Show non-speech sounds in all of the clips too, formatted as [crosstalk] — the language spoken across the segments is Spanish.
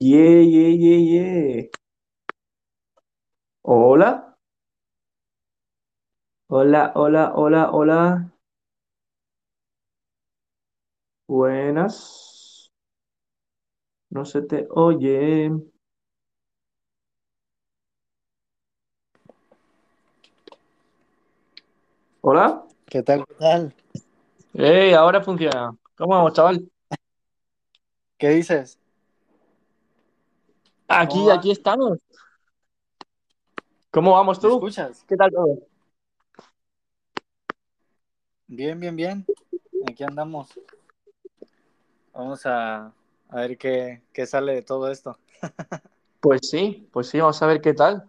Yeah, yeah, yeah, yeah. Hola, hola, hola, hola, hola. Buenas. No se te oye. Hola. ¿Qué tal? ¿Qué tal? Hey, ahora funciona. ¿Cómo vamos, chaval? ¿Qué dices? ¿Cómo Aquí, aquí estamos. ¿Cómo vamos ¿Me tú? escuchas? ¿Qué tal todo? Bien, bien, bien. Aquí andamos. Vamos a, a ver qué, qué sale de todo esto. [laughs] Pues sí, pues sí, vamos a ver qué tal.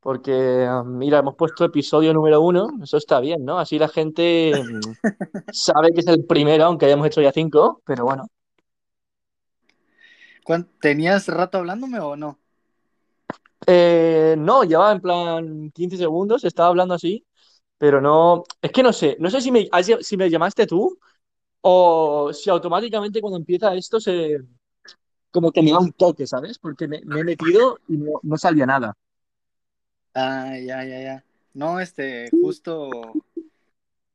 Porque, ah, mira, hemos puesto episodio número uno. Eso está bien, ¿no? Así la gente mm, [laughs] sabe que es el primero, aunque hayamos hecho ya cinco. Pero bueno. ¿Cuán- ¿Tenías rato hablándome o no? Eh, no, llevaba en plan 15 segundos, estaba hablando así, pero no, es que no sé, no sé si me, si me llamaste tú o si automáticamente cuando empieza esto se, como que me da un toque, ¿sabes? Porque me, me he metido y no, no salía nada. Ah, ya, ya, ya. No, este, justo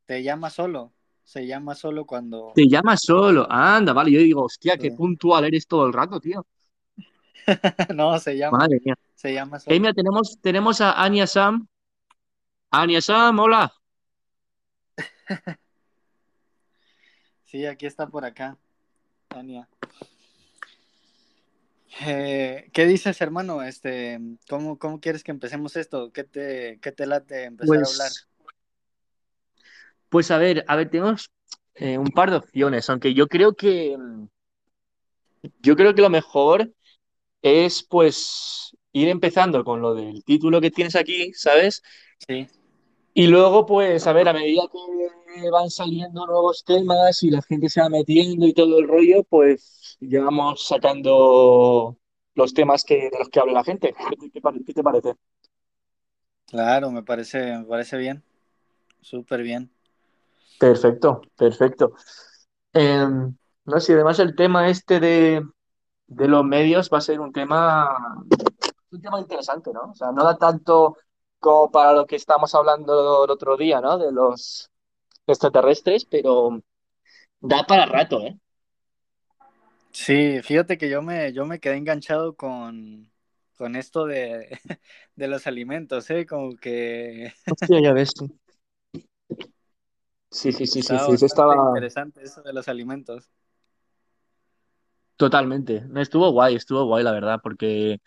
te llama solo. Se llama solo cuando... Te llamas solo, anda, vale, yo digo, hostia, qué sí. puntual eres todo el rato, tío. [laughs] No, se llama. Madre mía. Se llama Hey, solo. mira, tenemos, tenemos a Anya Sam. Anya Sam, hola. [laughs] Sí, aquí está por acá, Tania. Eh, ¿qué dices, hermano? Este, ¿cómo, cómo quieres que empecemos esto? ¿Qué te, qué te late empezar a hablar? Pues, a ver, a ver, tenemos eh, un par de opciones, aunque yo creo que, yo creo que lo mejor es pues ir empezando con lo del título que tienes aquí, ¿sabes? Sí, Y luego pues a ver, a medida que van saliendo nuevos temas y la gente se va metiendo y todo el rollo, pues ya vamos sacando los temas que, de los que habla la gente. ¿Qué, te qué te parece? claro, me parece, me parece bien, súper bien. Perfecto, perfecto. Eh, no sé, además el tema este de, de los medios va a ser un tema un tema interesante, ¿no? O sea, no da tanto como para lo que estamos hablando el otro día, ¿no? De los extraterrestres, pero da para rato, ¿eh? Sí, fíjate que yo me, yo me quedé enganchado con, con esto de, [laughs] de los alimentos, ¿eh? Como que Hostia, ya ves. Sí, sí, sí, sí, sí, sí, estaba interesante eso de los alimentos. totalmente. Estuvo guay, estuvo guay, la verdad, porque,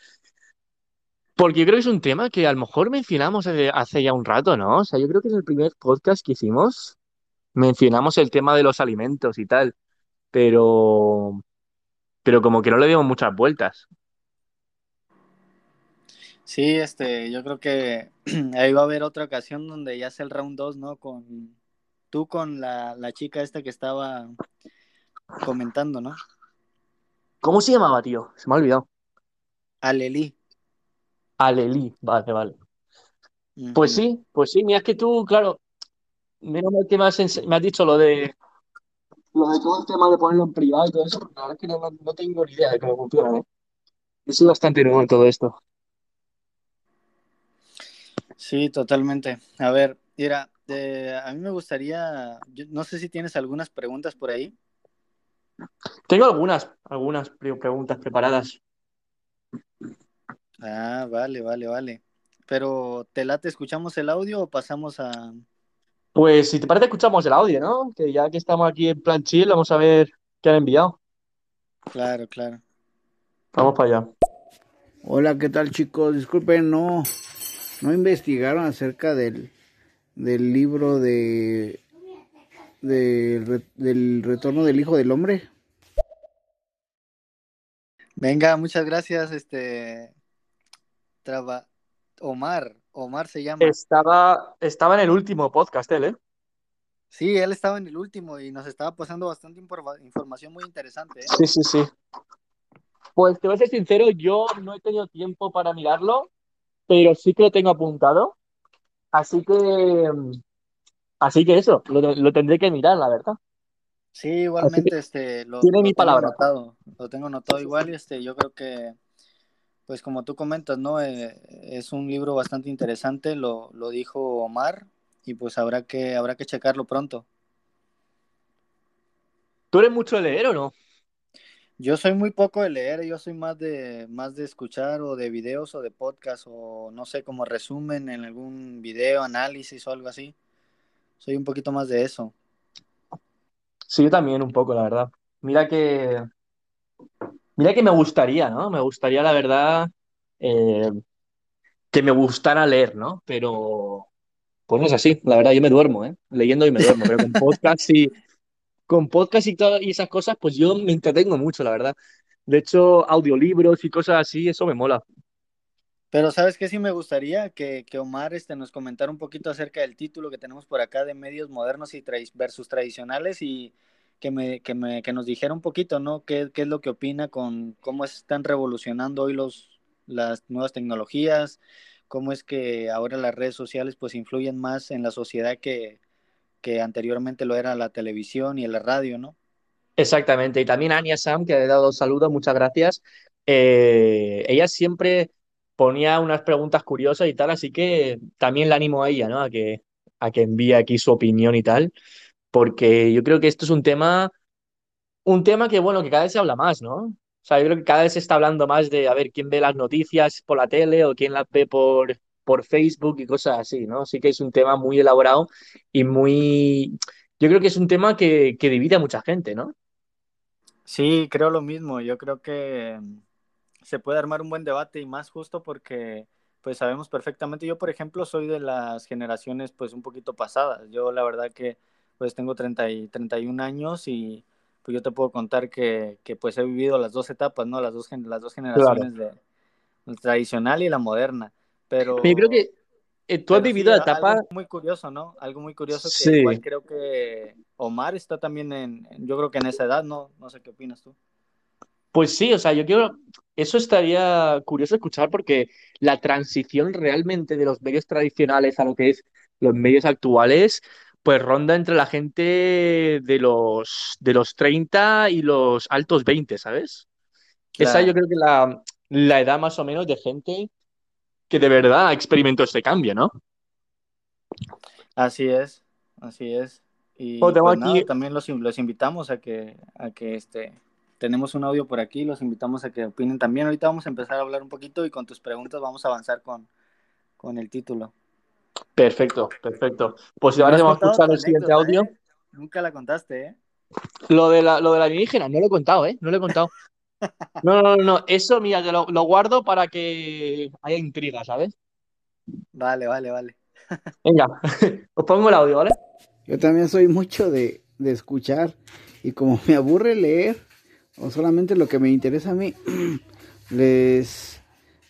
porque yo creo que es un tema que a lo mejor mencionamos hace, hace ya un rato, ¿no? O sea, yo creo que en el primer podcast que hicimos mencionamos el tema de los alimentos y tal, pero, pero como que no le dimos muchas vueltas. Sí, este, yo creo que [clears throat] ahí va a haber otra ocasión donde ya sea el round 2, ¿no? Con tú con la, la chica esta que estaba comentando, ¿no? ¿Cómo se llamaba, tío? Se me ha olvidado. Aleli. Alelí, vale, vale. Pues sí, pues sí, mira, es que tú, claro, menos mal que me has, me has dicho lo de, lo de todo el tema de ponerlo en privado y todo eso, porque la verdad es que no, no- no tengo ni idea de cómo funciona, ¿eh? Yo soy bastante nuevo en todo esto. Sí, totalmente. A ver, mira, eh, a mí me gustaría, yo no sé si tienes algunas preguntas por ahí. Tengo algunas, algunas pre- preguntas preparadas. Ah, vale, vale, vale. Pero, ¿te late, escuchamos el audio o pasamos a... Pues si te parece, escuchamos el audio, ¿no? Que ya que estamos aquí en plan chill, vamos a ver qué han enviado. Claro, claro. Vamos para allá. Hola, ¿qué tal chicos? Disculpen, no, no investigaron acerca del, del libro de, del retorno del Hijo del Hombre. Venga, muchas gracias, este, traba... Omar, Omar se llama. Estaba, estaba en el último podcast, él, ¿eh? Sí, él estaba en el último y nos estaba pasando bastante informa- información muy interesante, ¿eh? Sí, sí, sí. Pues te voy a ser sincero, yo no he tenido tiempo para mirarlo, pero sí que lo tengo apuntado. Así que, así que eso, lo, lo tendré que mirar, la verdad. Sí, igualmente, este, lo, tiene lo mi tengo palabra. anotado, lo tengo anotado igual y este, yo creo que pues como tú comentas, ¿no? Eh, es un libro bastante interesante, lo, lo dijo Omar, y pues habrá que, habrá que checarlo pronto. ¿Tú eres mucho de leer o no? Yo soy muy poco de leer, yo soy más de más de escuchar o de videos o de podcast o no sé, como resumen en algún video, análisis o algo así. Soy un poquito más de eso. Sí, yo también un poco, la verdad. Mira que mira que me gustaría, ¿no? Me gustaría, la verdad, eh, que me gustara leer, ¿no? Pero pues no es así, la verdad, yo me duermo, ¿eh? Leyendo y me duermo, pero con [laughs] podcast y con podcast y, todo, y esas cosas, pues yo me entretengo mucho, la verdad. De hecho, audiolibros y cosas así, eso me mola. Pero ¿sabes qué? Sí me gustaría que, que Omar este, nos comentara un poquito acerca del título que tenemos por acá de medios modernos y versus tradicionales y que, me, que, me, que nos dijera un poquito, ¿no? ¿Qué, ¿Qué es lo que opina con cómo están revolucionando hoy los, las nuevas tecnologías? ¿Cómo es que ahora las redes sociales pues influyen más en la sociedad que, que anteriormente lo era la televisión y la radio, ¿no? Exactamente. Y también Ania Sam, que ha dado saludos, muchas gracias. Eh, ella siempre ponía unas preguntas curiosas y tal, así que también la animo a ella, ¿no? A que, a que envíe aquí su opinión y tal, porque yo creo que esto es un tema, un tema que, bueno, que cada vez se habla más, ¿no? O sea, yo creo que cada vez se está hablando más de a ver quién ve las noticias por la tele o quién las ve por, por Facebook y cosas así, ¿no? Así que es un tema muy elaborado y muy... Yo creo que es un tema que, que divide a mucha gente, ¿no? Sí, creo lo mismo. Yo creo que se puede armar un buen debate y más justo porque pues sabemos perfectamente. Yo, por ejemplo, soy de las generaciones pues un poquito pasadas. Yo la verdad que pues tengo 30 y 31 años y pues yo te puedo contar que, que pues he vivido las dos etapas, ¿no? Las dos, las dos generaciones de la tradicional y la moderna. Pero yo creo que eh, tú has vivido sí, la etapa... algo muy curioso, ¿no? Algo muy curioso que Sí. igual creo que Omar está también en, yo creo que en esa edad, ¿no? No sé qué opinas tú. Pues sí, o sea, yo quiero, eso estaría curioso escuchar porque la transición realmente de los medios tradicionales a lo que es los medios actuales, pues ronda entre la gente de los, de los 30 y los altos 20, ¿sabes? Esa yo creo que la, la edad más o menos de gente que de verdad experimentó este cambio, ¿no? así es, así es. Y pues nada, aquí, también los, in- los invitamos a que, a que este, tenemos un audio por aquí, los invitamos a que opinen también. Ahorita vamos a empezar a hablar un poquito y con tus preguntas vamos a avanzar con, con el título. perfecto, perfecto. Pues ahora vamos a escuchar el siguiente audio. ¿eh? Nunca la contaste, ¿eh? Lo de la, lo de la alienígena, no lo he contado, ¿eh? No lo he contado. No, no, no. Eso, mira, te lo, lo guardo para que haya intriga, ¿sabes? Vale, vale, vale. Venga, [laughs] os pongo el audio, ¿vale? Yo también soy mucho de, de escuchar y como me aburre leer o solamente lo que me interesa a mí, [clears throat] les,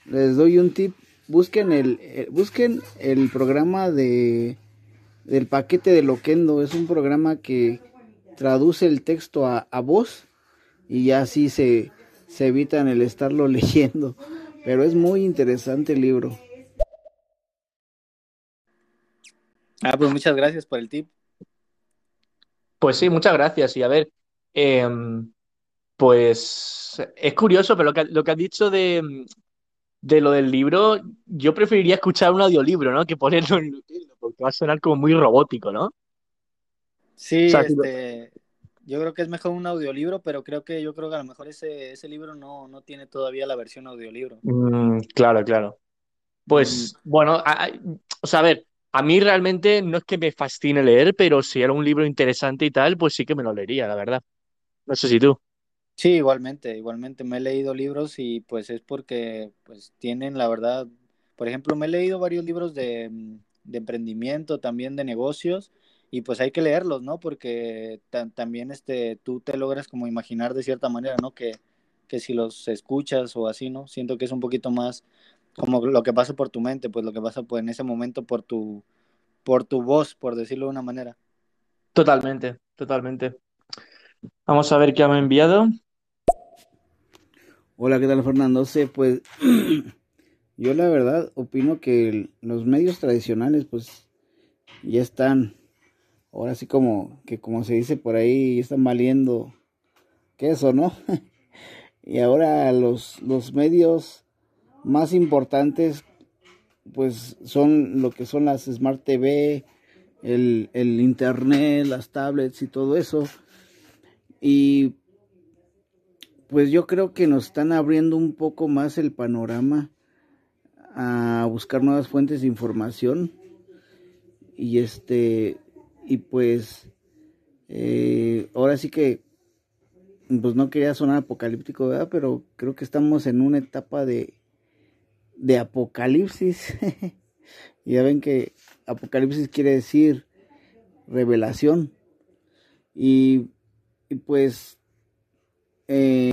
les doy un tip. Busquen el, el- busquen el programa de del paquete de Loquendo. Es un programa que traduce el texto a, a voz y ya así se, se evitan el estarlo [laughs] leyendo. Pero es muy interesante el libro. Ah, pues muchas gracias por el tip. Pues sí, muchas gracias. Y a ver, em, pues es curioso, pero lo que, lo que has dicho de, de lo del libro, yo preferiría escuchar un audiolibro, ¿no? Que ponerlo en porque va a sonar como muy robótico, ¿no? O Sí, sea, si lo- este, yo creo que es mejor un audiolibro, pero creo que yo creo que a lo mejor ese, ese libro no, no tiene todavía la versión audiolibro. Mm, claro, claro. Pues bueno, a- a- o sea, a ver, a mí realmente no es que me fascine leer, pero si era un libro interesante y tal, pues sí que me lo leería, la verdad. No sé si tú. Sí, igualmente, igualmente me he leído libros y pues es porque pues tienen la verdad, por ejemplo, me he leído varios libros de, mm, de emprendimiento, también de negocios y pues hay que leerlos, ¿no? Porque ta- también este tú te logras como imaginar de cierta manera, ¿no? Que, que si los escuchas o así, ¿no? Siento que es un poquito más como lo que pasa por tu mente, pues lo que pasa pues en ese momento por tu por tu voz, por decirlo de una manera. Totalmente, totalmente. Vamos a ver qué me ha enviado. Hola, ¿qué tal Fernando? Sí, pues [clears throat] yo la verdad opino que los medios tradicionales pues ya están, ahora sí como que como se dice por ahí, están valiendo queso, ¿no? [laughs] y ahora los, los medios más importantes pues son lo que son las Smart TV, el, el internet, las tablets y todo eso. Y pues yo creo que nos están abriendo un poco más el panorama a buscar nuevas fuentes de información y este y pues eh, ahora sí que pues no quería sonar apocalíptico ¿verdad? pero creo que estamos en una etapa de de apocalipsis [laughs] ya ven que apocalipsis quiere decir revelación y, y pues eh,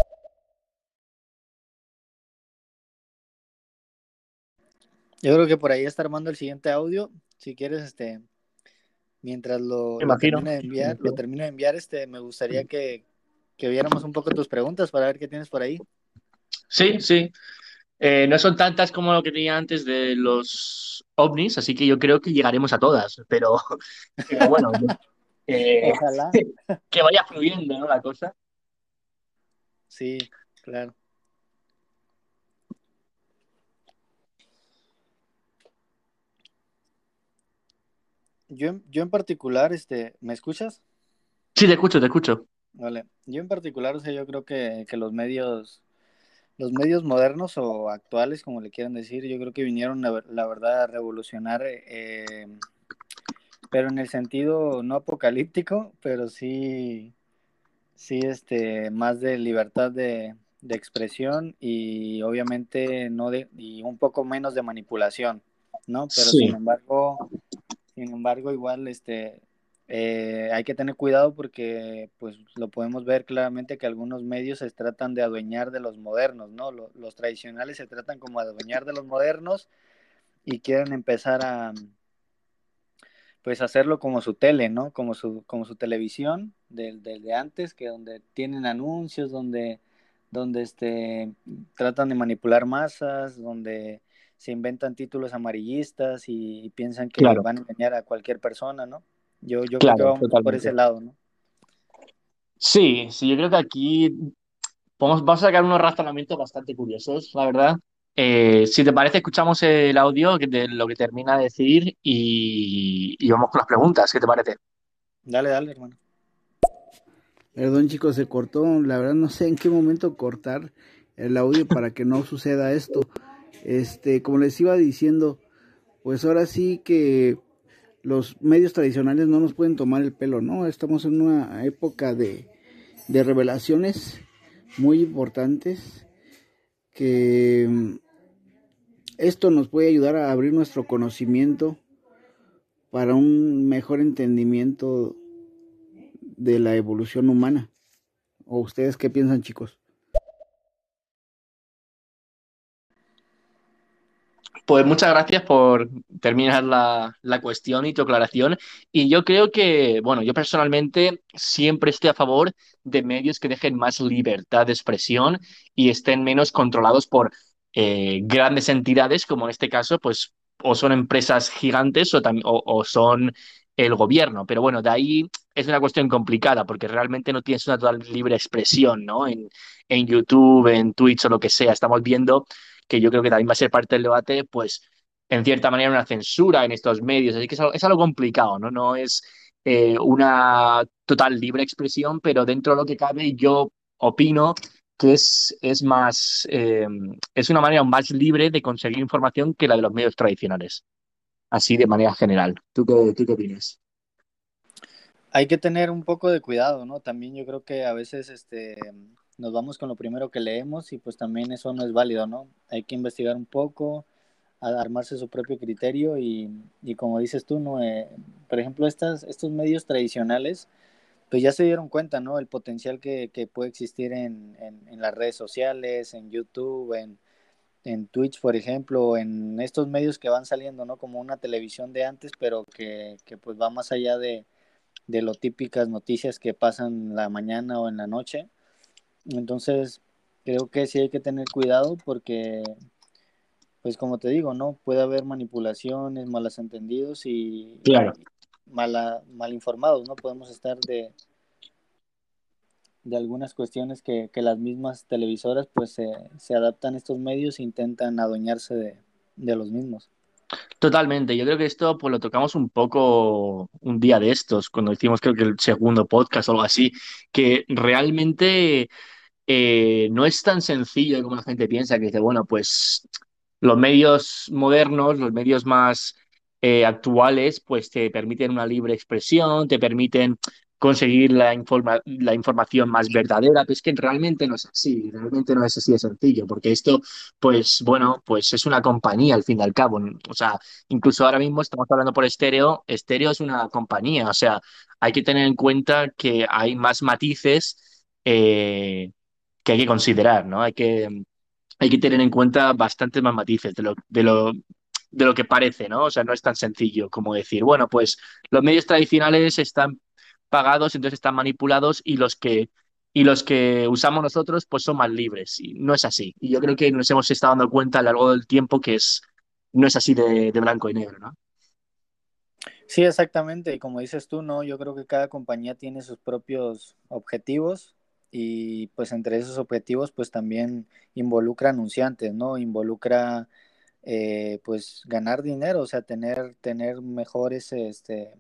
Yo creo que por ahí está armando el siguiente audio. Si quieres, este, mientras lo, lo termine de enviar, lo termino de enviar, este, me gustaría que, que, viéramos un poco tus preguntas para ver qué tienes por ahí. Sí, sí. Eh, no son tantas como lo que tenía antes de los ovnis, así que yo creo que llegaremos a todas, pero, [laughs] pero bueno, eh, Ojalá. [laughs] que vaya fluyendo ¿no? la cosa. Sí, claro. Yo, yo en particular, este, ¿me escuchas? Sí, te escucho, te escucho. Vale. Yo en particular, o sea, yo creo que, que los medios, los medios modernos o actuales, como le quieran decir, yo creo que vinieron, la, la verdad, a revolucionar, eh, pero en el sentido no apocalíptico, pero sí, sí, este, más de libertad de, de expresión y obviamente no de, y un poco menos de manipulación, ¿no? Pero Sí. sin embargo, sin embargo, igual, este, eh, hay que tener cuidado porque, pues, lo podemos ver claramente que algunos medios se tratan de adueñar de los modernos, ¿no? Lo- Los, tradicionales se tratan como adueñar de los modernos y quieren empezar a, pues, hacerlo como su tele, ¿no? Como su, como su televisión del, del de antes, que donde tienen anuncios, donde, donde, este, tratan de manipular masas, donde se inventan títulos amarillistas y, y piensan que Claro. van a engañar a cualquier persona, ¿no? Yo, yo creo Claro, que vamos por ese lado, ¿no? Sí, sí, yo creo que aquí vamos, vamos a sacar unos razonamientos bastante curiosos, la verdad. Eh, si te parece, escuchamos el audio de lo que termina de decir y, y vamos con las preguntas. ¿Qué te parece? Dale, dale, hermano. Perdón chicos, se cortó. La verdad no sé en qué momento cortar el audio para que no suceda esto. Este, como les iba diciendo, pues ahora sí que los medios tradicionales no nos pueden tomar el pelo, ¿no? Estamos en una época de, de revelaciones muy importantes que mm, esto nos puede ayudar a abrir nuestro conocimiento para un mejor entendimiento de la evolución humana. ¿O ustedes qué piensan, chicos? Pues muchas gracias por terminar la, la cuestión y tu aclaración. Y yo creo que, bueno, yo personalmente siempre estoy a favor de medios que dejen más libertad de expresión y estén menos controlados por eh, grandes entidades, como en este caso, pues o son empresas gigantes o, o, o son el gobierno. Pero bueno, de ahí es una cuestión complicada porque realmente no tienes una total libre expresión, ¿no? En, en YouTube, en Twitch o lo que sea. Estamos viendo que yo creo que también va a ser parte del debate, pues en cierta manera una censura en estos medios. Así que es algo, complicado, ¿no? No es eh, una total libre expresión, pero dentro de lo que cabe yo opino que es, es más, eh, es una manera más libre de conseguir información que la de los medios tradicionales. Así de manera general. ¿Tú qué, tú qué opinas? Hay que tener un poco de cuidado, ¿no? También yo creo que a veces este, nos vamos con lo primero que leemos y pues también eso no es válido, ¿no? Hay que investigar un poco, armarse su propio criterio y, y como dices tú, ¿no? Eh, por ejemplo, estas, estos medios tradicionales, pues ya se dieron cuenta, ¿no? El potencial que, puede existir en, en, en las redes sociales, en YouTube, en, en Twitch, por ejemplo, en estos medios que van saliendo, ¿no? Como una televisión de antes, pero que, que pues va más allá de, de lo típicas noticias que pasan la mañana o en la noche. Entonces, creo que sí hay que tener cuidado porque, pues como te digo, ¿no? Puede haber manipulaciones, malos entendidos y Claro. mala, mal informados, ¿no? Podemos estar de, de algunas cuestiones que, que las mismas televisoras pues se, se, adaptan a estos medios e intentan adueñarse de, de los mismos. Totalmente, yo creo que esto pues lo tocamos un poco un día de estos, cuando hicimos creo que el segundo podcast o algo así, que realmente eh, no es tan sencillo como la gente piensa, que dice, bueno, pues los medios modernos, los medios más eh, actuales, pues te permiten una libre expresión, te permiten conseguir la, informa la información más verdadera, pero es que realmente no es así, realmente no es así de sencillo, porque esto, pues bueno, pues es una compañía al fin y al cabo, o sea, incluso ahora mismo estamos hablando por estéreo, estéreo es una compañía, o sea, hay que tener en cuenta que hay más matices eh, que hay que considerar, ¿no? Hay que, hay que tener en cuenta bastantes más matices de lo, de lo de lo que parece, ¿no? O sea, no es tan sencillo como decir, bueno, pues los medios tradicionales están pagados, entonces están manipulados y los que y los que usamos nosotros pues son más libres y no es así. Y yo creo que nos hemos estado dando cuenta a lo largo del tiempo que es no es así de, de blanco y negro, ¿no? Sí, exactamente. Y como dices tú, no, yo creo que cada compañía tiene sus propios objetivos y pues entre esos objetivos pues también involucra anunciantes, ¿no? Involucra eh, pues ganar dinero, o sea, tener, tener mejores, este,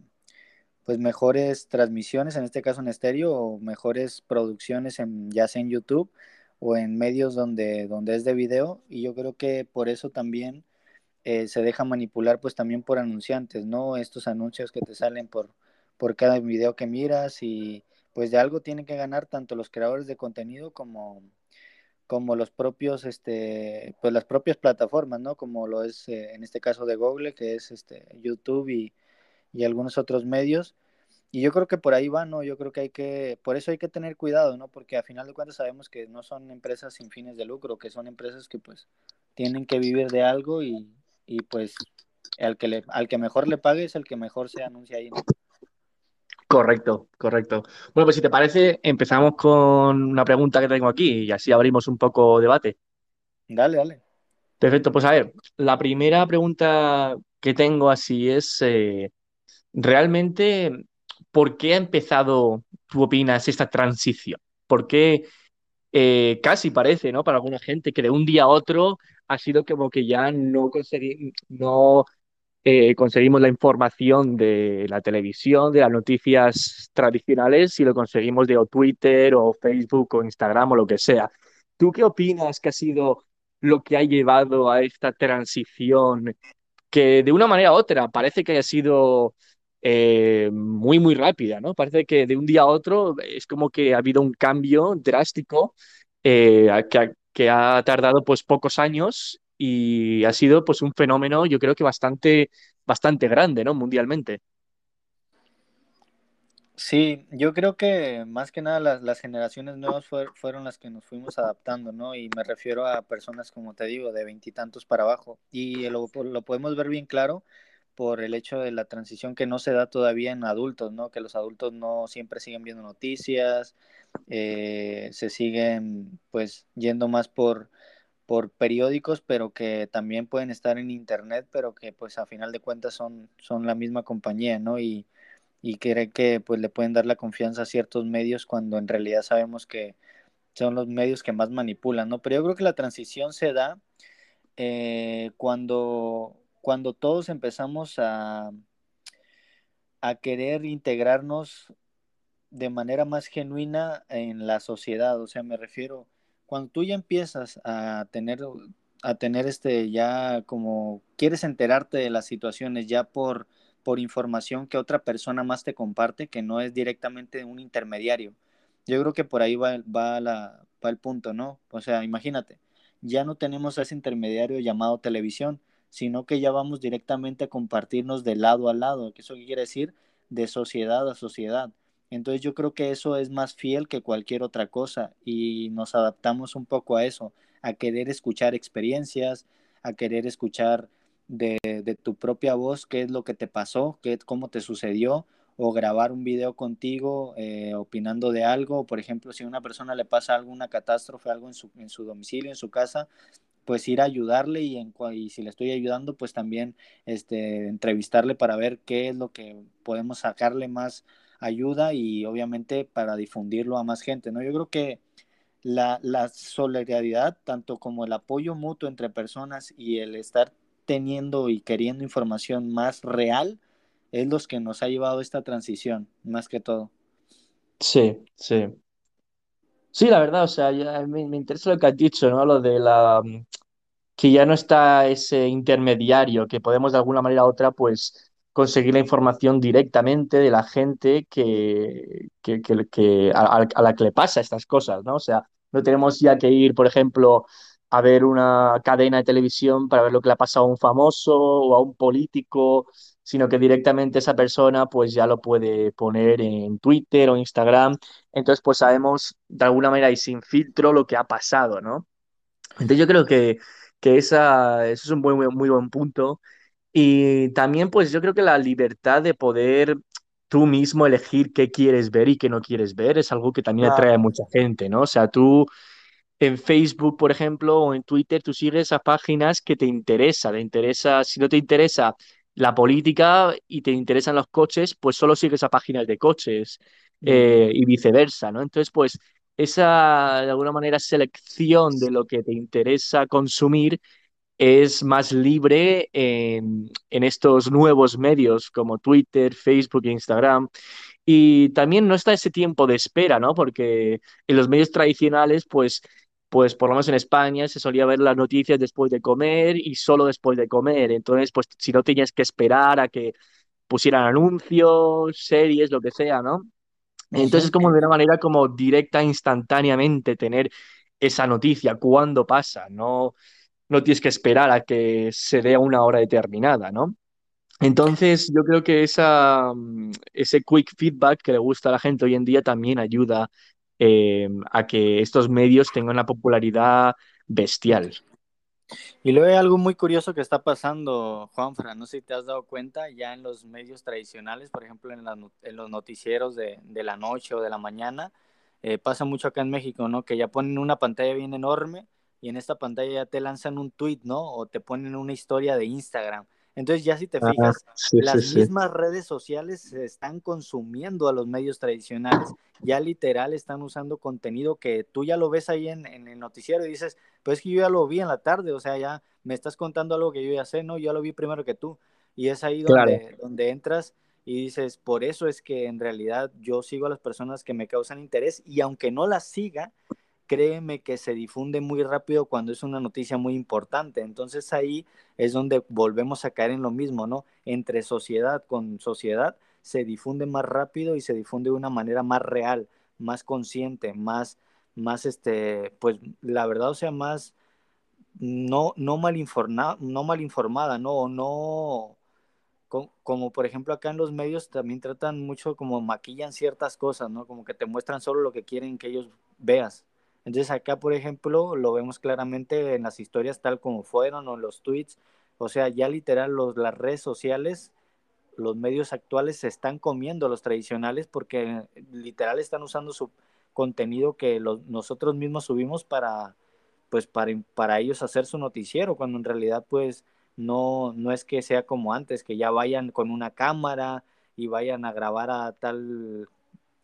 pues mejores transmisiones, en este caso en estéreo, o mejores producciones en, ya sea en YouTube o en medios donde, donde es de video. Y yo creo que por eso también eh, se deja manipular pues también por anunciantes, ¿no? Estos anuncios que te salen por, por cada video que miras y pues de algo tienen que ganar tanto los creadores de contenido como, como los propios, este, pues las propias plataformas, ¿no? Como lo es eh, en este caso de Google, que es este, YouTube y, y algunos otros medios. Y yo creo que por ahí va, ¿no? Yo creo que hay que, por eso hay que tener cuidado, ¿no? Porque a final de cuentas sabemos que no son empresas sin fines de lucro, que son empresas que pues tienen que vivir de algo y, y pues al que, le, al que mejor le pague es el que mejor se anuncia ahí. Correcto, correcto. Bueno, pues si te parece, empezamos con una pregunta que tengo aquí y así abrimos un poco debate. Dale, dale. Perfecto, pues a ver, la primera pregunta que tengo así es, eh, realmente, ¿por qué ha empezado, tú opinas, esta transición? ¿Por qué eh, casi parece, ¿no? Para alguna gente que de un día a otro ha sido como que ya no, conseguí, no eh, conseguimos la información de la televisión, de las noticias tradicionales y lo conseguimos de o Twitter o Facebook o Instagram o lo que sea. ¿Tú qué opinas que ha sido lo que ha llevado a esta transición que de una manera u otra parece que haya sido eh, muy, muy rápida, ¿no? Parece que de un día a otro es como que ha habido un cambio drástico eh, que, que, ha, tardado pues pocos años y ha sido pues un fenómeno yo creo que bastante, bastante grande, ¿no? Mundialmente. Sí, yo creo que más que nada las, las generaciones nuevas fue, fueron las que nos fuimos adaptando, ¿no? Y me refiero a personas, como te digo, de veintitantos para abajo. Y lo, lo podemos ver bien claro por el hecho de la transición que no se da todavía en adultos, ¿no? Que los adultos no siempre siguen viendo noticias, eh, se siguen pues yendo más por, por periódicos, pero que también pueden estar en internet, pero que pues a final de cuentas son, son la misma compañía, ¿no? Y, y que pues le pueden dar la confianza a ciertos medios cuando en realidad sabemos que son los medios que más manipulan, ¿no? Pero yo creo que la transición se da eh, cuando cuando todos empezamos a, a querer integrarnos de manera más genuina en la sociedad, o sea, me refiero, cuando tú ya empiezas a tener, a tener este, ya como, quieres enterarte de las situaciones ya por, por información que otra persona más te comparte, que no es directamente un intermediario. Yo creo que por ahí va, va, la, va el punto, ¿no? O sea, imagínate, ya no tenemos ese intermediario llamado televisión, sino que ya vamos directamente a compartirnos de lado a lado, que eso quiere decir de sociedad a sociedad. Entonces yo creo que eso es más fiel que cualquier otra cosa y nos adaptamos un poco a eso, a querer escuchar experiencias, a querer escuchar de, de tu propia voz qué es lo que te pasó, qué, cómo te sucedió, o grabar un video contigo eh, opinando de algo, por ejemplo, si a una persona le pasa alguna catástrofe, algo en su, en su domicilio, en su casa, pues ir a ayudarle y, en, y si le estoy ayudando, pues también este, entrevistarle para ver qué es lo que podemos sacarle más ayuda y obviamente para difundirlo a más gente, ¿no? Yo creo que la, la solidaridad, tanto como el apoyo mutuo entre personas y el estar teniendo y queriendo información más real, es los que nos ha llevado esta transición, más que todo. Sí, sí. Sí, la verdad, o sea, ya me, me interesa lo que has dicho, ¿no? Lo de la que ya no está ese intermediario, que podemos de alguna manera u otra, pues conseguir la información directamente de la gente que, que, que, a, la que le pasa estas cosas, ¿no? O sea, no tenemos ya que ir, por ejemplo, a ver una cadena de televisión para ver lo que le ha pasado a un famoso o a un político, sino que directamente esa persona pues ya lo puede poner en Twitter o Instagram. Entonces pues sabemos de alguna manera y sin filtro lo que ha pasado, ¿no? Entonces yo creo que, que esa, eso es un muy, muy buen punto. Y también pues yo creo que la libertad de poder tú mismo elegir qué quieres ver y qué no quieres ver es algo que también atrae a mucha gente, ¿no? O sea, tú en Facebook, por ejemplo, o en Twitter, tú sigues a páginas que te interesa, te interesa, si no te interesa la política y te interesan los coches, pues solo sigues a páginas de coches eh, y viceversa, ¿no? Entonces, pues esa, de alguna manera, selección de lo que te interesa consumir es más libre en, en estos nuevos medios como Twitter, Facebook e Instagram. Y también no está ese tiempo de espera, ¿no? Porque en los medios tradicionales, pues, pues por lo menos en España se solía ver las noticias después de comer y solo después de comer. Entonces, pues si no tenías que esperar a que pusieran anuncios, series, lo que sea, ¿no? Entonces como de una manera como directa, instantáneamente tener esa noticia cuando pasa, no, no tienes que esperar a que se dé a una hora determinada, ¿no? Entonces, yo creo que esa, mm, ese quick feedback que le gusta a la gente hoy en día también ayuda eh, a que estos medios tengan una popularidad bestial. Y luego hay algo muy curioso que está pasando, Juanfra, no sé si te has dado cuenta, ya en los medios tradicionales, por ejemplo en los noticieros de, de, la noche o de la mañana, eh, pasa mucho acá en México, ¿no? Que ya ponen una pantalla bien enorme y en esta pantalla ya te lanzan un tweet, ¿no? O te ponen una historia de Instagram. Entonces ya si te Ah, fijas, sí, las sí. mismas redes sociales se están consumiendo a los medios tradicionales. Ya literal están usando contenido que tú ya lo ves ahí en, en el noticiero y dices, pues es que yo ya lo vi en la tarde, o sea, ya me estás contando algo que yo ya sé, ¿no? Yo ya lo vi primero que tú. Y es ahí Claro. donde entras y dices, por eso es que en realidad yo sigo a las personas que me causan interés y aunque no las siga, créeme que se difunde muy rápido cuando es una noticia muy importante. Entonces ahí es donde volvemos a caer en lo mismo, ¿no? Entre sociedad con sociedad se difunde más rápido y se difunde de una manera más real, más consciente, más, más este, pues la verdad, o sea, más no, no, mal, informa, no mal informada, ¿no? no como, por ejemplo acá en los medios también tratan mucho como maquillan ciertas cosas, ¿no? Como que te muestran solo lo que quieren que ellos veas. Entonces acá, por ejemplo, lo vemos claramente en las historias tal como fueron o en los tweets. O sea, ya literal los, las redes sociales, los medios actuales se están comiendo los tradicionales porque literal están usando su contenido que los, nosotros mismos subimos para, pues para, para ellos hacer su noticiero, cuando en realidad pues no, no es que sea como antes, que ya vayan con una cámara y vayan a grabar a tal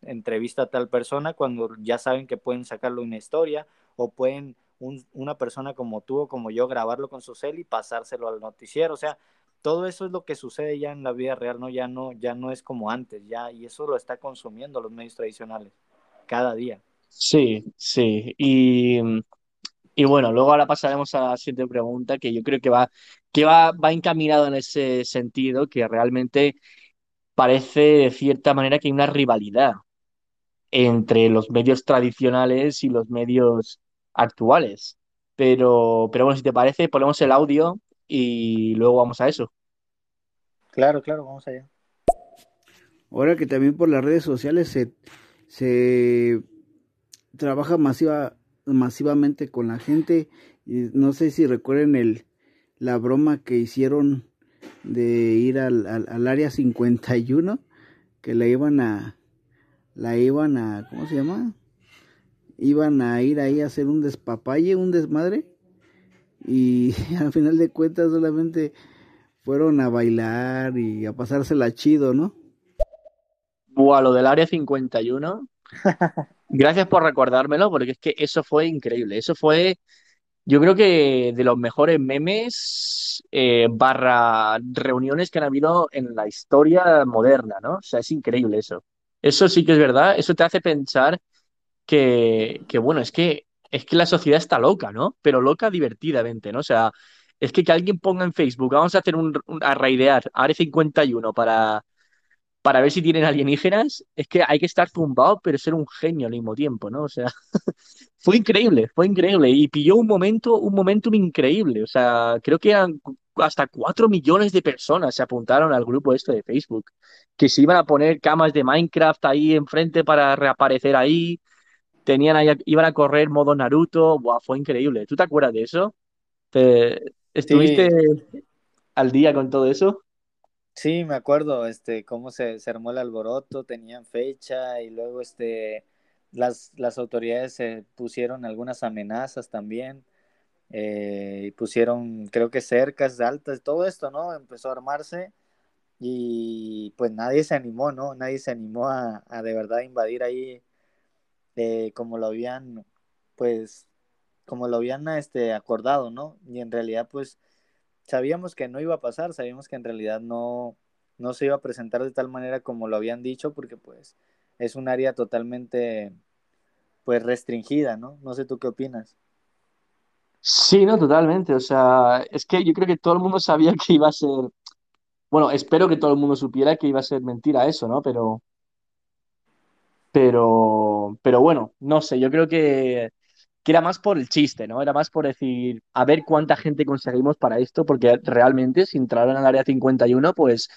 entrevista a tal persona cuando ya saben que pueden sacarlo una historia o pueden un, una persona como tú o como yo grabarlo con su cel y pasárselo al noticiero, o sea, todo eso es lo que sucede ya en la vida real, no ya no ya no es como antes, ya y eso lo está consumiendo los medios tradicionales cada día. Sí, sí. Y, y bueno, luego ahora pasaremos a la siguiente pregunta, que yo creo que va, que va, va encaminado en ese sentido, que realmente parece de cierta manera que hay una rivalidad entre los medios tradicionales y los medios actuales. Pero, pero bueno, si te parece, ponemos el audio y luego vamos a eso. Claro, claro, vamos allá. Ahora que también por las redes sociales se, se trabaja masiva, masivamente con la gente. Y no sé si recuerden el, la broma que hicieron de ir al, al, al área 51, que la iban a, la iban a, ¿cómo se llama? Iban a ir ahí a hacer un despapalle, un desmadre. Y [laughs] al final de cuentas solamente fueron a bailar y a pasársela chido, ¿no? Buah, lo del Área 51. [laughs] Gracias por recordármelo, porque es que eso fue increíble. Eso fue, yo creo que de los mejores memes eh, barra reuniones que han habido en la historia moderna, ¿no? O sea, es increíble eso. Eso sí que es verdad. Eso te hace pensar que, que bueno, es que, es que la sociedad está loca, ¿no? Pero loca divertidamente, ¿no? O sea, es que que alguien ponga en Facebook, vamos a hacer un, un a raidear Área 51 para para ver si tienen alienígenas, es que hay que estar zumbado, pero ser un genio al mismo tiempo, ¿no? O sea, [laughs] fue increíble, fue increíble. Y pilló un momento, un momentum increíble. O sea, creo que eran hasta cuatro millones de personas se apuntaron al grupo este de Facebook, que se iban a poner camas de Minecraft ahí enfrente para reaparecer ahí. Tenían ahí, iban a correr modo Naruto. Buah, fue increíble. ¿Tú te acuerdas de eso? ¿Te, ¿Estuviste Sí, al día con todo eso? sí, me acuerdo, este, cómo se, se armó el alboroto, tenían fecha y luego, este, las, las autoridades pusieron algunas amenazas también, eh, y pusieron, creo que cercas altas, todo esto, ¿no? Empezó a armarse y pues nadie se animó, ¿no? Nadie se animó a, a de verdad invadir ahí eh, como lo habían, pues, como lo habían este, acordado, ¿no? Y en realidad, pues, sabíamos que no iba a pasar, sabíamos que en realidad no, no se iba a presentar de tal manera como lo habían dicho, porque pues es un área totalmente, pues, restringida, ¿no? No sé tú qué opinas. Sí, no, totalmente. O sea, es que yo creo que todo el mundo sabía que iba a ser, bueno, espero que todo el mundo supiera que iba a ser mentira eso, ¿no? Pero, pero, pero bueno, no sé, yo creo que, que era más por el chiste, ¿no? Era más por decir, a ver cuánta gente conseguimos para esto, porque realmente si entraran al área 51, pues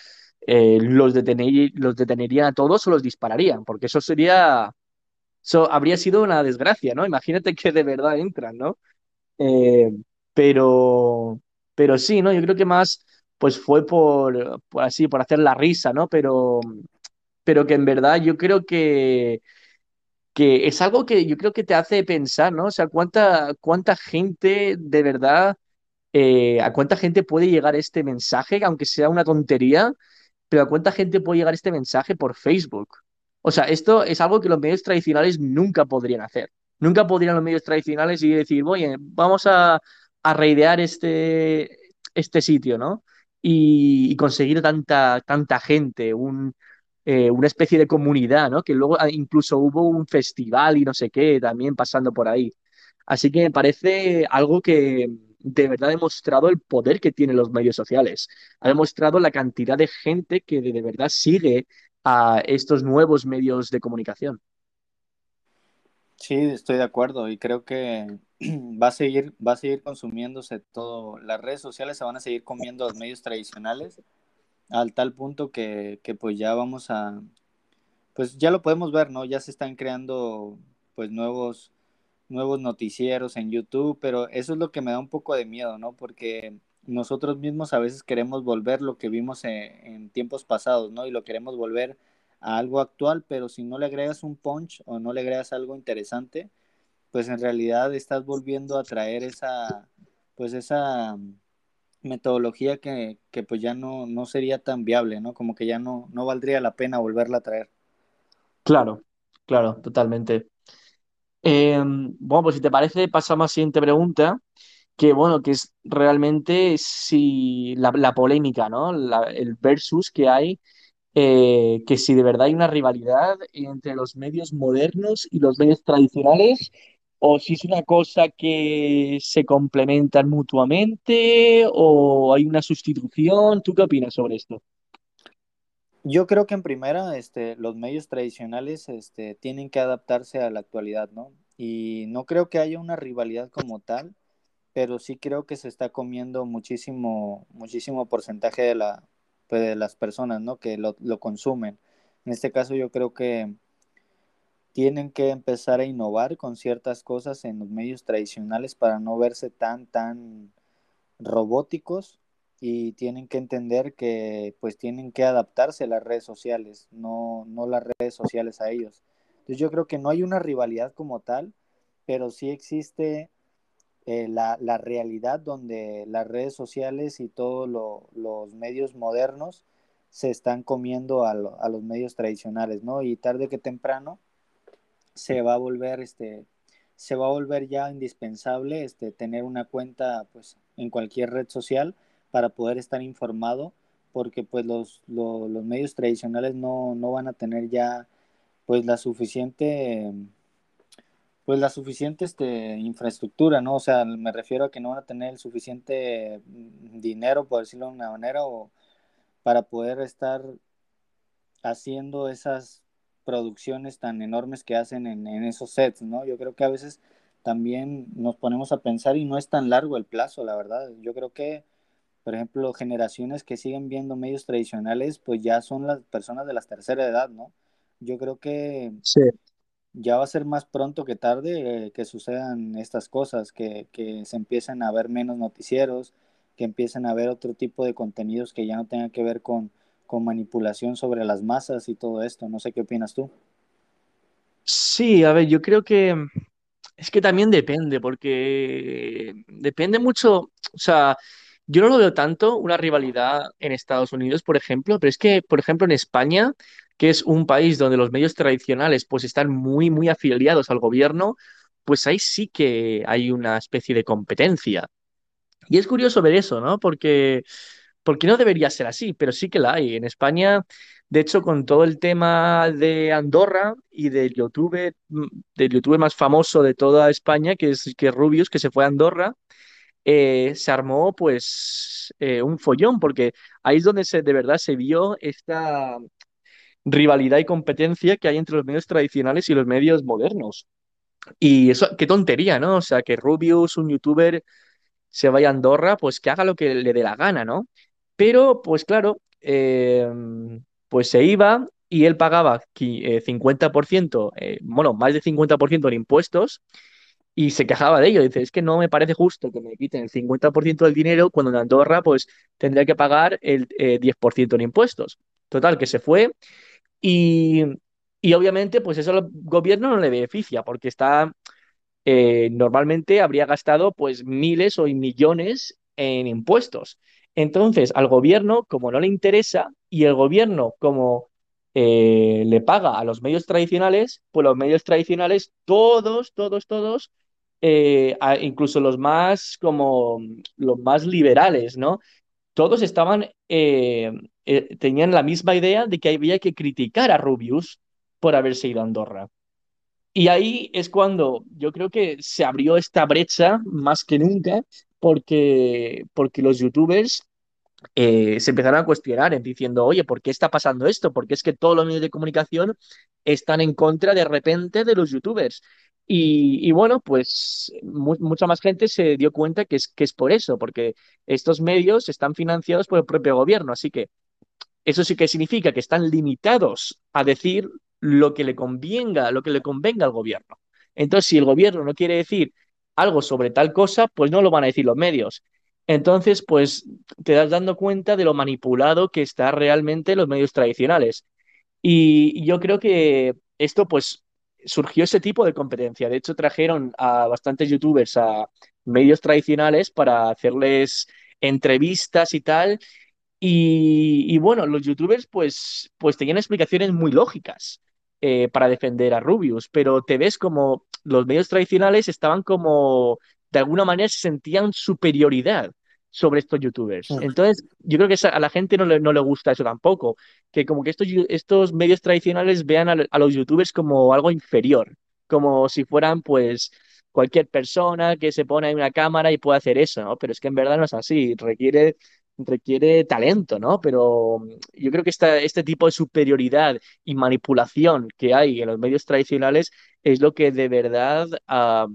eh, los detener- los detenerían a todos o los dispararían, porque eso sería, eso habría sido una desgracia, ¿no? Imagínate que de verdad entran, ¿no? Eh, pero, pero sí, ¿no? Yo creo que más, pues fue por, por así, por hacer la risa, ¿no? Pero, pero que en verdad yo creo que, que es algo que yo creo que te hace pensar, ¿no? O sea, cuánta, cuánta gente de verdad, eh, a cuánta gente puede llegar este mensaje, aunque sea una tontería, pero a cuánta gente puede llegar este mensaje por Facebook. O sea, esto es algo que los medios tradicionales nunca podrían hacer. Nunca podrían los medios tradicionales y decir, oye, vamos a, raidear este, este sitio, ¿no? Y, conseguir tanta, gente, eh, una especie de comunidad, ¿no? Que luego ah, incluso hubo un festival y no sé qué también pasando por ahí. Así que me parece algo que de verdad ha demostrado el poder que tienen los medios sociales. Ha demostrado la cantidad de gente que de, verdad sigue a estos nuevos medios de comunicación. Sí, estoy de acuerdo y creo que [clears throat] va a seguir, va a seguir consumiéndose todo. Las redes sociales se van a seguir comiendo los medios tradicionales al tal punto que, que pues ya vamos a, pues ya lo podemos ver, ¿no? Ya se están creando pues nuevos, nuevos noticieros en YouTube, pero eso es lo que me da un poco de miedo, ¿no? Porque nosotros mismos a veces queremos volver lo que vimos en, tiempos pasados, ¿no? Y lo queremos volver a algo actual, pero si no le agregas un punch o no le agregas algo interesante, pues en realidad estás volviendo a traer esa, pues esa metodología que, que pues ya no, no sería tan viable, ¿no? Como que ya no, no valdría la pena volverla a traer. Claro, claro, totalmente. Eh, bueno, pues si te parece, pasamos a la siguiente pregunta, que bueno, que es realmente si la, polémica, ¿no? El versus que hay eh, que si de verdad hay una rivalidad entre los medios modernos y los medios tradicionales, o si es una cosa que se complementan mutuamente, o hay una sustitución. ¿Tú qué opinas sobre esto? Yo creo que en primera, este, los medios tradicionales, este, tienen que adaptarse a la actualidad, ¿no? Y no creo que haya una rivalidad como tal, pero sí creo que se está comiendo muchísimo, muchísimo porcentaje de la, pues, de las personas, ¿no? Que lo, lo consumen. En este caso, yo creo que tienen que empezar a innovar con ciertas cosas en los medios tradicionales para no verse tan, tan robóticos y tienen que entender que pues tienen que adaptarse a las redes sociales, no, no las redes sociales a ellos. Entonces yo creo que no hay una rivalidad como tal, pero sí existe eh, la, la, realidad donde las redes sociales y todos lo, los medios modernos se están comiendo a, los medios tradicionales, ¿no? Y tarde que temprano se va a volver, este, se va a volver ya indispensable, este, tener una cuenta, pues, en cualquier red social para poder estar informado, porque, pues, los, los, los medios tradicionales no, no van a tener ya, pues, la suficiente pues la suficiente este, infraestructura, ¿no? O sea, me refiero a que no van a tener el suficiente mm, dinero, por decirlo de una manera, o para poder estar haciendo esas producciones tan enormes que hacen en, esos sets, ¿no? Yo creo que a veces también nos ponemos a pensar y no es tan largo el plazo, la verdad. Yo creo que, por ejemplo, generaciones que siguen viendo medios tradicionales, pues ya son las personas de la tercera edad, ¿no? Yo creo que sí ya va a ser más pronto que tarde eh, que sucedan estas cosas, que, que, se empiecen a ver menos noticieros, que empiecen a ver otro tipo de contenidos que ya no tengan que ver con, con manipulación sobre las masas y todo esto. No sé qué opinas tú. Sí, a ver, yo creo que es que también depende, porque depende mucho, o sea, yo no lo veo tanto una rivalidad en Estados Unidos, por ejemplo, pero es que, por ejemplo, en España, que es un país donde los medios tradicionales pues están muy, muy afiliados al gobierno, pues ahí sí que hay una especie de competencia. Y es curioso ver eso, ¿no? Porque, porque no debería ser así, pero sí que la hay. En España, de hecho, con todo el tema de Andorra y del youtuber, del youtuber más famoso de toda España, que es, que Rubius, que se fue a Andorra, eh, se armó pues eh, un follón, porque ahí es donde se, de verdad se vio esta rivalidad y competencia que hay entre los medios tradicionales y los medios modernos. Y eso, qué tontería, ¿no? O sea, que Rubius, un youtuber, se vaya a Andorra, pues que haga lo que le dé la gana, ¿no? Pero, pues claro, eh, pues se iba y él pagaba 50%, bueno, más de 50% en impuestos y se quejaba de ello. Dice, es que no me parece justo que me quiten el 50% del dinero cuando en Andorra pues tendría que pagar el 10% eh, en impuestos. Total, que se fue y, y, obviamente pues eso al gobierno no le beneficia porque está, eh, normalmente habría gastado pues miles o millones en impuestos. Entonces, al gobierno, como no le interesa, y el gobierno, como eh, le paga a los medios tradicionales, pues los medios tradicionales, todos, todos, todos, eh, incluso los más como los más liberales, ¿no? Todos estaban, eh, eh, tenían la misma idea de que había que criticar a Rubius por haberse ido a Andorra. Y ahí es cuando yo creo que se abrió esta brecha más que nunca, porque, porque los youtubers se empezaron a cuestionar diciendo, oye, ¿por qué está pasando esto? Porque es que todos los medios de comunicación están en contra de repente de los youtubers. Y, bueno, pues mucha más gente se dio cuenta que es, que es por eso, porque estos medios están financiados por el propio gobierno, así que eso sí que significa que están limitados a decir lo que le convenga, lo que le convenga al gobierno. Entonces, si el gobierno no quiere decir algo sobre tal cosa, pues no lo van a decir los medios. Entonces, pues te das dando cuenta de lo manipulado que está realmente los medios tradicionales. Y yo creo que esto, pues, surgió ese tipo de competencia. De hecho, trajeron a bastantes youtubers a medios tradicionales para hacerles entrevistas y tal. Y, bueno, los youtubers pues, pues tenían explicaciones muy lógicas eh, para defender a Rubius, pero te ves como los medios tradicionales estaban como, de alguna manera, se sentían superioridad sobre estos youtubers. Entonces, yo creo que a la gente no le, no le gusta eso tampoco, que como que estos, estos medios tradicionales vean a, los youtubers como algo inferior, como si fueran pues cualquier persona que se pone en una cámara y puede hacer eso, ¿no? Pero es que en verdad no es así, requiere, requiere talento, ¿no? Pero yo creo que este tipo de superioridad y manipulación que hay en los medios tradicionales es lo que de verdad ah,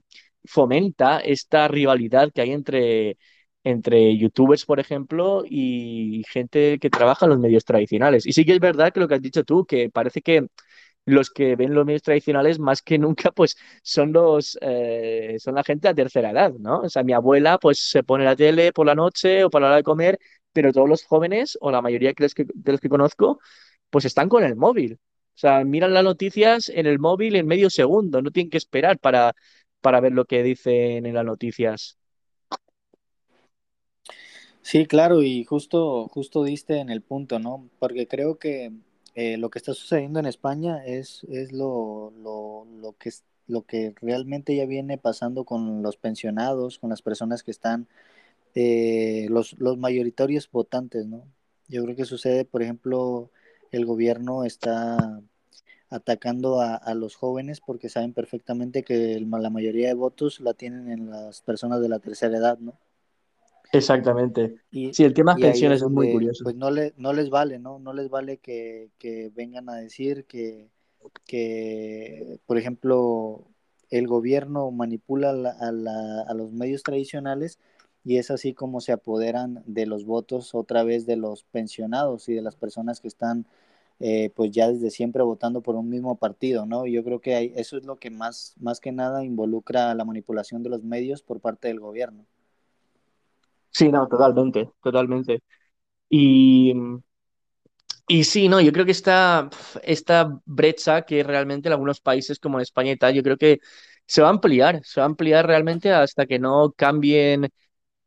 fomenta esta rivalidad que hay entre entre youtubers, por ejemplo, y gente que trabaja en los medios tradicionales. Y sí que es verdad que lo que has dicho tú, que parece que los que ven los medios tradicionales más que nunca pues son los eh, son la gente de tercera edad, ¿no? O sea, mi abuela pues se pone la tele por la noche o para la hora de comer, pero todos los jóvenes o la mayoría de los que, de los que conozco pues están con el móvil. O sea, miran las noticias en el móvil en medio segundo, no tienen que esperar para, para ver lo que dicen en las noticias. Sí, claro, y justo, justo diste en el punto, ¿no? Porque creo que eh, lo que está sucediendo en España es, es lo, lo, lo que, lo que realmente ya viene pasando con los pensionados, con las personas que están, eh, los, los mayoritarios votantes, ¿no? Yo creo que sucede, por ejemplo, el gobierno está atacando a, a los jóvenes porque saben perfectamente que la mayoría de votos la tienen en las personas de la tercera edad, ¿no? Exactamente. Y, Sí, el tema es pensiones es muy donde curioso. pues no le, no les vale, ¿no? No les vale que, que vengan a decir que, que, por ejemplo, el gobierno manipula la- a, la- a los medios tradicionales y es así como se apoderan de los votos otra vez de los pensionados y de las personas que están eh, pues ya desde siempre votando por un mismo partido, ¿no? Yo creo que hay- eso es lo que más, más que nada involucra la manipulación de los medios por parte del gobierno. Sí, no, totalmente, totalmente. Y, y sí, no, yo creo que esta, esta brecha que realmente en algunos países como en España y tal, yo creo que se va a ampliar, se va a ampliar realmente hasta que no cambien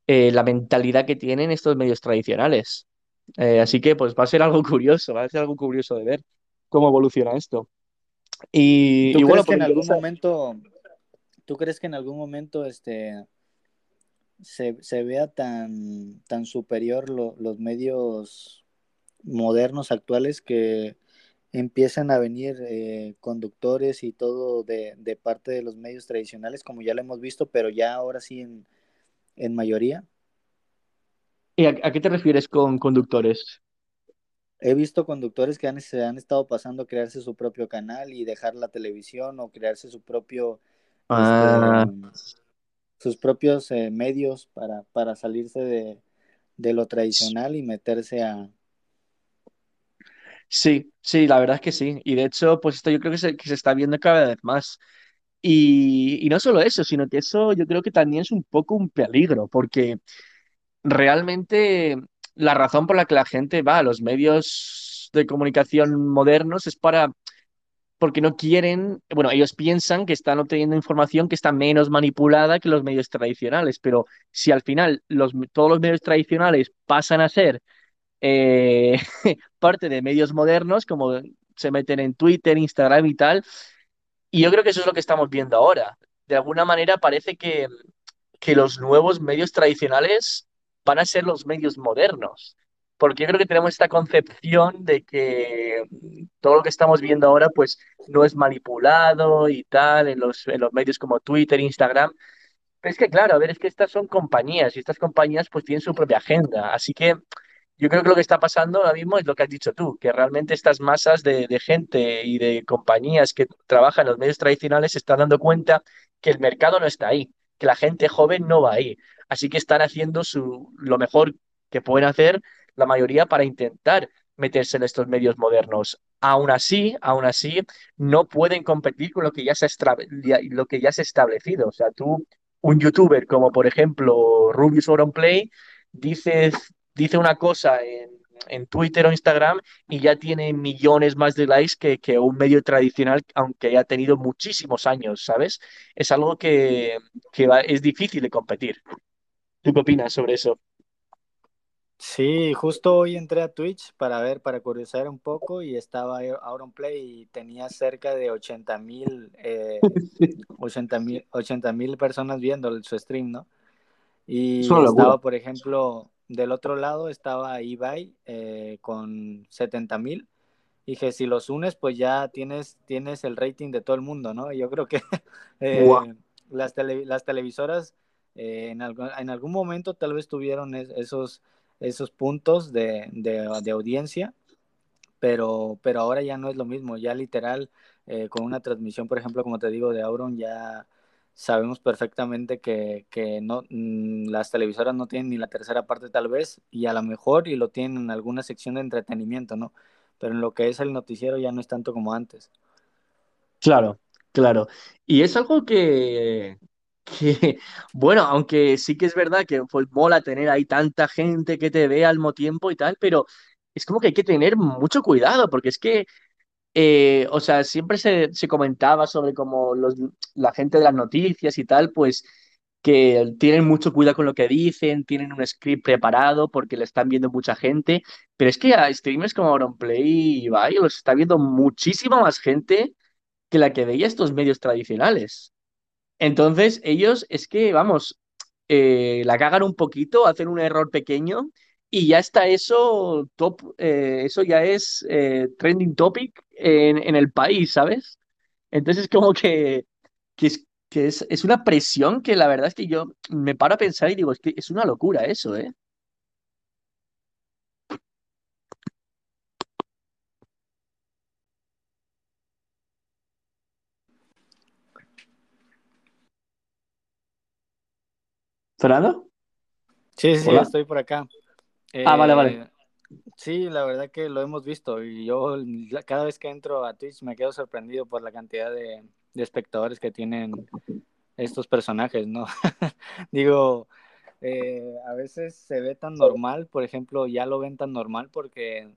eh, la mentalidad que tienen estos medios tradicionales. Eh, así que pues va a ser algo [laughs] curioso, va a ser algo curioso de ver cómo evoluciona esto. Y, ¿Tú y bueno, que pues en me algún momento, tú crees que en algún momento este se, se vea tan, tan superior lo- los medios modernos actuales que empiezan a venir eh, conductores y todo de, de parte de los medios tradicionales, como ya lo hemos visto, pero ya ahora sí en, en mayoría? ¿Y a, a qué te refieres con conductores? He visto conductores que han, se han estado pasando a crearse su propio canal y dejar la televisión o crearse su propio, este, Ah, sus propios eh, medios para, para salirse de, de lo tradicional y meterse a... sí, sí, la verdad es que sí. Y de hecho, pues esto yo creo que se, que se está viendo cada vez más. Y, y no solo eso, sino que eso yo creo que también es un poco un peligro, porque realmente la razón por la que la gente va a los medios de comunicación modernos es para, porque no quieren, bueno, ellos piensan que están obteniendo información que está menos manipulada que los medios tradicionales, pero si al final los, todos los medios tradicionales pasan a ser eh, [laughs] parte de medios modernos, como se meten en Twitter, Instagram y tal, y yo creo que eso es lo que estamos viendo ahora. De alguna manera parece que, que los nuevos medios tradicionales van a ser los medios modernos. Porque yo creo que tenemos esta concepción de que todo lo que estamos viendo ahora pues no es manipulado y tal en los, en los medios como Twitter, Instagram. Pero es que claro, a ver, es que estas son compañías y estas compañías pues tienen su propia agenda. Así que yo creo que lo que está pasando ahora mismo es lo que has dicho tú, que realmente estas masas de, de gente y de compañías que trabajan en los medios tradicionales se están dando cuenta que el mercado no está ahí, que la gente joven no va ahí. Así que están haciendo su, lo mejor que pueden hacer la mayoría para intentar meterse en estos medios modernos. Aún así, aún así, no pueden competir con lo que ya se ha, establecido. O sea, tú, un youtuber como por ejemplo Rubius Auronplay, dices dice una cosa en, en Twitter o Instagram y ya tiene millones más de likes que, que un medio tradicional, aunque haya tenido muchísimos años, ¿sabes? Es algo que, que va- es difícil de competir. ¿Tú qué opinas sobre eso? Sí, justo hoy entré a Twitch para ver, para curiosar un poco y estaba Auronplay y tenía cerca de 80 mil, eh, [laughs] 80 mil, 80 mil personas viendo su stream, ¿no? Y estaba, por ejemplo, del otro lado estaba Ibai eh, con 70 mil. Dije, si los unes, pues ya tienes, tienes el rating de todo el mundo, ¿no? Yo creo que [laughs] eh, las, tele- las televisoras eh, en, algún, en algún momento tal vez tuvieron es- esos, esos puntos de, de, audiencia, pero, pero ahora ya no es lo mismo, ya literal, eh, con una transmisión, por ejemplo, como te digo, de Auron, ya sabemos perfectamente que, que no, mm, las televisoras no tienen ni la tercera parte tal vez, y a lo mejor, y lo tienen en alguna sección de entretenimiento, ¿no? Pero en lo que es el noticiero ya no es tanto como antes. Claro, claro. Y es algo que, [laughs] bueno, aunque sí que es verdad que pues, mola tener ahí tanta gente que te ve al mismo tiempo y tal, pero es como que hay que tener mucho cuidado, porque es que eh, o sea, siempre se, se comentaba sobre cómo los, la gente de las noticias y tal, pues que tienen mucho cuidado con lo que dicen, tienen un script preparado porque le están viendo mucha gente, pero es que a streamers como Auronplay y Ibai los está viendo muchísima más gente que la que veía estos medios tradicionales. Entonces, ellos es que, vamos, eh, la cagan un poquito, hacen un error pequeño y ya está eso top, eh, eso ya es eh, trending topic en, en, el país, ¿sabes? Entonces, como que, que, es, que es, es, una presión que la verdad es que yo me paro a pensar y digo, es que es una locura eso, ¿eh? ¿Fernando? Sí, sí, Hola. estoy por acá. Ah, vale, vale. Eh, Sí, la verdad que lo hemos visto y yo cada vez que entro a Twitch me quedo sorprendido por la cantidad de, de espectadores que tienen estos personajes, ¿no? [laughs] Digo, eh, a veces se ve tan normal, por ejemplo, ya lo ven tan normal porque,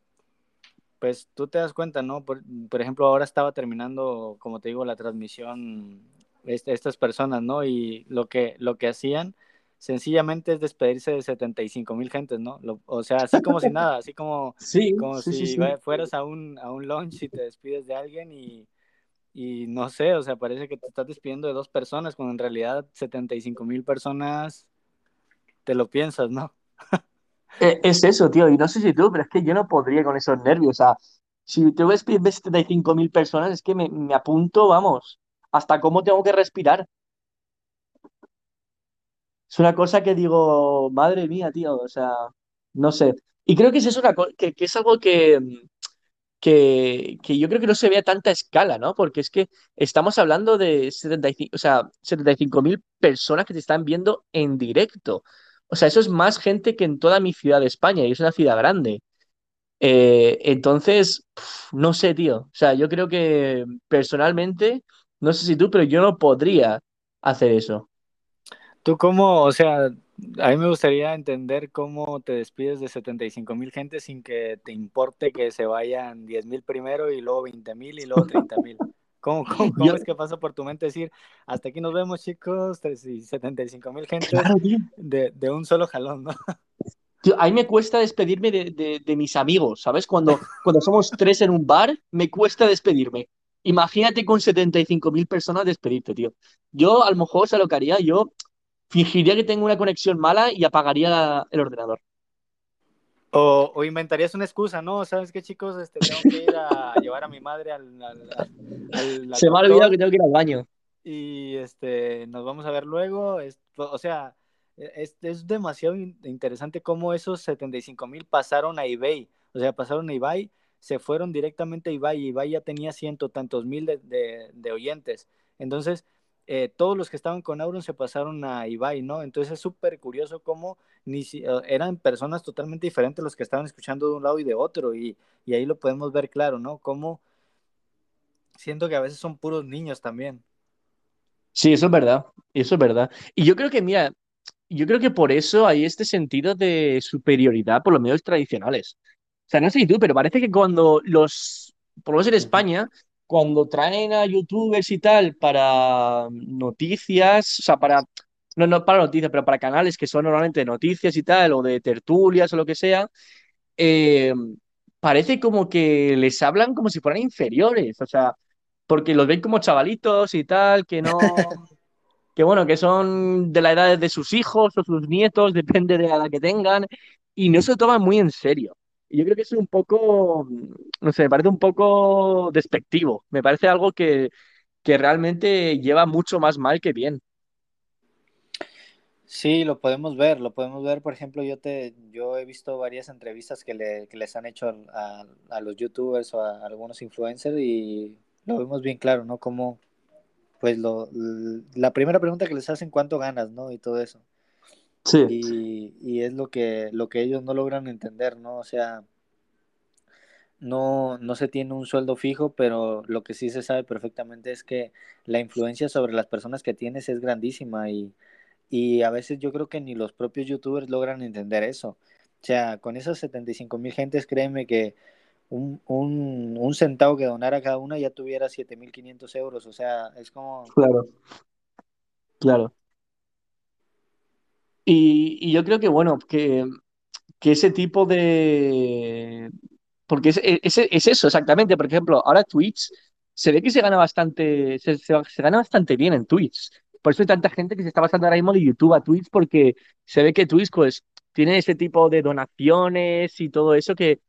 pues tú te das cuenta, ¿no? Por, por ejemplo, ahora estaba terminando, como te digo, la transmisión este, estas personas, ¿no? Y lo que, lo que hacían sencillamente es despedirse de 75 mil gentes, ¿no? Lo- o sea, así como si nada, así como, [laughs] Sí, como sí, si sí. fueras a un, a un lunch y te despides de alguien y, y no sé, o sea, parece que te estás despidiendo de dos personas, cuando en realidad 75 mil personas te lo piensas, ¿no? Eh, Es eso, tío, y no sé si tú, pero es que yo no podría con esos nervios. O sea, si te ves 75.000 personas, es que me, me apunto, vamos, hasta cómo tengo que respirar. Es una cosa que digo, madre mía, tío, o sea, no sé. Y creo que es una que, es algo que, que, que yo creo que no se ve a tanta escala, ¿no? Porque es que estamos hablando de 75, o sea, 75.000 personas que te están viendo en directo. O sea, eso es más gente que en toda mi ciudad de España, y es una ciudad grande. Eh, entonces, no sé, tío. O sea, yo creo que personalmente, no sé si tú, pero yo no podría hacer eso. ¿Tú cómo, o sea, a mí me gustaría entender cómo te despides de 75 mil gente sin que te importe que se vayan 10 mil primero y luego 20 mil y luego 30 mil? ¿Cómo, [laughs] cómo, cómo Yo, es que pasa por tu mente decir, hasta aquí nos vemos chicos, 75 mil claro, tío. de, de un solo jalón, ¿no? Tío, a mí me cuesta despedirme de, de- de mis amigos, ¿sabes? Cuando, cuando somos tres en un bar, me cuesta despedirme. Imagínate con 75.000 personas despedirte, tío. Yo, a lo mejor, ¿sabes lo que haría? Yo fingiría que tengo una conexión mala y apagaría el ordenador. O, o inventarías una excusa, ¿no? ¿Sabes qué chicos? Este, tengo que ir a [laughs] llevar a mi madre al, al, al- al Se me ha olvidado que tengo que ir al baño. y este, nos vamos a ver luego. O sea, es, es demasiado in- interesante cómo esos 75 mil pasaron a eBay. O sea, pasaron a eBay, se fueron directamente a eBay y eBay ya tenía ciento tantos mil de, de- de oyentes. Entonces, eh, todos los que estaban con Auron se pasaron a eBay, ¿no? Entonces es súper curioso cómo ni si- eh, eran personas totalmente diferentes los que estaban escuchando de un lado y de otro. Y, y ahí lo podemos ver claro, ¿no? Cómo siento que a veces son puros niños también. Sí, eso es verdad. Eso es verdad. Y yo creo que, mira, yo creo que por eso hay este sentido de superioridad por los medios tradicionales. O sea, no sé si tú, pero parece que cuando los, por lo menos en. España, cuando traen a youtubers y tal para noticias, o sea, para, no, no para noticias, pero para canales que son normalmente de noticias y tal, o de tertulias o lo que sea, eh, parece como que les hablan como si fueran inferiores, o sea, porque los ven como chavalitos y tal, que no [laughs] que bueno, que son de la edad de sus hijos o sus nietos, [laughs] depende de la edad que tengan, y no se lo toman muy en serio. Yo creo que es un poco, no sé, me parece un poco despectivo. Me parece algo que, que realmente lleva mucho más mal que bien. Sí, lo podemos ver, lo podemos ver, por ejemplo, yo te, yo he visto varias entrevistas que, le, que les han hecho a, a los youtubers o a algunos influencers y lo vemos bien claro, ¿no? Como, pues, lo, la primera pregunta que les hacen, ¿cuánto ganas, no? Y todo eso. Sí, Y, y es lo que, lo que ellos no logran entender, ¿no? O sea, no, no se tiene un sueldo fijo, pero lo que sí se sabe perfectamente es que la influencia sobre las personas que tienes es grandísima y y a veces yo creo que ni los propios youtubers logran entender eso. O sea, con esas 75 mil gentes, créeme que un, un, un centavo que donara cada una ya tuviera 7 mil 500 euros. O sea, es como, claro, claro. Y, y yo creo que, bueno, que, que ese tipo de... Porque es, es, es eso, exactamente. Por ejemplo, ahora Twitch se ve que se gana bastante, se, se, se gana bastante bien en Twitch. Por eso hay tanta gente que se está pasando ahora mismo de YouTube a Twitch porque se ve que Twitch pues tiene ese tipo de donaciones y todo eso que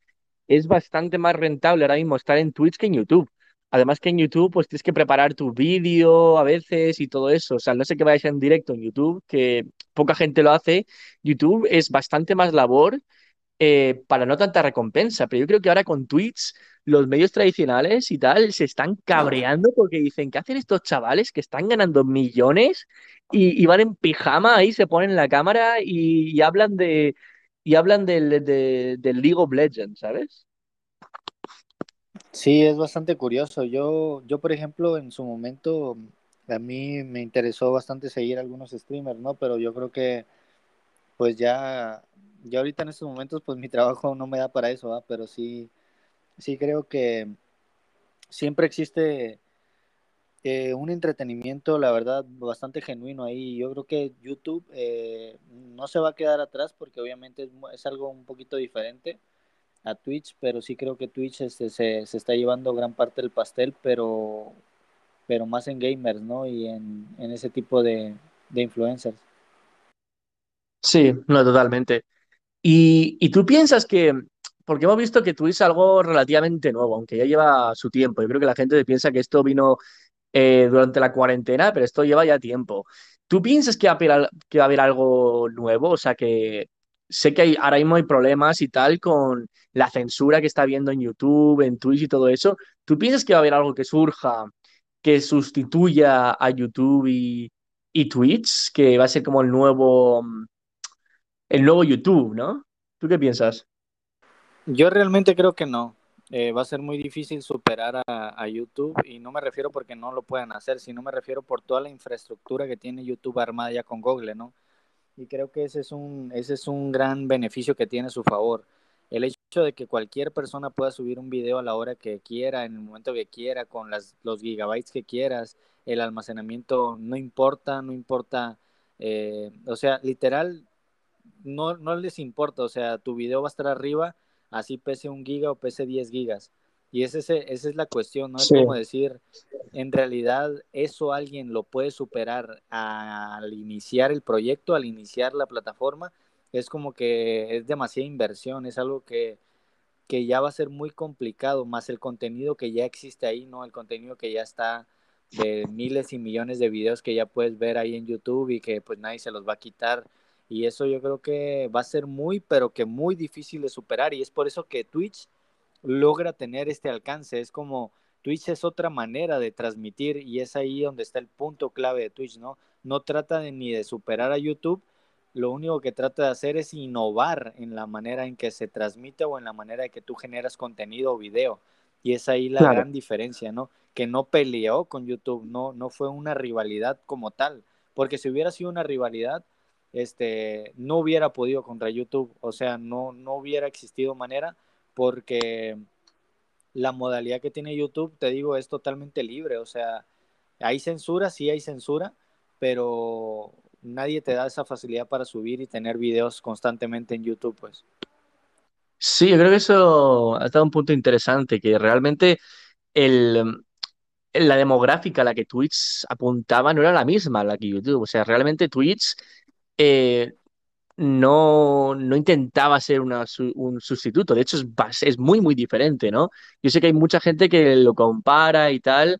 es bastante más rentable ahora mismo estar en Twitch que en YouTube. Además que en YouTube pues tienes que preparar tu vídeo a veces y todo eso. O sea, no sé que vayas en directo en YouTube, que poca gente lo hace. YouTube es bastante más labor eh, para no tanta recompensa. Pero yo creo que ahora con Twitch los medios tradicionales y tal se están cabreando porque dicen, ¿qué hacen estos chavales que están ganando millones y, van en pijama ahí, se ponen la cámara y, hablan de y hablan del, de, del League of Legends, ¿sabes? Sí, es bastante curioso. Yo, yo, por ejemplo, en su momento, a mí me interesó bastante seguir algunos streamers, ¿no? Pero yo creo que, pues ya, ya ahorita en estos momentos, pues [laughs] mi trabajo no me da para eso, ¿va? Pero sí, sí creo que siempre existe eh, un entretenimiento, la verdad, bastante genuino ahí. Yo creo que YouTube eh, no se va a quedar atrás porque obviamente es, es algo un poquito diferente a Twitch, pero sí creo que Twitch este, se, se está llevando gran parte del pastel, pero, pero más en gamers, ¿no? Y en, en ese tipo de, de influencers. Sí, no, totalmente. Y, y tú piensas que, porque hemos visto que Twitch es algo relativamente nuevo, aunque ya lleva su tiempo. Yo creo que la gente piensa que esto vino eh, durante la cuarentena, pero esto lleva ya tiempo. ¿Tú piensas que va a haber, que va a haber algo nuevo? O sea, que sé que hay, ahora mismo hay problemas y tal con la censura que está habiendo en YouTube, en Twitch y todo eso. ¿Tú piensas que va a haber algo que surja que sustituya a YouTube y, Twitch, que va a ser como el nuevo, el nuevo YouTube, ¿no? ¿Tú qué piensas? Yo realmente creo que no. Eh, va a ser muy difícil superar a, YouTube y no me refiero porque no lo puedan hacer, sino me refiero por toda la infraestructura que tiene YouTube armada ya con Google, ¿no? Y creo que ese es un, ese es un gran beneficio que tiene a su favor. El hecho de que cualquier persona pueda subir un video a la hora que quiera, en el momento que quiera, con las, los gigabytes que quieras, el almacenamiento no importa, no importa, eh, o sea, literal, no, no les importa, o sea, tu video va a estar arriba, así pese un giga o pese 10 gigas. Y ese, esa es la cuestión, ¿no? Sí. Es como decir, en realidad eso alguien lo puede superar al iniciar el proyecto, al iniciar la plataforma. Es como que es demasiada inversión, es algo que, que ya va a ser muy complicado, más el contenido que ya existe ahí, ¿no? El contenido que ya está de miles y millones de videos que ya puedes ver ahí en YouTube y que pues nadie se los va a quitar. Y eso yo creo que va a ser muy, pero que muy difícil de superar. Y es por eso que Twitch logra tener este alcance. Es como Twitch es otra manera de transmitir y es ahí donde está el punto clave de Twitch, ¿no? No trata de, ni de superar a YouTube, lo único que trata de hacer es innovar en la manera en que se transmite o en la manera en que tú generas contenido o video. Y es ahí la claro. gran diferencia, ¿no? Que no peleó con YouTube, no, no fue una rivalidad como tal, porque si hubiera sido una rivalidad, este, no hubiera podido contra YouTube, o sea, no, no hubiera existido manera porque la modalidad que tiene YouTube, te digo, es totalmente libre, o sea, hay censura, sí hay censura, pero nadie te da esa facilidad para subir y tener videos constantemente en YouTube, pues. Sí, yo creo que eso ha estado un punto interesante, que realmente el, la demográfica a la que Twitch apuntaba no era la misma a la que YouTube. O sea, realmente Twitch eh, no, no intentaba ser una, un sustituto. De hecho, es, es muy, muy diferente, ¿no? Yo sé que hay mucha gente que lo compara y tal,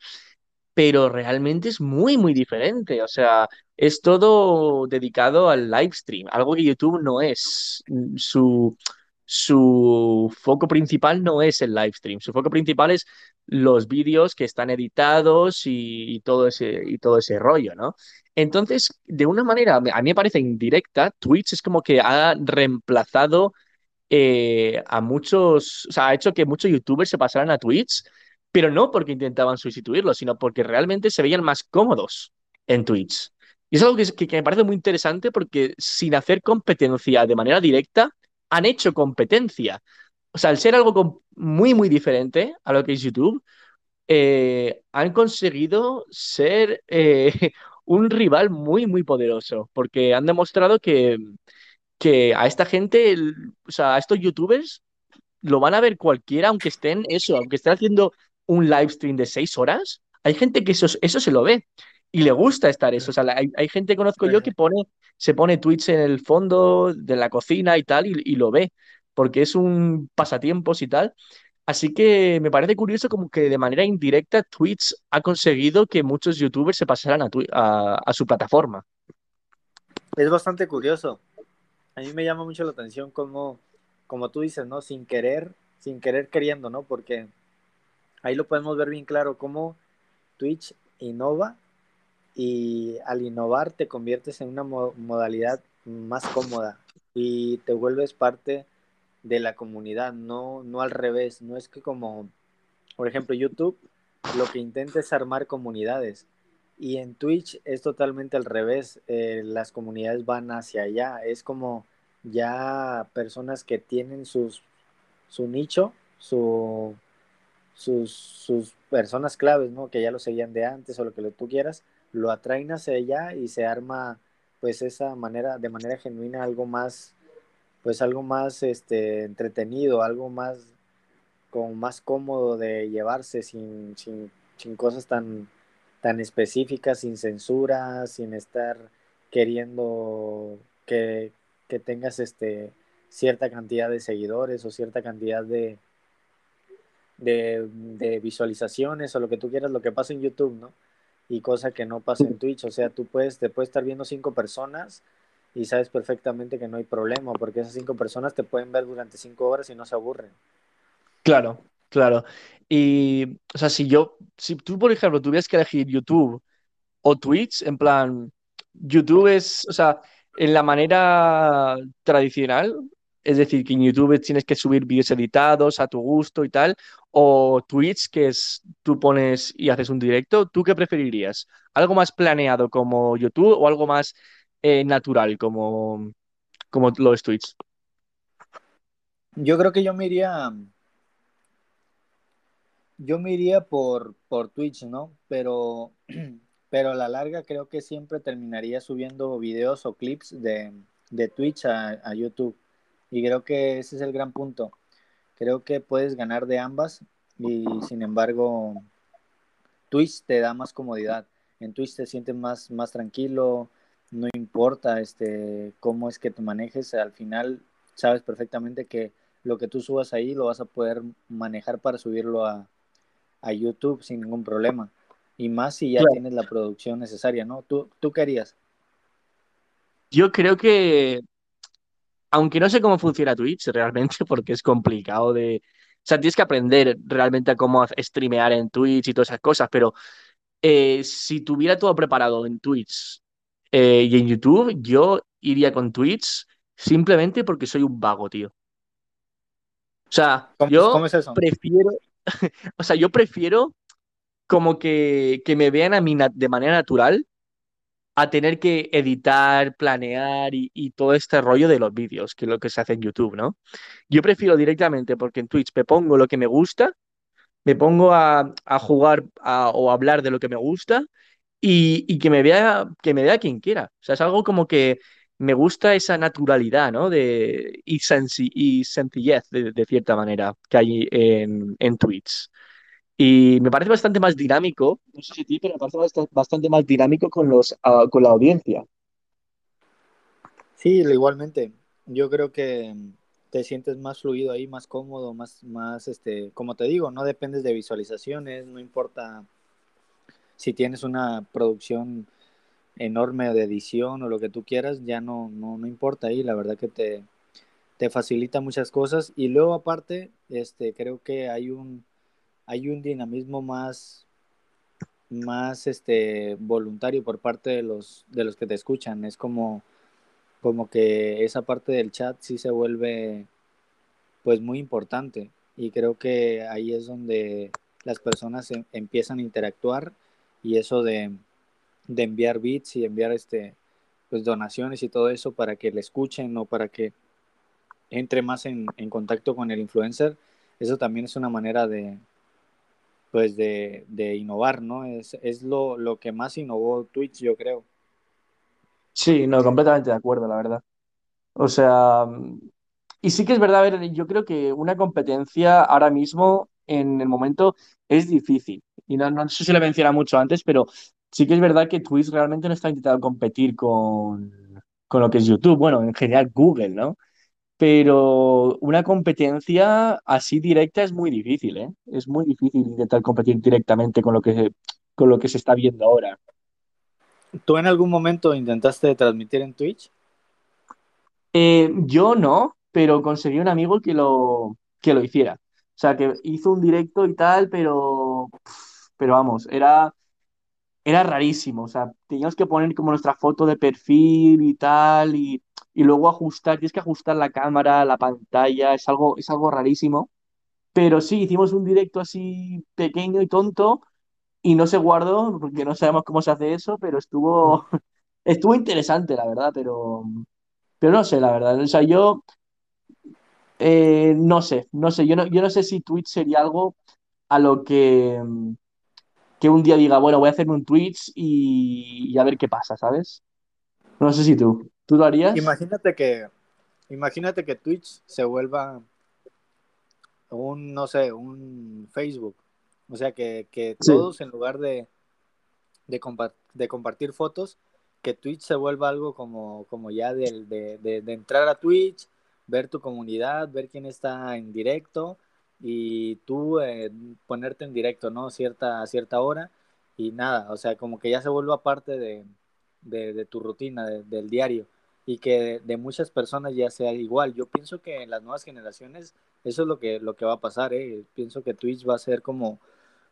pero realmente es muy, muy diferente. O sea, es todo dedicado al live stream, algo que YouTube no es. Su, su foco principal no es el live stream, su foco principal es los vídeos que están editados y, todo ese, y todo ese rollo, ¿no? Entonces, de una manera, a mí me parece indirecta, Twitch es como que ha reemplazado eh, a muchos, o sea, ha hecho que muchos youtubers se pasaran a Twitch, pero no porque intentaban sustituirlo, sino porque realmente se veían más cómodos en Twitch. Y es algo que, me parece muy interesante porque sin hacer competencia de manera directa, han hecho competencia. O sea, al ser algo muy, muy diferente a lo que es YouTube, eh, han conseguido ser eh, [laughs] un rival muy, muy poderoso, porque han demostrado que, que a esta gente, el- o sea, a estos youtubers, lo van a ver cualquiera, aunque estén eso, aunque estén haciendo un live stream de seis horas, hay gente que eso, eso se lo ve y le gusta estar eso. O sea, hay, hay gente que conozco yo que pone, se pone Twitch en el fondo de la cocina y tal, y, y lo ve, porque es un pasatiempos y tal. Así que me parece curioso como que de manera indirecta Twitch ha conseguido que muchos youtubers se pasaran a, a, a su plataforma. Es bastante curioso. A mí me llama mucho la atención como, como tú dices, ¿no? Sin querer, sin querer queriendo, ¿no? Porque ahí lo podemos ver bien claro, cómo Twitch innova y al innovar te conviertes en una mo- modalidad más cómoda y te vuelves parte de la comunidad, no, no al revés, no es que como, por ejemplo, YouTube lo que intenta es armar comunidades y en Twitch es totalmente al revés, eh, las comunidades van hacia allá, es como ya personas que tienen sus, su nicho, su, sus, sus personas claves, ¿no? Que ya lo seguían de antes o lo que tú quieras, lo atraen hacia allá y se arma pues esa manera, de manera genuina, algo más, pues algo más este, entretenido, algo más, como más cómodo de llevarse sin, sin, sin cosas tan, tan específicas, sin censura, sin estar queriendo que, que tengas este, cierta cantidad de seguidores o cierta cantidad de, de, de, visualizaciones o lo que tú quieras, lo que pasa en YouTube, ¿no? Y cosa que no pasa en Twitch, o sea, tú puedes, te puedes estar viendo cinco personas y sabes perfectamente que no hay problema, porque esas cinco personas te pueden ver durante cinco horas y no se aburren. Claro, claro. Y, o sea, si yo, si tú, por ejemplo, tuvieras que elegir YouTube o Twitch, en plan, YouTube es, o sea, en la manera tradicional, es decir, que en YouTube tienes que subir vídeos editados a tu gusto y tal, o Twitch, que es tú pones y haces un directo, ¿tú qué preferirías? ¿Algo más planeado como YouTube o algo más eh, natural como, como lo es Twitch? Yo creo que yo me iría, yo me iría por, por Twitch, ¿no? Pero, [clears throat] pero a la larga creo que siempre terminaría subiendo videos o clips de, de Twitch a, a YouTube. Y creo que ese es el gran punto. Creo que puedes ganar de ambas y sin embargo Twitch te da más comodidad. En Twitch te sientes más, más tranquilo, no importa este, cómo es que te manejes, al final sabes perfectamente que lo que tú subas ahí lo vas a poder manejar para subirlo a, a YouTube sin ningún problema. Y más si ya claro. tienes la producción necesaria, ¿no? ¿Tú, ¿Tú qué harías? Yo creo que aunque no sé cómo funciona Twitch realmente, [laughs] porque es complicado de... O sea, tienes que aprender realmente a cómo streamear en Twitch y todas esas cosas, pero eh, si tuviera todo preparado en Twitch eh, y en YouTube, yo iría con Twitch simplemente porque soy un vago, tío. O sea, ¿Cómo, yo ¿cómo es eso? prefiero... [laughs] o sea, yo prefiero como que, que me vean a mí de manera natural a tener que editar, planear y, y, todo este rollo de los vídeos, que es lo que se hace en YouTube, ¿no? Yo prefiero directamente, porque en Twitch me pongo lo que me gusta, me pongo a, a jugar a, o a hablar de lo que me gusta y, que, me vea, que me vea quien quiera. O sea, es algo como que me gusta esa naturalidad, ¿no? De, y, sensi, y sencillez, de, cierta manera, que hay en, en Twitch. Y me parece bastante más dinámico, no sé si a ti, pero me parece bastante más dinámico con, los, uh, con la audiencia. Sí, igualmente. Yo creo que te sientes más fluido ahí, más cómodo, más, más, este, como te digo, no dependes de visualizaciones, no importa si tienes una producción enorme de edición o lo que tú quieras, ya no, no, no importa ahí, la verdad que te, te facilita muchas cosas. Y luego aparte, este, creo que hay un hay un dinamismo más más este voluntario por parte de los de los que te escuchan es como como que esa parte del chat sí se vuelve pues muy importante y creo que ahí es donde las personas em empiezan a interactuar y eso de, de enviar bits y enviar este pues donaciones y todo eso para que le escuchen o para que entre más en, en contacto con el influencer eso también es una manera de pues de, de innovar, ¿no? Es, es lo, lo que más innovó Twitch, yo creo. Sí, no, completamente de acuerdo, la verdad. O sea, y sí que es verdad, a ver, yo creo que una competencia ahora mismo, en el momento, es difícil. Y no, no sé si lo menciona mucho antes, pero sí que es verdad que Twitch realmente no está intentando competir con, con lo que es YouTube, bueno, en general Google, ¿no? Pero una competencia así directa es muy difícil, ¿eh? Es muy difícil intentar competir directamente con lo que, con lo que se está viendo ahora. ¿Tú en algún momento intentaste transmitir en Twitch? Eh, yo no, pero conseguí un amigo que lo, que lo hiciera. O sea, que hizo un directo y tal, pero, pero vamos, era, era rarísimo. O sea, teníamos que poner como nuestra foto de perfil y tal, y, y luego ajustar, tienes que ajustar la cámara, la pantalla, es algo, es algo rarísimo. Pero sí, hicimos un directo así pequeño y tonto, y no se guardó, porque no sabemos cómo se hace eso, pero estuvo, [laughs] estuvo interesante, la verdad, pero, pero no sé, la verdad. O sea, yo eh, no sé, no sé. Yo no, yo no sé si Twitch sería algo a lo que, que un día diga, bueno, voy a hacerme un Twitch y, y a ver qué pasa, ¿sabes? No sé si tú. ¿Tú lo harías? Imagínate que, imagínate que Twitch se vuelva un, no sé, un Facebook. O sea, que, que Sí. todos en lugar de, de, compa- de compartir fotos, que Twitch se vuelva algo como, como ya del- de, de, de entrar a Twitch, ver tu comunidad, ver quién está en directo y tú eh, ponerte en directo, ¿no? Cierta, a cierta hora y nada, o sea, como que ya se vuelva parte de, de, de tu rutina, de- del diario y que de, de muchas personas ya sea igual. Yo pienso que en las nuevas generaciones eso es lo que, lo que va a pasar, ¿eh? Pienso que Twitch va a ser como,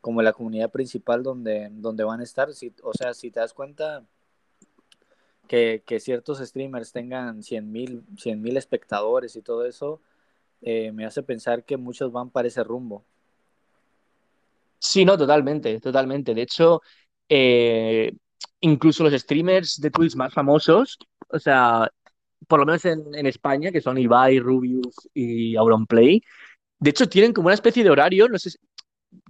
como la comunidad principal donde, donde van a estar. Si, o sea, si te das cuenta que, que ciertos streamers tengan 100 mil 100 mil espectadores y todo eso, eh, me hace pensar que muchos van para ese rumbo. Sí, no, totalmente, totalmente. De hecho, eh, incluso los streamers de Twitch más famosos, o sea, por lo menos en, España, que son Ibai, Rubius y Auronplay, de hecho tienen como una especie de horario, no sé si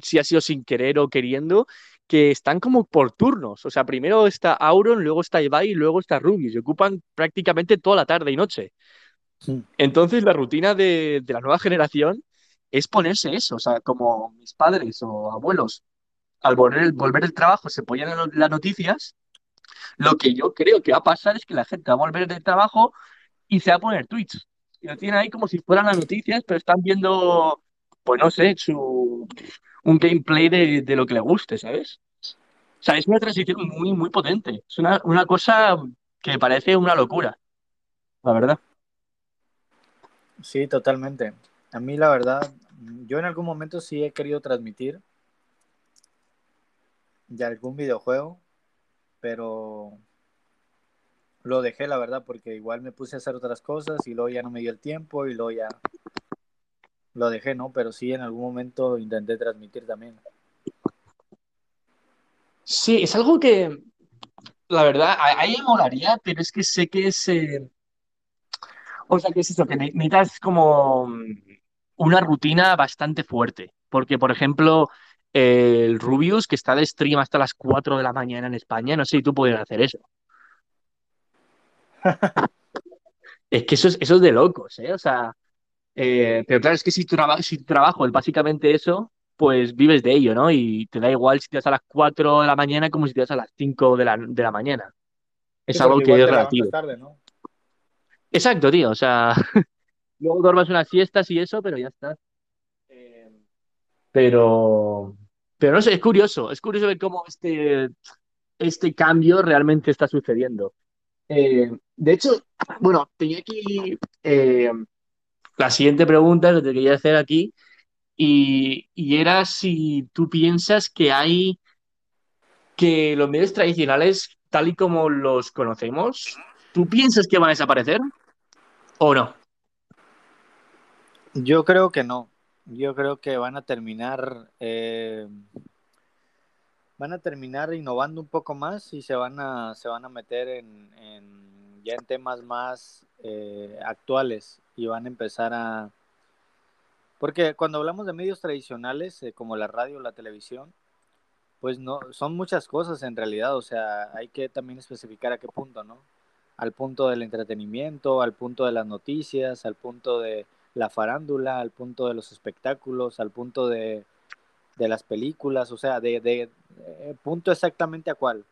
si ha sido sin querer o queriendo, que están como por turnos. O sea, primero está Auron, luego está Ibai y luego está Rubius. Y ocupan prácticamente toda la tarde y noche. Entonces, la rutina de, la nueva generación es ponerse eso. O sea, como mis padres o abuelos, al volver, volver del trabajo se ponían las noticias, lo que yo creo que va a pasar es que la gente va a volver del trabajo y se va a poner Twitch. Y lo tienen ahí como si fueran las noticias, pero están viendo, pues no sé, su, un gameplay de, de lo que le guste, ¿sabes? O sea, es una transición muy, muy potente. Es una, una cosa que parece una locura, la verdad. Sí, totalmente. A mí la verdad, yo en algún momento sí he querido transmitir de algún videojuego, pero lo dejé la verdad porque igual me puse a hacer otras cosas y luego ya no me dio el tiempo y luego ya lo dejé, ¿no? Pero sí en algún momento intenté transmitir también. Sí, es algo que, la verdad, a- ahí me molaría, pero es que sé que es... eh, O sea, que es eso, que ne- necesitas como mm, una rutina bastante fuerte. Porque, por ejemplo, el Rubius, que está de stream hasta las 4 de la mañana en España, no sé si tú podrías hacer eso. [laughs] Es que eso es, eso es de locos, ¿eh? O sea, eh, pero claro, es que si tu, traba- si tu trabajo es básicamente eso, pues vives de ello, ¿no? Y te da igual si te vas a las 4 de la mañana como si te vas a las 5 de la, de la mañana. Es Sí, algo que es relativo. levantas tarde, ¿no? Exacto, tío. O sea, [laughs] luego duermas unas siestas y eso, pero ya está. Eh, pero, pero no sé, es curioso. Es curioso ver cómo este, este cambio realmente está sucediendo. Eh, de hecho, bueno, tenía aquí eh, la siguiente pregunta que te quería hacer aquí y, y era si tú piensas que hay que los medios tradicionales, tal y como los conocemos, ¿tú piensas que van a desaparecer o no? Yo creo que no. Yo creo que van a terminar, eh, van a terminar innovando un poco más y se van a, se van a meter en, en- ya en temas más eh, actuales y van a empezar a, Porque cuando hablamos de medios tradicionales, eh, como la radio o la televisión, pues no, son muchas cosas en realidad, o sea, hay que también especificar a qué punto, ¿no? Al punto del entretenimiento, al punto de las noticias, al punto de la farándula, al punto de los espectáculos, al punto de, de las películas, o sea, de, de, eh, punto exactamente a cuál.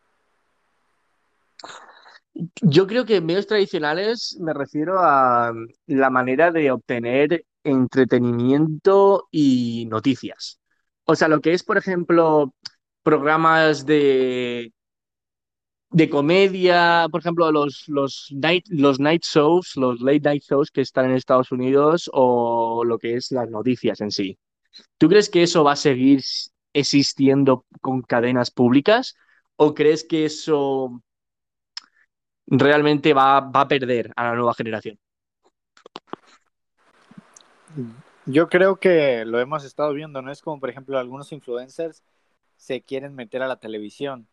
Yo creo que medios tradicionales me refiero a la manera de obtener entretenimiento y noticias. O sea, lo que es, por ejemplo, programas de, de comedia, por ejemplo, los, los, night, los night shows, los late night shows que están en Estados Unidos o lo que es las noticias en sí. ¿Tú crees que eso va a seguir existiendo con cadenas públicas o crees que eso realmente va, va a perder a la nueva generación? Yo creo que lo hemos estado viendo, ¿no? Es como, por ejemplo, algunos influencers se quieren meter a la televisión.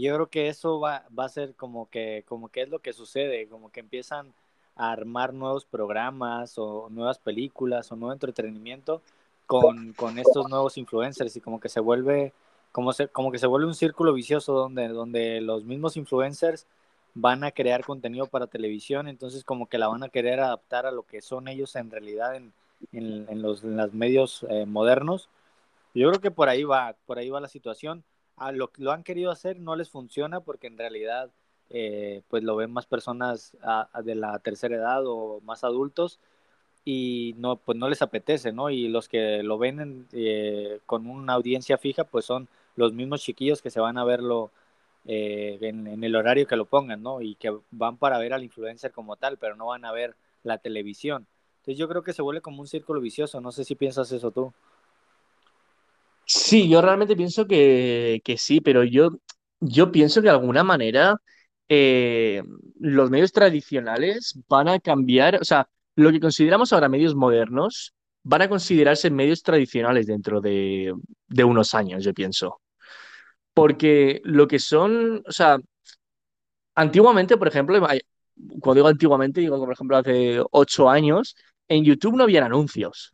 Yo creo que eso va, va a ser como que, como que es lo que sucede, como que empiezan a armar nuevos programas o nuevas películas o nuevo entretenimiento con, con estos nuevos influencers y como que se vuelve, como, se, como que se vuelve un círculo vicioso donde, donde los mismos influencers van a crear contenido para televisión, entonces como que la van a querer adaptar a lo que son ellos en realidad en, en, los, en los medios eh, modernos. Yo creo que por ahí va, por ahí va la situación. A lo, lo han querido hacer, no les funciona porque en realidad eh, pues lo ven más personas a, de la tercera edad o más adultos y no pues no les apetece, ¿no? Y los que lo ven en, eh, con una audiencia fija pues son los mismos chiquillos que se van a verlo eh, en, en, el horario que lo pongan, ¿no? Y que van para ver al influencer como tal, pero no van a ver la televisión. Entonces yo creo que se vuelve como un círculo vicioso, no sé si piensas eso tú. Sí, yo realmente pienso que, que sí, pero yo, yo pienso que de alguna manera eh, los medios tradicionales van a cambiar, o sea, lo que consideramos ahora medios modernos van a considerarse medios tradicionales dentro de, de unos años, yo pienso. Porque lo que son, o sea, antiguamente, por ejemplo, cuando digo antiguamente, digo, por ejemplo, hace ocho años, en YouTube no habían anuncios.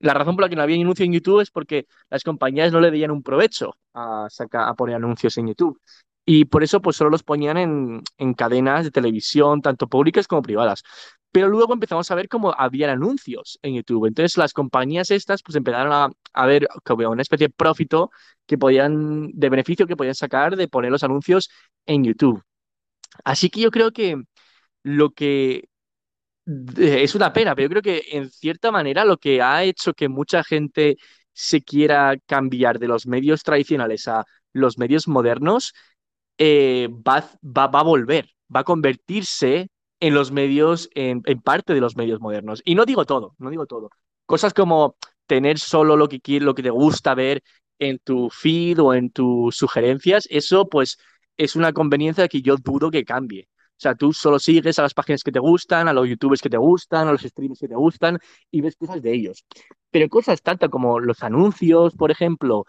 La razón por la que no había anuncio en YouTube es porque las compañías no le veían un provecho a, sacar, a poner anuncios en YouTube. Y por eso pues solo los ponían en, en, cadenas de televisión, tanto públicas como privadas. Pero luego empezamos a ver cómo habían anuncios en YouTube. Entonces las compañías estas pues empezaron a, a ver como una especie de profito que podían, de beneficio que podían sacar de poner los anuncios en YouTube. Así que yo creo que lo que es una pena, pero yo creo que en cierta manera lo que ha hecho que mucha gente se quiera cambiar de los medios tradicionales a los medios modernos eh, va, va, va, a volver, va a convertirse en los medios, en, en, parte de los medios modernos. Y no digo todo, no digo todo. Cosas como tener solo lo que, lo que te gusta ver en tu feed o en tus sugerencias, eso pues es una conveniencia que yo dudo que cambie. O sea, tú solo sigues a las páginas que te gustan, a los youtubers que te gustan, a los streamers que te gustan y ves cosas de ellos. Pero cosas tantas como los anuncios, por ejemplo,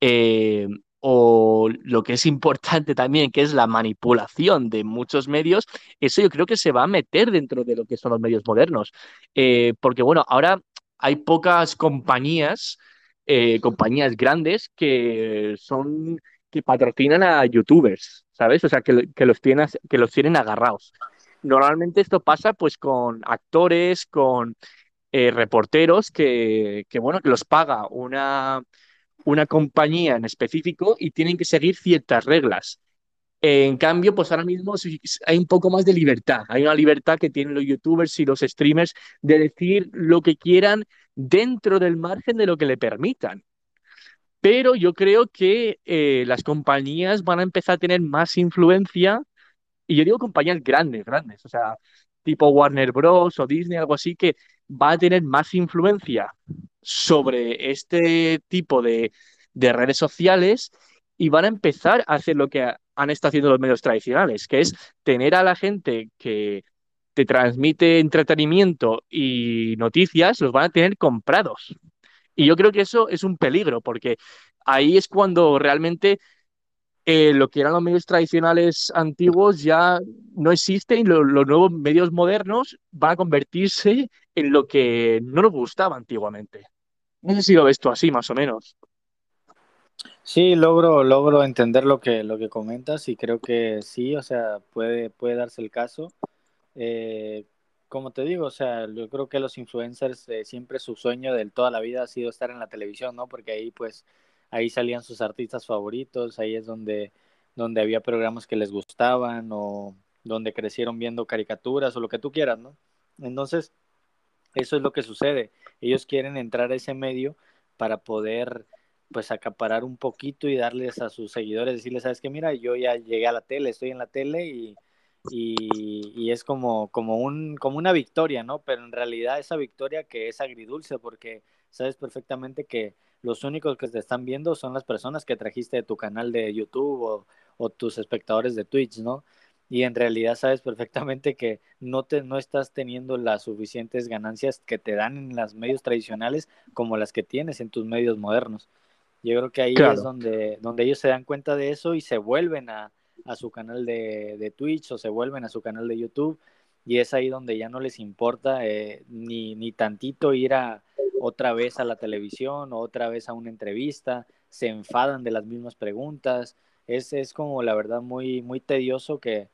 eh, o lo que es importante también, que es la manipulación de muchos medios, eso yo creo que se va a meter dentro de lo que son los medios modernos. Eh, porque bueno, ahora hay pocas compañías, eh, compañías grandes que son que patrocinan a youtubers, ¿sabes? O sea, que, los, tienen, que los tienen agarrados. Normalmente esto pasa pues con actores, con eh, reporteros que, que, bueno, que los paga una, una compañía en específico y tienen que seguir ciertas reglas. En cambio, pues ahora mismo hay un poco más de libertad. Hay una libertad que tienen los youtubers y los streamers de decir lo que quieran dentro del margen de lo que le permitan. Pero yo creo que eh, las compañías van a empezar a tener más influencia, y yo digo compañías grandes, grandes, o sea, tipo Warner Bros. o Disney, algo así, que va a tener más influencia sobre este tipo de, de redes sociales y van a empezar a hacer lo que han estado haciendo los medios tradicionales, que es tener a la gente que te transmite entretenimiento y noticias, los van a tener comprados. Y yo creo que eso es un peligro, porque ahí es cuando realmente eh, lo que eran los medios tradicionales antiguos ya no existen y lo- los nuevos medios modernos van a convertirse en lo que no nos gustaba antiguamente. No sé si lo ves así, más o menos. Sí, logro, logro entender lo que, lo que comentas y creo que sí, o sea, puede, puede darse el caso. Eh, como te digo, o sea, yo creo que los influencers eh, siempre su sueño de toda la vida ha sido estar en la televisión, ¿no? Porque ahí pues ahí salían sus artistas favoritos, ahí es donde donde había programas que les gustaban o donde crecieron viendo caricaturas o lo que tú quieras, ¿no? Entonces, eso es lo que sucede. Ellos quieren entrar a ese medio para poder pues acaparar un poquito y darles a sus seguidores, decirles, sabes que mira, yo ya llegué a la tele, estoy en la tele y, y, y, es como, como, un, como una victoria, ¿no? Pero en realidad esa victoria que es agridulce porque sabes perfectamente que los únicos que te están viendo son las personas que trajiste de tu canal de YouTube o, o tus espectadores de Twitch, ¿no? Y en realidad sabes perfectamente que no, te, no estás teniendo las suficientes ganancias que te dan en los medios tradicionales como las que tienes en tus medios modernos. Yo creo que ahí Claro. es donde, donde ellos se dan cuenta de eso y se vuelven a, a su canal de, de, Twitch o se vuelven a su canal de YouTube y es ahí donde ya no les importa eh, ni, ni tantito ir a otra vez a la televisión o otra vez a una entrevista, se enfadan de las mismas preguntas, es, es como la verdad muy, muy tedioso que,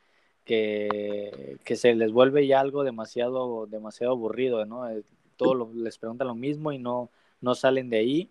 que, que se les vuelve ya algo demasiado, demasiado aburrido, ¿no? Eh, Todos lo, les preguntan lo mismo y no, no salen de ahí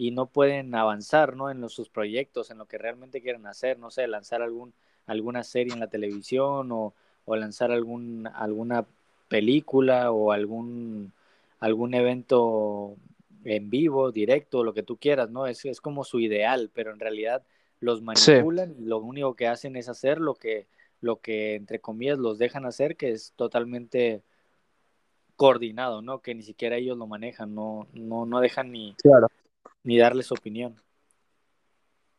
y no pueden avanzar ¿no? en los, sus proyectos, en lo que realmente quieren hacer, no sé, lanzar algún, alguna serie en la televisión o, o lanzar algún, alguna película o algún, algún evento en vivo, directo, lo que tú quieras, ¿no? Es, es como su ideal, pero en realidad los manipulan sí. y lo único que hacen es hacer lo que, lo que entre comillas los dejan hacer, que es totalmente coordinado, ¿no? Que ni siquiera ellos lo manejan, no, no, no dejan ni, claro ni darles opinión.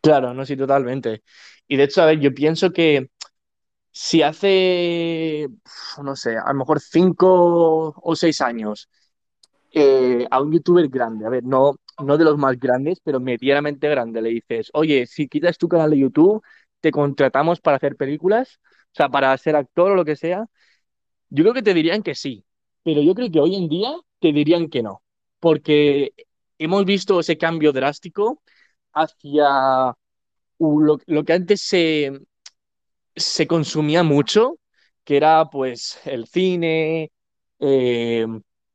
Claro, no, sí, totalmente. Y de hecho, a ver, yo pienso que si hace, no sé, a lo mejor cinco o seis años eh, a un youtuber grande, a ver, no, no de los más grandes, pero medianamente grande, le dices, oye, si quitas tu canal de YouTube, te contratamos para hacer películas, o sea, para ser actor o lo que sea, yo creo que te dirían que sí, pero yo creo que hoy en día te dirían que no, porque hemos visto ese cambio drástico hacia lo, que antes se, consumía mucho, que era pues el cine, eh,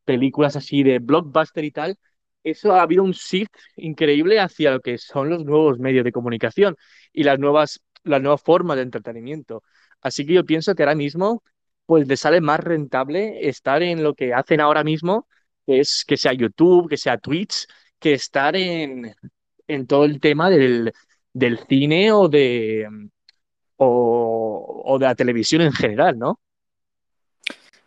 películas así de blockbuster y tal. Eso ha habido un shift increíble hacia lo que son los nuevos medios de comunicación y las nuevas, las nuevas formas de entretenimiento. Así que yo pienso que ahora mismo pues le sale más rentable estar en lo que hacen ahora mismo, es que sea YouTube, que sea Twitch, que estar en, en todo el tema del, del cine o de, o, o, de la televisión en general, ¿no?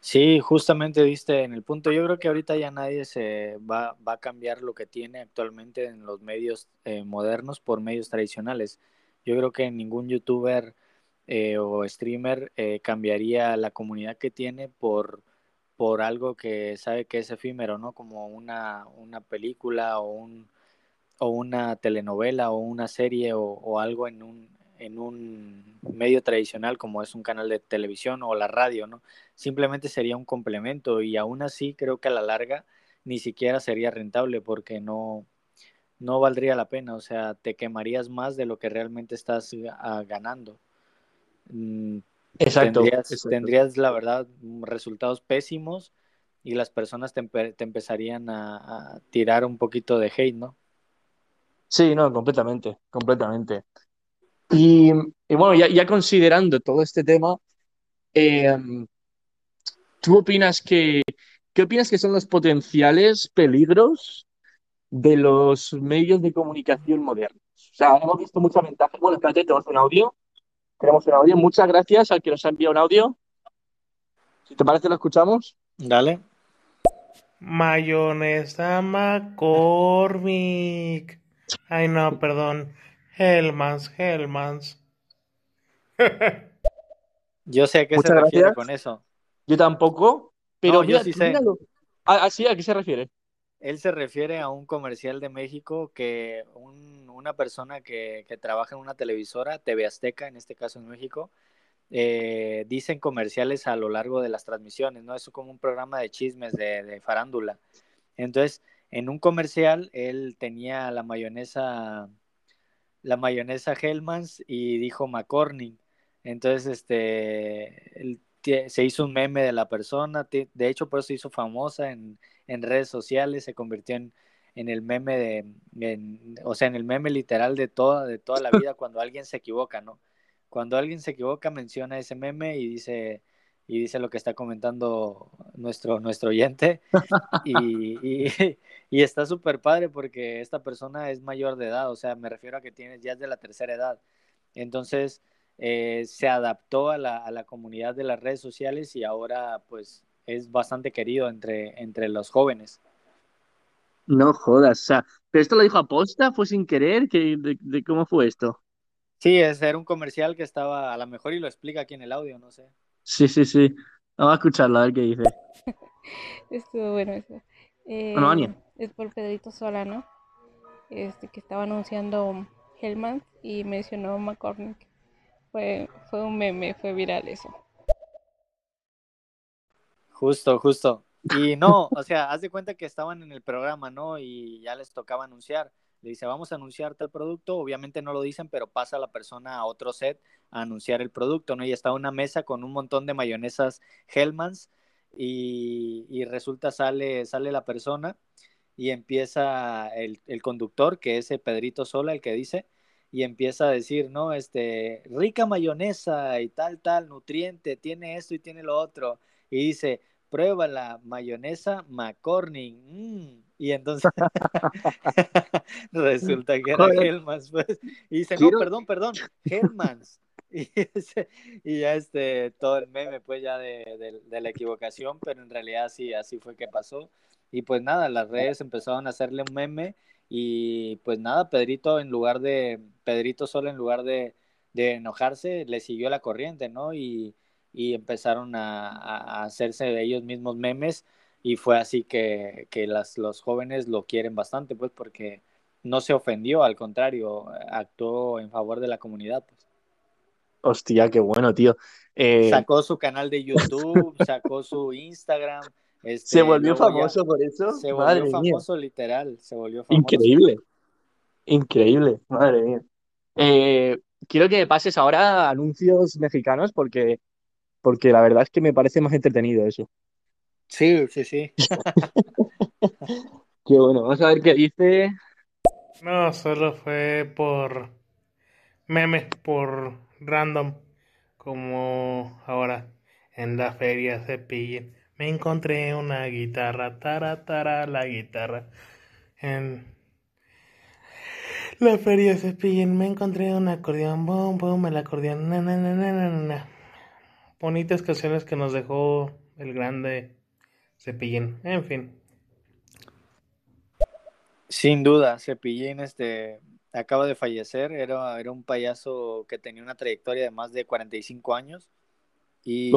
Sí, justamente viste en el punto. Yo creo que ahorita ya nadie se va, va a cambiar lo que tiene actualmente en los medios eh, modernos por medios tradicionales. Yo creo que ningún youtuber eh, o streamer eh, cambiaría la comunidad que tiene por, por algo que sabe que es efímero, ¿no? Como una, una película o, un, o una telenovela o una serie o, algo en un, en un medio tradicional como es un canal de televisión o la radio, ¿no? Simplemente sería un complemento y aún así creo que a la larga ni siquiera sería rentable porque no, no valdría la pena, o sea, te quemarías más de lo que realmente estás uh, ganando. Exacto tendrías, exacto. tendrías, la verdad, resultados pésimos y las personas te, te empezarían a, a, tirar un poquito de hate, ¿no? Sí, no, completamente, completamente. Y, y bueno, ya, ya, considerando todo este tema, eh, ¿tú opinas que, qué opinas que son los potenciales peligros de los medios de comunicación modernos? O sea, hemos visto muchas ventajas. Bueno, espérate, tenemos un audio. Tenemos un audio. Muchas gracias al que nos ha enviado un audio. Si te parece, lo escuchamos. Dale. Mayonesa McCormick. Ay, no, perdón. Hellmans, Hellmans. [laughs] Yo sé a qué Muchas se refiere gracias. con eso. Yo tampoco, pero No, mira, yo sí sé. míralo. Ah, sí, ¿a qué se refiere? Él se refiere a un comercial de México que un, una persona que, trabaja en una televisora, TV Azteca, en este caso en México, eh, dicen comerciales a lo largo de las transmisiones, ¿no? Es como un programa de chismes de, farándula. Entonces, en un comercial, él tenía la mayonesa, la mayonesa Hellmann's y dijo McCormick. Entonces, este, se hizo un meme de la persona, de hecho por eso se hizo famosa en, en redes sociales, se convirtió en, en el meme de, en, o sea, en el meme literal de toda, de toda la vida [laughs] cuando alguien se equivoca, ¿no? Cuando alguien se equivoca menciona ese meme y dice, y dice lo que está comentando nuestro, nuestro oyente [laughs] y, y, [laughs] y está súper padre porque esta persona es mayor de edad, o sea, me refiero a que tiene, ya es de la tercera edad. Entonces, eh, se adaptó a la, a la, comunidad de las redes sociales y ahora pues es bastante querido entre, entre los jóvenes. No jodas, o sea, ¿pero esto lo dijo aposta? ¿Fue sin querer? ¿Qué, de, de, cómo fue esto? Sí, es, era un comercial que estaba, a lo mejor y lo explica aquí en el audio, no sé. Sí, sí, sí. Vamos a escucharlo, a ver qué dice. [laughs] Estuvo bueno eso. Eh, bueno, Ania. Es por Pedrito Solano, este, que estaba anunciando Hellman y mencionó McCormick fue, fue un meme, fue viral eso. Justo, justo. Y no, o sea, haz de cuenta que estaban en el programa, ¿no? Y ya les tocaba anunciar. Le dice, vamos a anunciar tal producto. Obviamente no lo dicen, pero pasa la persona a otro set a anunciar el producto, ¿no? Y está una mesa con un montón de mayonesas Hellmans y, y resulta sale, sale la persona y empieza el, el conductor, que es el Pedrito Sola, el que dice, y empieza a decir, ¿no? Este, rica mayonesa y tal, tal, nutriente, tiene esto y tiene lo otro. Y dice, prueba la mayonesa McCormick. Mm. Y entonces [laughs] resulta que era Hellmans, pues. Y dice, no, perdón, perdón, Hellmans. [laughs] Y, y, ya este, todo el meme, pues ya de, de, de, la equivocación, pero en realidad sí, así fue que pasó. Y pues nada, las redes empezaron a hacerle un meme y pues nada, Pedrito en lugar de, Pedrito solo en lugar de, de enojarse, le siguió la corriente, ¿no? Y, y empezaron a, a, hacerse de ellos mismos memes y fue así que, que las, los jóvenes lo quieren bastante, pues porque no se ofendió, al contrario, actuó en favor de la comunidad. Pues. Hostia, qué bueno, tío. Eh... Sacó su canal de [laughs] YouTube, sacó su Instagram. Este, se volvió famoso por eso. Se volvió madre famoso, mía. literal. Se volvió famoso. Increíble. Increíble, madre mía. Eh, quiero que me pases ahora anuncios mexicanos porque, porque la verdad es que me parece más entretenido eso. Sí, sí, sí. [laughs] qué bueno, vamos a ver qué dice. No, solo fue por memes, por random, como ahora en la feria se pillen. Me encontré una guitarra, tara, tara, la guitarra. En la feria se pillen, me encontré un acordeón, boom, boom, el acordeón, na, na, na, na, na, na. Bonitas canciones que nos dejó el grande Cepillín, en fin. Sin duda, Cepillín este, acaba de fallecer, era, era un payaso que tenía una trayectoria de más de 45 años y,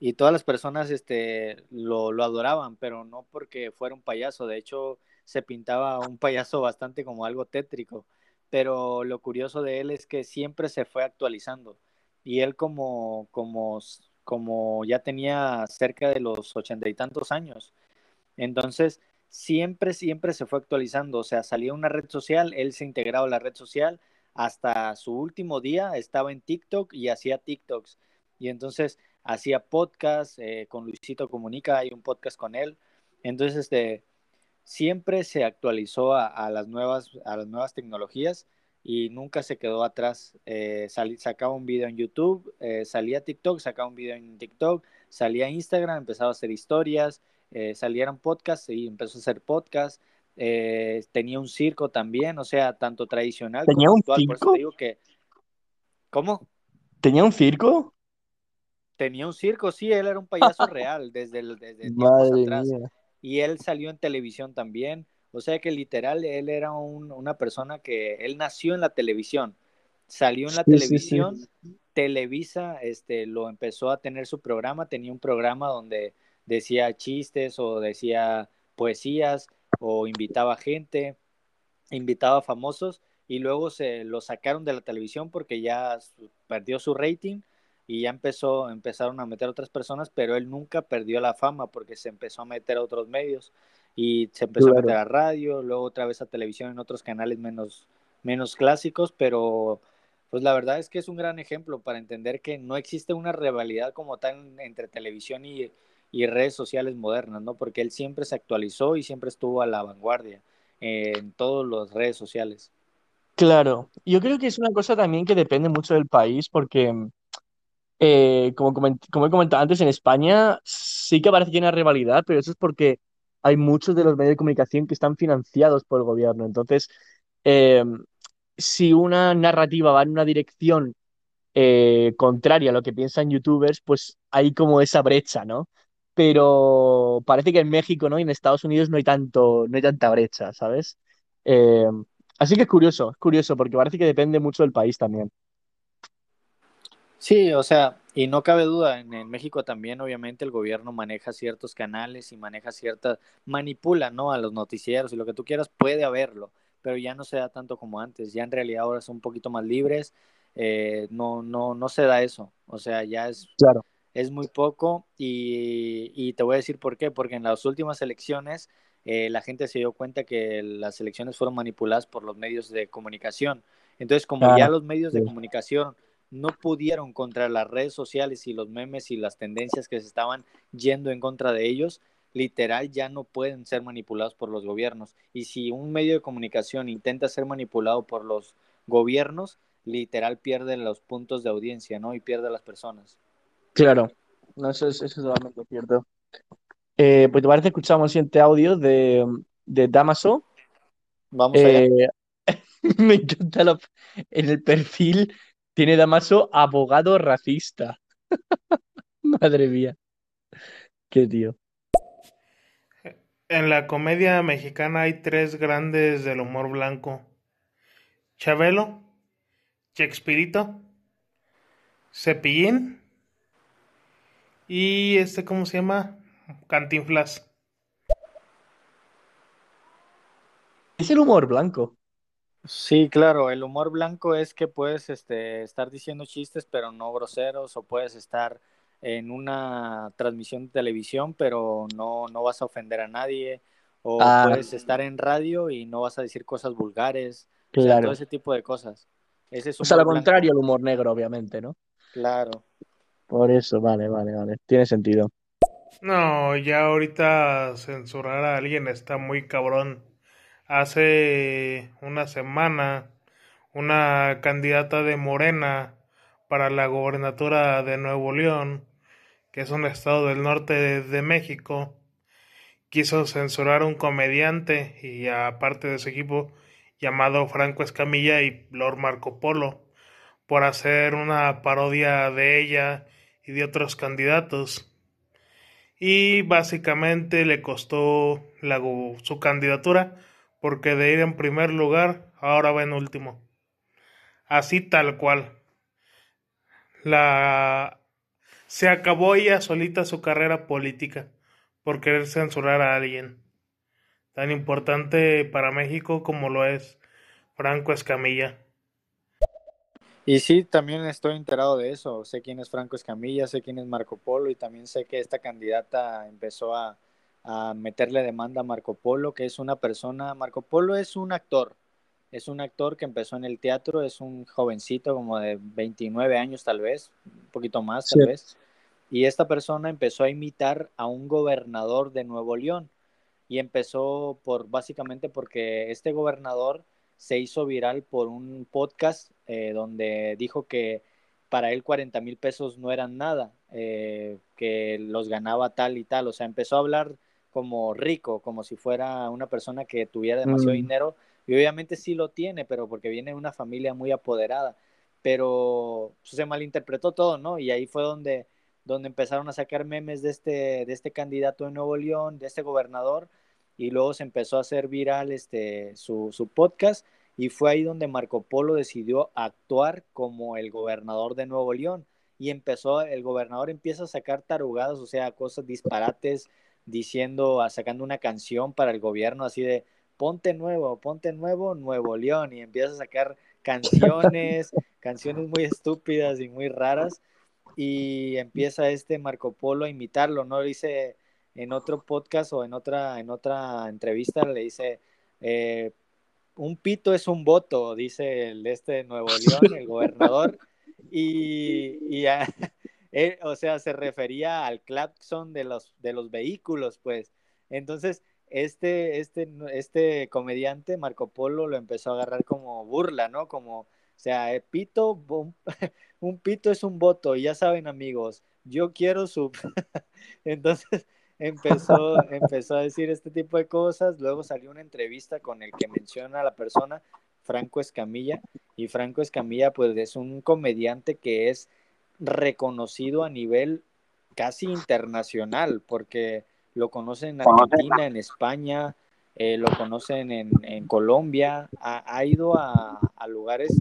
y todas las personas este, lo, lo, adoraban, pero no porque fuera un payaso, de hecho se pintaba un payaso bastante como algo tétrico, pero lo curioso de él es que siempre se fue actualizando y él como, como, como ya tenía cerca de los ochenta y tantos años, entonces siempre, siempre se fue actualizando, o sea, salía una red social, él se integraba a la red social, hasta su último día estaba en TikTok y hacía TikToks. Y entonces hacía podcast eh, con Luisito Comunica, hay un podcast con él. Entonces, este, siempre se actualizó a, a las, nuevas, a las nuevas tecnologías y nunca se quedó atrás. Eh, sal, sacaba un video en YouTube, eh, salía a TikTok, sacaba un video en TikTok, salía a Instagram, empezaba a hacer historias, eh, salieron podcasts y empezó a hacer podcasts. Eh, tenía un circo también, o sea, tanto tradicional ¿Tenía como un actual. circo? Por eso te digo que. ¿Cómo? ¿Tenía un circo? Tenía un circo, sí, él era un payaso real desde, el, desde [laughs] tiempos Madre atrás. mía. Y él salió en televisión también. O sea que literal, él era un, una persona que él nació en la televisión. Salió en la Sí, sí, sí. televisión, Televisa este, lo empezó a tener su programa, tenía un programa donde decía chistes o decía poesías o invitaba gente, invitaba famosos y luego se lo sacaron de la televisión porque ya perdió su rating y ya empezó, empezaron a meter otras personas, pero él nunca perdió la fama porque se empezó a meter a otros medios y se empezó a meter a radio, luego otra vez a televisión en otros canales menos, menos clásicos, pero pues la verdad es que es un gran ejemplo para entender que no existe una rivalidad como tal entre televisión y, y redes sociales modernas, ¿no? Porque él siempre se actualizó y siempre estuvo a la vanguardia en todas las redes sociales. Claro, yo creo que es una cosa también que depende mucho del país, porque eh, como, he comentado antes, en España sí que parece que hay una rivalidad, pero eso es porque hay muchos de los medios de comunicación que están financiados por el gobierno. Entonces, eh, si una narrativa va en una dirección eh, contraria a lo que piensan youtubers, pues hay como esa brecha, ¿no? Pero parece que en México, ¿no? Y en Estados Unidos no hay tanto, no hay tanta brecha, ¿sabes? Así que es curioso, es curioso, porque parece que depende mucho del país también. Sí, o sea, y no cabe duda, en, en, México también obviamente el gobierno maneja ciertos canales y maneja ciertas, manipula, ¿no? A los noticieros y lo que tú quieras, puede haberlo, pero ya no se da tanto como antes, ya en realidad ahora son un poquito más libres, eh, no, no, no se da eso, o sea, ya es, claro. es muy poco y, y, te voy a decir por qué, porque en las últimas elecciones eh, la gente se dio cuenta que las elecciones fueron manipuladas por los medios de comunicación, entonces como ah, ya los medios sí. de comunicación no pudieron contra las redes sociales y los memes y las tendencias que se estaban yendo en contra de ellos, literal ya no pueden ser manipulados por los gobiernos. Y si un medio de comunicación intenta ser manipulado por los gobiernos, literal pierde los puntos de audiencia, ¿no? Y pierde a las personas. Claro, no, eso, es, eso es totalmente cierto. Eh, pues te parece escuchamos el siguiente audio de, de Damaso. Vamos allá. Eh, [laughs] me encanta lo, en el perfil tiene Damaso abogado racista. [laughs] Madre mía. Qué tío. En la comedia mexicana hay tres grandes del humor blanco. Chabelo, Chexpirito, Cepillín y este, ¿cómo se llama? Cantinflas. Es el humor blanco. Sí, claro, el humor blanco es que puedes este, estar diciendo chistes pero no groseros o puedes estar en una transmisión de televisión pero no, no vas a ofender a nadie o ah. puedes estar en radio y no vas a decir cosas vulgares, claro. o sea, todo ese tipo de cosas. Ese es o sea, lo contrario al humor negro, obviamente, ¿no? Claro. Por eso, vale, vale, vale, tiene sentido. No, ya ahorita censurar a alguien está muy cabrón hace una semana una candidata de Morena para la gobernatura de Nuevo León, que es un estado del norte de, México, quiso censurar a un comediante y aparte de su equipo llamado Franco Escamilla y Lord Marco Polo por hacer una parodia de ella y de otros candidatos. Y básicamente le costó su candidatura porque de ir en primer lugar ahora va en último. Así tal cual. La se acabó ella solita su carrera política por querer censurar a alguien tan importante para México como lo es Franco Escamilla. Y sí, también estoy enterado de eso. Sé quién es Franco Escamilla, sé quién es Marco Polo y también sé que esta candidata empezó a, a meterle demanda a Marco Polo, que es una persona, Marco Polo es un actor, es un actor que empezó en el teatro, es un jovencito como de 29 años tal vez, un poquito más tal sí. vez, y esta persona empezó a imitar a un gobernador de Nuevo León y empezó por básicamente porque este gobernador se hizo viral por un podcast eh, donde dijo que para él 40 mil pesos no eran nada, eh, que los ganaba tal y tal, o sea, empezó a hablar como rico, como si fuera una persona que tuviera demasiado mm. dinero, y obviamente sí lo tiene, pero porque viene de una familia muy apoderada, pero se malinterpretó todo, ¿no? Y ahí fue donde, donde empezaron a sacar memes de este, de este candidato de Nuevo León, de este gobernador, y luego se empezó a hacer viral este, su, su podcast, y fue ahí donde Marco Polo decidió actuar como el gobernador de Nuevo León, y empezó, el gobernador empieza a sacar tarugadas, o sea, cosas disparates, diciendo, sacando una canción para el gobierno así de ponte nuevo, ponte nuevo, Nuevo León, y empieza a sacar canciones, [laughs] canciones muy estúpidas y muy raras, y empieza este Marco Polo a imitarlo, ¿no? Dice en otro podcast o en otra, en otra entrevista, le dice, eh, un pito es un voto, dice el este de Nuevo León, el gobernador, y, y eh, o sea, se refería al claxon de los, de los vehículos, pues. Entonces, este, este, este comediante, Marco Polo, lo empezó a agarrar como burla, ¿no? Como, o sea, eh, pito, un, [laughs] un pito es un voto, y ya saben, amigos, yo quiero su... [laughs] Entonces, empezó, [laughs] empezó a decir este tipo de cosas, luego salió una entrevista con el que menciona a la persona, Franco Escamilla, y Franco Escamilla pues es un comediante que es reconocido a nivel casi internacional, porque lo conocen en Argentina, en España, eh, lo conocen en, en Colombia, ha, ha ido a, a, lugares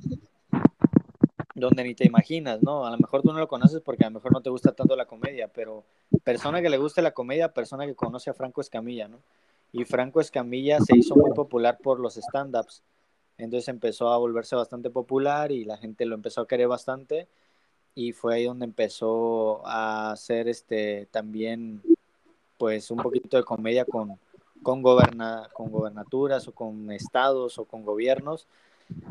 donde ni te imaginas, ¿no? A lo mejor tú no lo conoces porque a lo mejor no te gusta tanto la comedia, pero persona que le guste la comedia, persona que conoce a Franco Escamilla, ¿no? Y Franco Escamilla se hizo muy popular por los stand-ups, entonces empezó a volverse bastante popular y la gente lo empezó a querer bastante y fue ahí donde empezó a hacer este también pues un poquito de comedia con, con, goberna, con gobernaturas o con estados o con gobiernos.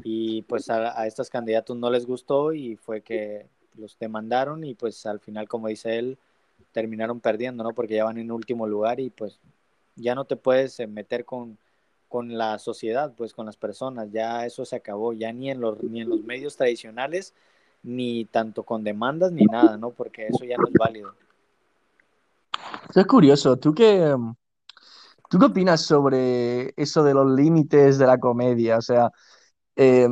Y pues a, a, estos candidatos no les gustó y fue que los demandaron y pues al final como dice él terminaron perdiendo no porque ya van en último lugar y pues ya no te puedes eh, meter con, con la sociedad pues con las personas. Ya eso se acabó. Ya ni en los ni en los medios tradicionales ni tanto con demandas ni nada no porque eso ya no es válido eso es curioso tú qué tú qué opinas sobre eso de los límites de la comedia o sea eh,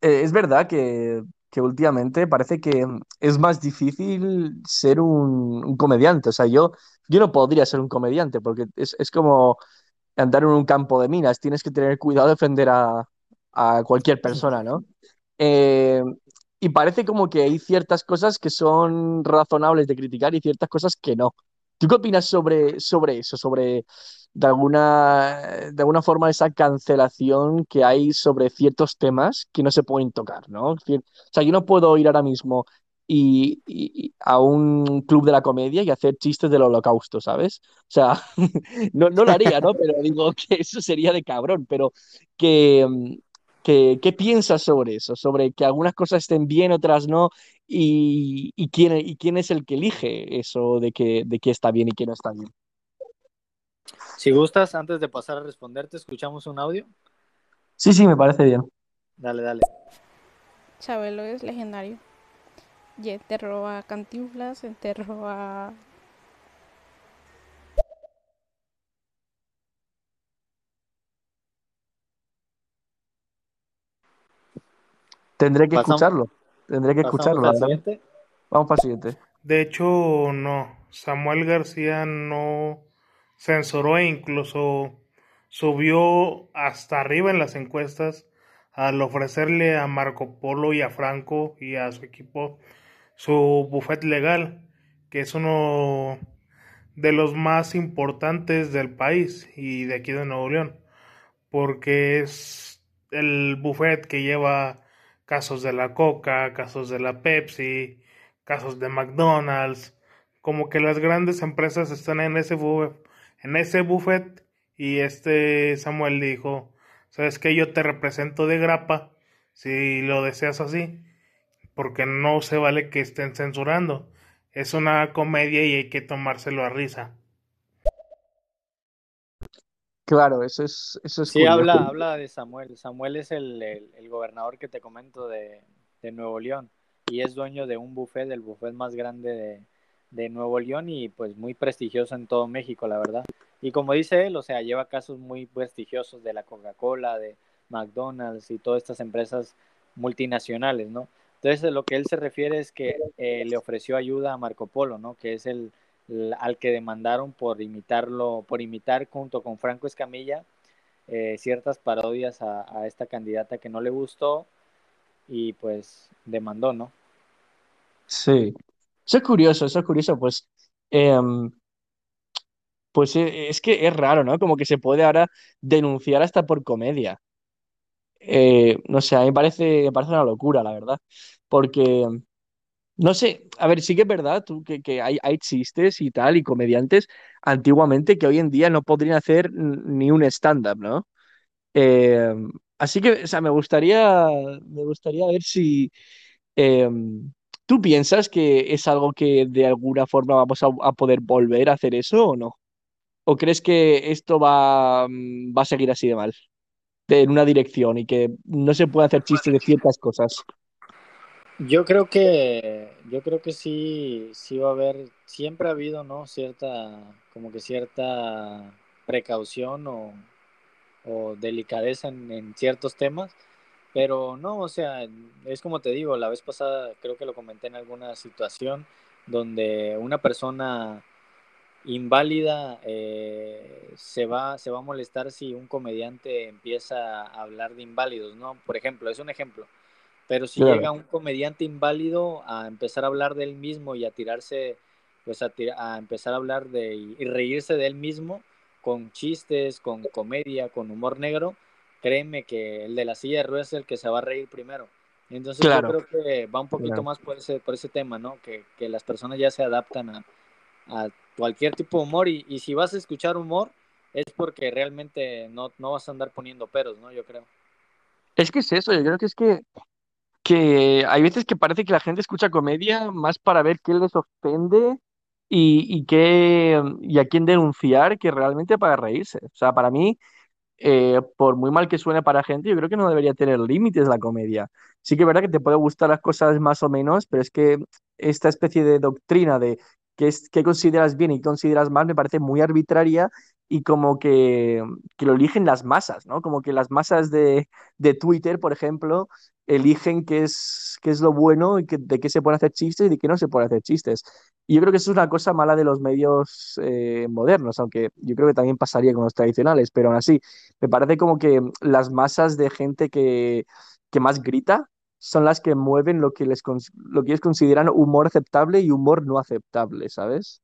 es verdad que, que, últimamente parece que es más difícil ser un, un, comediante. O sea, yo, yo no podría ser un comediante porque es, es, como andar en un campo de minas. Tienes que tener cuidado de defender a, a cualquier persona, ¿no? [laughs] Eh, y parece como que hay ciertas cosas que son razonables de criticar y ciertas cosas que no. ¿Tú qué opinas sobre, sobre eso? Sobre de alguna, de alguna forma esa cancelación que hay sobre ciertos temas que no se pueden tocar, ¿no? O sea, yo no puedo ir ahora mismo y, y, a un club de la comedia y hacer chistes del holocausto, ¿sabes? O sea, [laughs] no, no lo haría, ¿no? Pero digo que eso sería de cabrón, pero que, ¿qué piensas sobre eso? Sobre que algunas cosas estén bien, otras no, y, y, quién, y quién es el que elige eso de que, de que está bien y que no está bien. Si gustas, antes de pasar a responderte, ¿escuchamos un audio? Sí, sí, me parece bien. Dale, dale. Chabelo es legendario. Y enterró a Cantinflas, enterró a... Tendré que Pasamos. escucharlo. Tendré que escucharlo. Vamos para el siguiente. De hecho, no. Samuel García no censuró e incluso subió hasta arriba en las encuestas al ofrecerle a Marco Polo y a Franco y a su equipo su buffet legal, que es uno de los más importantes del país y de aquí de Nuevo León, porque es el buffet que lleva casos de la Coca, casos de la Pepsi, casos de McDonald's, como que las grandes empresas están en ese buffet, en ese buffet y este Samuel dijo, sabes que yo te represento de grapa si lo deseas así, porque no se vale que estén censurando, es una comedia y hay que tomárselo a risa. Claro, eso es... Eso es sí, habla, habla de Samuel. Samuel es el, el, el gobernador que te comento de, de, Nuevo León y es dueño de un buffet, el buffet más grande de, de Nuevo León y pues muy prestigioso en todo México, la verdad. Y como dice él, o sea, lleva casos muy prestigiosos de la Coca-Cola, de McDonald's y todas estas empresas multinacionales, ¿no? Entonces, lo que él se refiere es que eh, le ofreció ayuda a Marco Polo, ¿no? Que es el, al que demandaron por imitarlo, por imitar junto con Franco Escamilla eh, ciertas parodias a, esta candidata que no le gustó y pues demandó, ¿no? Sí. Eso es curioso, eso es curioso, pues eh, Pues eh, es que es raro, ¿no? Como que se puede ahora denunciar hasta por comedia. Eh, no sé, a mí me parece, me parece una locura, la verdad. Porque, no sé, a ver, sí que es verdad que, que hay, hay chistes y tal, y comediantes antiguamente que hoy en día no podrían hacer ni un stand-up, ¿no? Eh, así que, o sea, me gustaría, me gustaría ver si eh, tú piensas que es algo que de alguna forma vamos a, a poder volver a hacer eso o no. ¿O crees que esto va, mm, va a seguir así de mal, de- en una dirección y que no se puede hacer chistes de ciertas cosas? Yo creo que, yo creo que sí, sí va a haber, siempre ha habido, ¿no? Cierta, como que cierta precaución o, delicadeza en, en ciertos temas, pero no, o sea, es como te digo, la vez pasada creo que lo comenté en alguna situación donde una persona inválida eh, se va, se va a molestar si un comediante empieza a hablar de inválidos, ¿no? Por ejemplo, es un ejemplo. Pero si Claro. llega un comediante inválido a empezar a hablar de él mismo y a tirarse, pues a, tira- a empezar a hablar de y reírse de él mismo con chistes, con comedia, con humor negro, créeme que el de la silla de ruedas es el que se va a reír primero. Entonces Claro, yo creo que va un poquito claro. más por ese, por ese tema, ¿no? Que, que las personas ya se adaptan a, a cualquier tipo de humor y, y si vas a escuchar humor es porque realmente no, no vas a andar poniendo peros, ¿no? Yo creo. Es que es eso, yo creo que es que, que hay veces que parece que la gente escucha comedia más para ver qué les ofende y, y, qué, y a quién denunciar que realmente para reírse. O sea, para mí... eh, por muy mal que suene para gente, yo creo que no debería tener límites la comedia. Sí que es verdad que te puede gustar las cosas más o menos, pero es que esta especie de doctrina de qué, es, qué consideras bien y qué consideras mal me parece muy arbitraria y como que, que lo eligen las masas, ¿no? Como que las masas de, de Twitter, por ejemplo, eligen qué es, qué es lo bueno y de qué se pueden hacer chistes y de qué no se pueden hacer chistes. Y yo creo que eso es una cosa mala de los medios eh, modernos, aunque yo creo que también pasaría con los tradicionales, pero aún así me parece como que las masas de gente que, que más grita son las que mueven lo que, les, lo que ellos consideran humor aceptable y humor no aceptable, ¿sabes?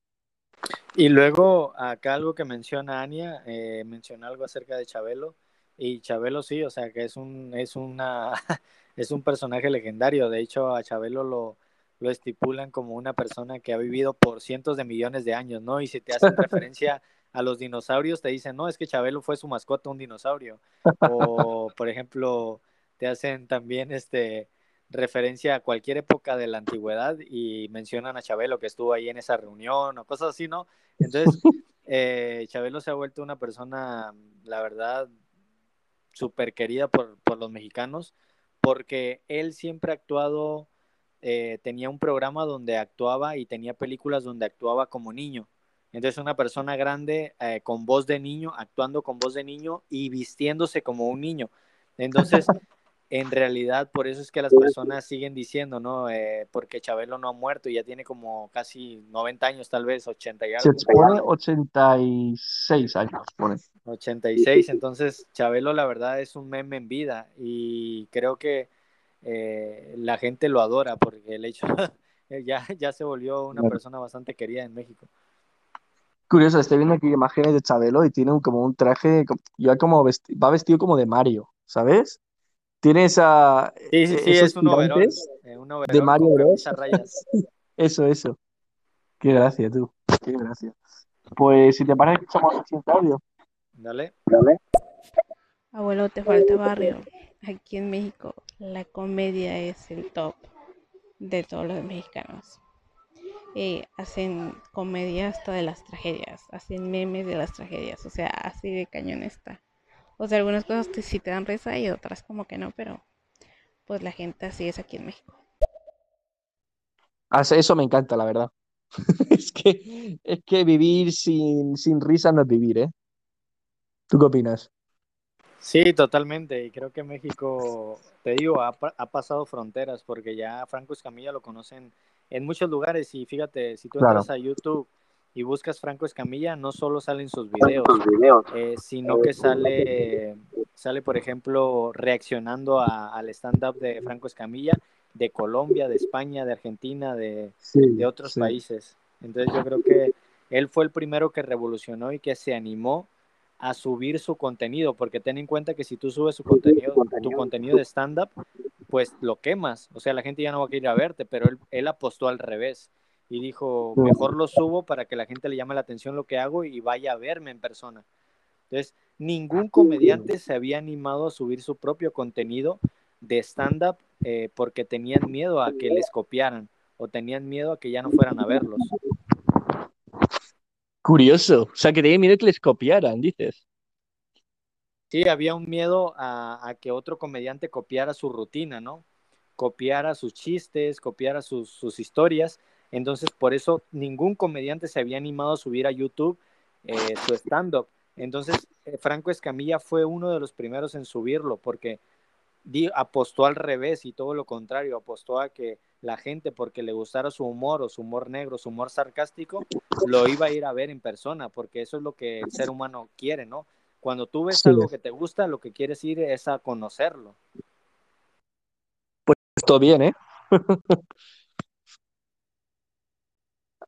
Y luego, acá algo que menciona Ania, eh, menciona algo acerca de Chabelo. Y Chabelo sí, o sea, que es un, es una, [laughs] es un personaje legendario. De hecho, a Chabelo lo, lo estipulan como una persona que ha vivido por cientos de millones de años, ¿no? Y si te hacen referencia [laughs] a los dinosaurios, te dicen, no, es que Chabelo fue su mascota, un dinosaurio. [laughs] O, por ejemplo, te hacen también este referencia a cualquier época de la antigüedad y mencionan a Chabelo que estuvo ahí en esa reunión o cosas así, ¿no? Entonces, [laughs] eh, Chabelo se ha vuelto una persona, la verdad, súper querida por, por, los mexicanos, porque él siempre ha actuado, eh, tenía un programa donde actuaba y tenía películas donde actuaba como niño. Entonces, una persona grande eh, con voz de niño, actuando con voz de niño y vistiéndose como un niño. Entonces, [laughs] en realidad, por eso es que las personas siguen diciendo, ¿no? Eh, porque Chabelo no ha muerto y ya tiene como casi 90 años, tal vez, 80 y algo. Se pone 86 años, pone. 86, entonces Chabelo la verdad es un meme en vida y creo que eh, la gente lo adora porque el hecho [laughs] ya, ya se volvió una persona bastante querida en México. Curioso, estoy viendo aquí imágenes de Chabelo y tiene un, como un traje, ya como vesti va vestido como de Mario, ¿sabes? Tiene esa, sí, sí, sí, esos es un overall, eh, un overall de Mario Bros. rayas. [laughs] Eso, eso. Qué gracia, tú. Qué gracia. Pues si te parece, escuchamos el siguiente audio. Dale. Dale. Abuelo, te falta barrio. Aquí en México la comedia es el top de todos los mexicanos. Eh, hacen comedia hasta de las tragedias, hacen memes de las tragedias, o sea, así de cañón está. O sea, algunas cosas te, sí te dan risa y otras como que no, pero pues la gente así es aquí en México. Eso me encanta, la verdad. [laughs] es, que, es que vivir sin, sin risa no es vivir, ¿eh? ¿Tú qué opinas? Sí, totalmente. Y creo que México, te digo, ha, ha, pasado fronteras porque ya Franco Escamilla lo conocen en muchos lugares. Y fíjate, si tú entras claro. a YouTube y buscas Franco Escamilla, no solo salen sus videos, eh, sino que sale, sale, por ejemplo, reaccionando a, al stand-up de Franco Escamilla de Colombia, de España, de Argentina, de, sí, de otros sí. países. Entonces yo creo que él fue el primero que revolucionó y que se animó a subir su contenido, porque ten en cuenta que si tú subes su contenido, tu contenido. de stand-up, pues lo quemas, o sea, la gente ya no va a querer a verte, pero él, él apostó al revés y dijo, mejor lo subo para que la gente le llame la atención lo que hago y vaya a verme en persona. Entonces, ningún comediante se había animado a subir su propio contenido de stand-up eh, porque tenían miedo a que les copiaran o tenían miedo a que ya no fueran a verlos. Curioso, o sea, que tenían miedo a que les copiaran, dices. Sí, había un miedo a, a que otro comediante copiara su rutina, ¿no? Copiara sus chistes, copiara sus, sus historias. Entonces, por eso ningún comediante se había animado a subir a YouTube eh, su stand-up. Entonces, eh, Franco Escamilla fue uno de los primeros en subirlo porque di, apostó al revés y todo lo contrario, apostó a que la gente, porque le gustara su humor o su humor negro, su humor sarcástico, lo iba a ir a ver en persona, porque eso es lo que el ser humano quiere, ¿no? Cuando tú ves Sí. algo que te gusta, lo que quieres ir es a conocerlo. Apostó bien, ¿eh? [laughs]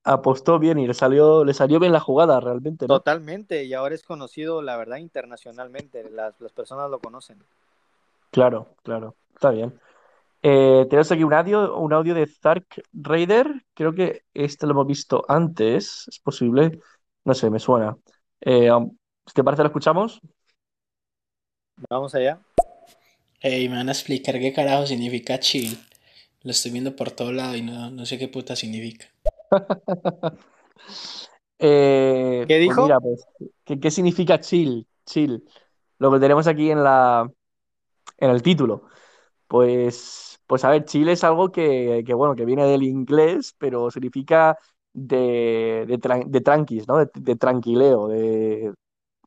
Apostó bien y le salió, le salió bien la jugada realmente, ¿no? Totalmente, y ahora es conocido, la verdad, internacionalmente, las, las personas lo conocen. Claro, claro, está bien. Eh, tenemos aquí un audio, un audio de Zark Raider. Creo que este lo hemos visto antes, es posible. No sé, me suena. Eh, um, ¿te parece lo escuchamos? Vamos allá. Ey, me van a explicar qué carajo significa chill. Lo estoy viendo por todo lado y no, no sé qué puta significa. [laughs] Eh, ¿Qué pues dijo? mira, pues, ¿qué, qué significa chill? Chill. Lo que tenemos aquí en la, en el título. Pues, pues a ver, chill es algo que, que, bueno, que viene del inglés, pero significa de, de, tran- de tranquis, ¿no? De, de tranquileo, de,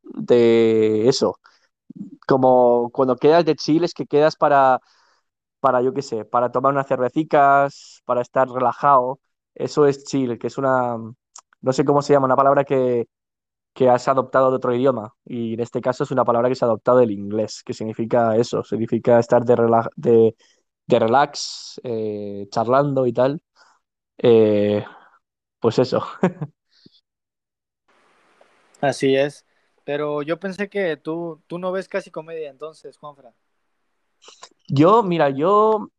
de eso. Como cuando quedas de chill es que quedas para, para, yo qué sé, para tomar unas cervecicas, para estar relajado. Eso es chill, que es una, no sé cómo se llama, una palabra que, que has adoptado de otro idioma. Y en este caso es una palabra que se ha adoptado del inglés, que significa eso, significa estar de, rela- de, de relax, eh, charlando y tal. Eh, pues eso. [laughs] Así es. Pero yo pensé que tú, tú no ves casi comedia entonces, Juanfra. Yo, mira, yo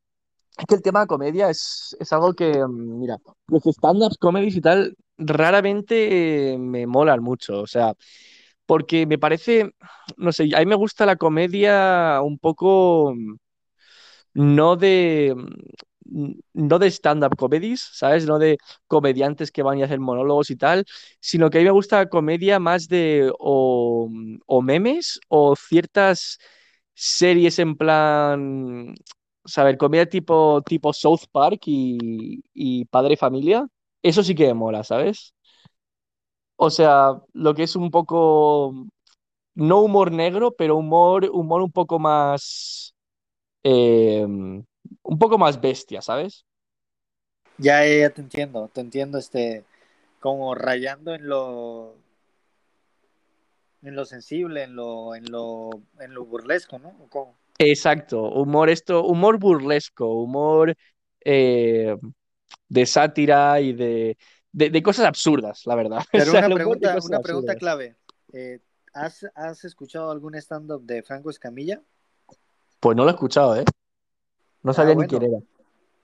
Es que el tema de comedia es, es algo que, mm, mira, los stand-up comedies y tal raramente eh, me molan mucho, o sea, porque me parece, no sé, a mí me gusta la comedia un poco mm, no de, mm, no de stand-up comedies, ¿sabes? No de comediantes que van y hacen monólogos y tal, sino que a mí me gusta la comedia más de o, o memes o ciertas series en plan, saber, comedia tipo, tipo South Park y, y Padre Familia. Eso sí que mola, ¿sabes? O sea, lo que es un poco, no humor negro, pero humor, humor un poco más, eh, un poco más bestia, ¿sabes? Ya, ya, ya te entiendo, te entiendo, este, como rayando en lo, en lo sensible, en lo, en lo, en lo burlesco, ¿no? ¿O? Exacto, humor esto, humor burlesco, humor eh, de sátira y de, de, de cosas absurdas, la verdad. [laughs] O Pero sea, una pregunta, una pregunta absurdas. clave. Eh, ¿has, has escuchado algún stand-up de Franco Escamilla? Pues no lo he escuchado, ¿eh? No Ah, sabía ni quién era.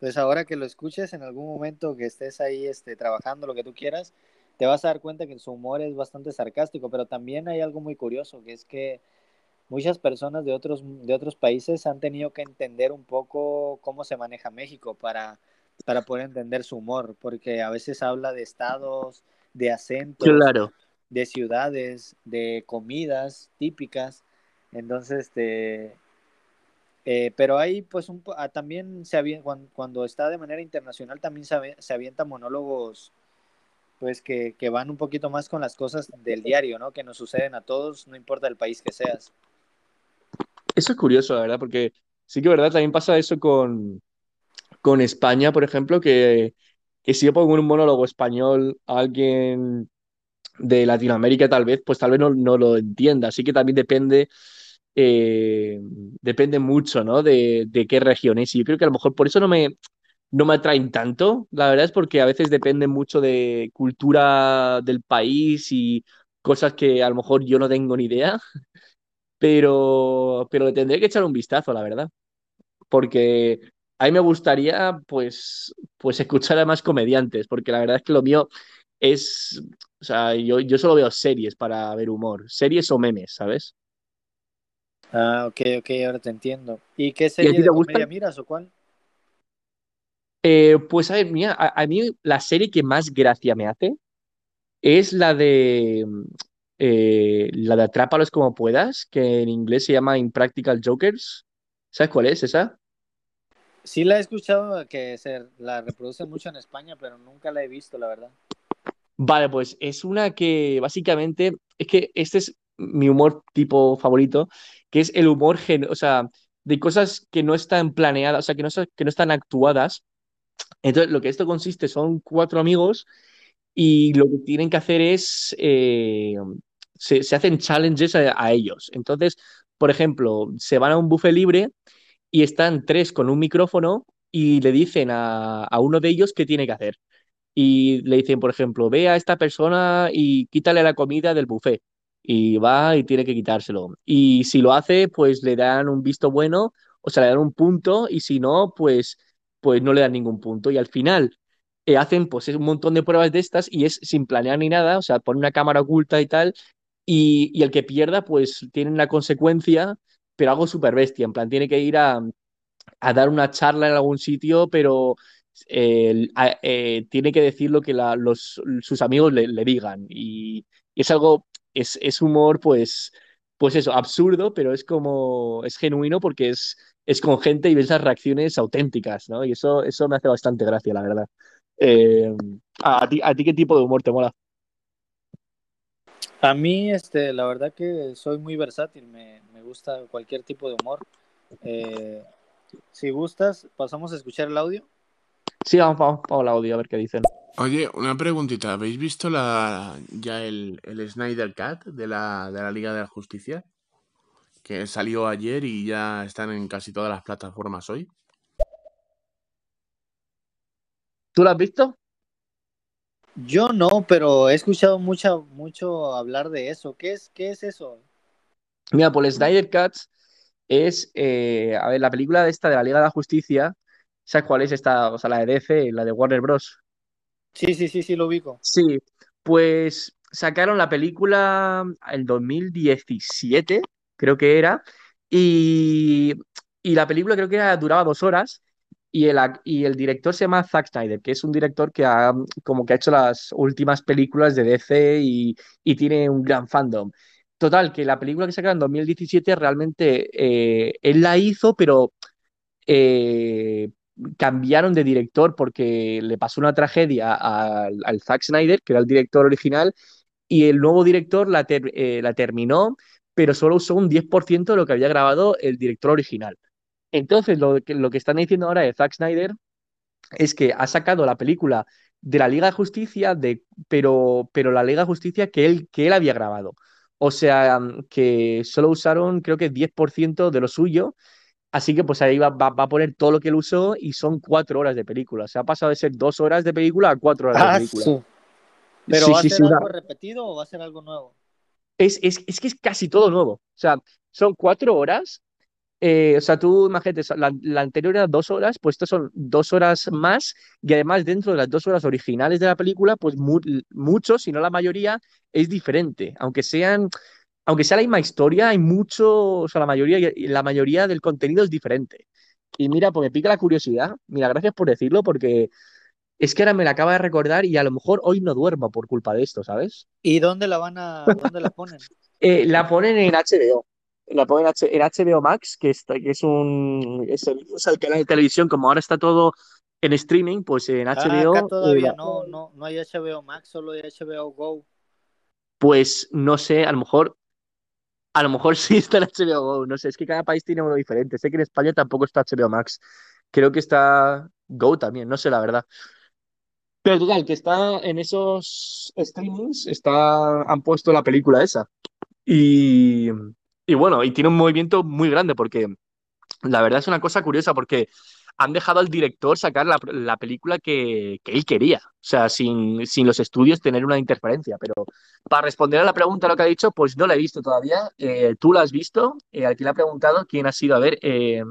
Pues ahora que lo escuches en algún momento que estés ahí este, trabajando lo que tú quieras, te vas a dar cuenta que su humor es bastante sarcástico, pero también hay algo muy curioso, que es que muchas personas de otros, de otros países han tenido que entender un poco cómo se maneja México para, para poder entender su humor, porque a veces habla de estados, de acentos, Claro. de ciudades, de comidas típicas. Entonces, este, eh, pero ahí, pues, un, ah, también se avien- cuando, cuando está de manera internacional, también se, se avienta monólogos, pues, que, que van un poquito más con las cosas del diario, ¿no? Que nos suceden a todos, no importa el país que seas. Eso es curioso, la verdad, porque sí que, verdad, también pasa eso con, con España, por ejemplo, que, que si yo pongo un monólogo español a alguien de Latinoamérica, tal vez, pues tal vez no, lo entienda. Así que también depende, eh, depende mucho, ¿no? De, de qué región es. Y yo creo que a lo mejor por eso no me, no me atraen tanto. La verdad es porque a veces depende mucho de cultura del país y cosas que a lo mejor yo no tengo ni idea, pero, pero le tendré que echar un vistazo, la verdad. Porque a mí me gustaría, pues, pues escuchar a más comediantes, porque la verdad es que lo mío es, o sea, yo, yo solo veo series para ver humor, series o memes, ¿sabes? Ah, ok, ok, ahora te entiendo. ¿Y qué ¿Y serie ti de comedia miras o cuál? Eh, pues a ver, mira, a, a mí la serie que más gracia me hace es la de eh, la de Atrápalos como puedas, que en inglés se llama Impractical Jokers. ¿Sabes cuál es esa? Sí la he escuchado que se la reproduce mucho en España, pero nunca la he visto, la verdad. Vale, pues es una que básicamente es que este es mi humor tipo favorito, que es el humor, gen- o sea, de cosas que no están planeadas, o sea, que no, que no están actuadas. Entonces, lo que esto consiste son cuatro amigos y lo que tienen que hacer es, eh, se, hacen challenges a, a ellos. Entonces, por ejemplo, se van a un buffet libre y están tres con un micrófono y le dicen a, a uno de ellos qué tiene que hacer. Y le dicen, por ejemplo, ve a esta persona y quítale la comida del buffet. Y va y tiene que quitárselo. Y si lo hace, pues le dan un visto bueno, o sea, le dan un punto, y si no, pues, pues no le dan ningún punto. Y al final eh, hacen pues un montón de pruebas de estas y es sin planear ni nada, o sea, ponen una cámara oculta y tal, y, el que pierda, pues tiene una consecuencia, pero algo súper bestia, en plan, tiene que ir a, a dar una charla en algún sitio, pero eh, tiene que decir lo que la- los, sus amigos le, digan. Y, es algo, es, es humor, pues, pues eso, absurdo, pero es como, es genuino porque es, es con gente y ves esas reacciones auténticas, ¿no? Y eso, eso me hace bastante gracia, la verdad. Eh, ¿a ti, a ti qué tipo de humor te mola? A mí, este, la verdad que soy muy versátil, me, me gusta cualquier tipo de humor. Eh, si gustas, pasamos a escuchar el audio. Sí, vamos, vamos, vamos al audio a ver qué dicen. Oye, una preguntita. ¿Habéis visto la, ya el, el Snyder Cut de la, de la Liga de la Justicia? Que salió ayer y ya están en casi todas las plataformas hoy. ¿Tú lo has visto? Yo no, pero he escuchado mucha, mucho hablar de eso. ¿Qué es, qué es eso? Mira, por el Snyder Cut es, eh, a ver, la película de esta de la Liga de la Justicia, ¿sabes cuál es esta? O sea, la de DC, la de Warner Bros. Sí, sí, sí, sí, lo ubico. Sí, pues sacaron la película el 2017, creo que era, y, y la película creo que era, duraba dos horas, y el, director se llama Zack Snyder, que es un director que ha, como que ha hecho las últimas películas de DC y, tiene un gran fandom. Total, que la película que sacaron en 2017 realmente eh, él la hizo, pero eh, cambiaron de director porque le pasó una tragedia al, Zack Snyder, que era el director original, y el nuevo director la, eh, la terminó, pero solo usó un 10% de lo que había grabado el director original. Entonces, lo que, lo que están diciendo ahora de Zack Snyder es que ha sacado la película de la Liga de Justicia, de, pero, pero la Liga de Justicia que él, que él había grabado. O sea, que solo usaron, creo que 10% de lo suyo Así que pues ahí va, va, va a poner todo lo que él usó y son cuatro horas de película. Se ha pasado de ser dos horas de película a cuatro horas de Ah, película. ¿Pero Sí, va a ser sí. una- algo repetido o va a ser algo nuevo? Es, es, es que es casi todo nuevo. O sea, son cuatro horas. Eh, o sea, tú imagínate, la, la anterior era dos horas, pues estos son dos horas más. Y además, dentro de las dos horas originales de la película, pues mu- muchos, si no la mayoría, es diferente. Aunque sean, aunque sea la misma historia, hay mucho, o sea, la mayoría, la mayoría del contenido es diferente. Y mira, pues me pica la curiosidad. Mira, gracias por decirlo, porque es que ahora me la acaba de recordar y a lo mejor hoy no duermo por culpa de esto, ¿sabes? ¿Y dónde la van a, dónde la ponen? [laughs] Eh, la ponen en HBO. La ponen en H- en HBO Max, que, está, que es un es el, canal de televisión, como ahora está todo en streaming, pues en Ah, HBO, acá eh, todavía no, no, no hay HBO Max, solo hay HBO Go. pues no sé, a lo mejor, a lo mejor [laughs] sí está en HBO Go, no sé, es que cada país tiene uno diferente. Sé que en España tampoco está HBO Max. Creo que está Go también, no sé la verdad. Pero total, que está en esos streamings, está, han puesto la película esa. Y, y bueno, y tiene un movimiento muy grande porque la verdad es una cosa curiosa porque han dejado al director sacar la, la película que, que, él quería, o sea, sin, sin, los estudios tener una interferencia. Pero para responder a la pregunta, lo que ha dicho, pues no la he visto todavía. Eh, ¿Tú la has visto? Eh, aquí le ha preguntado quién ha sido, a ver, eh,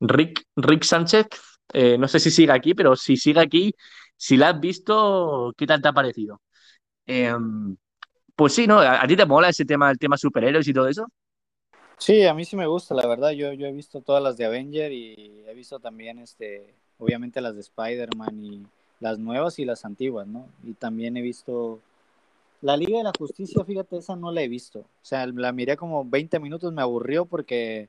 Rick, Rick Sánchez, eh, no sé si sigue aquí, pero si sigue aquí, si la has visto, ¿qué tal te ha parecido? Pues sí, ¿no? ¿A, ¿A, ti te mola ese tema, el tema superhéroes y todo eso? Sí, a mí sí me gusta, la verdad. Yo, yo he visto todas las de Avenger y he visto también, este, obviamente las de Spider-Man y las nuevas y las antiguas, ¿no? Y también he visto la Liga de la Justicia, fíjate, esa no la he visto. O sea, la miré como 20 minutos, me aburrió porque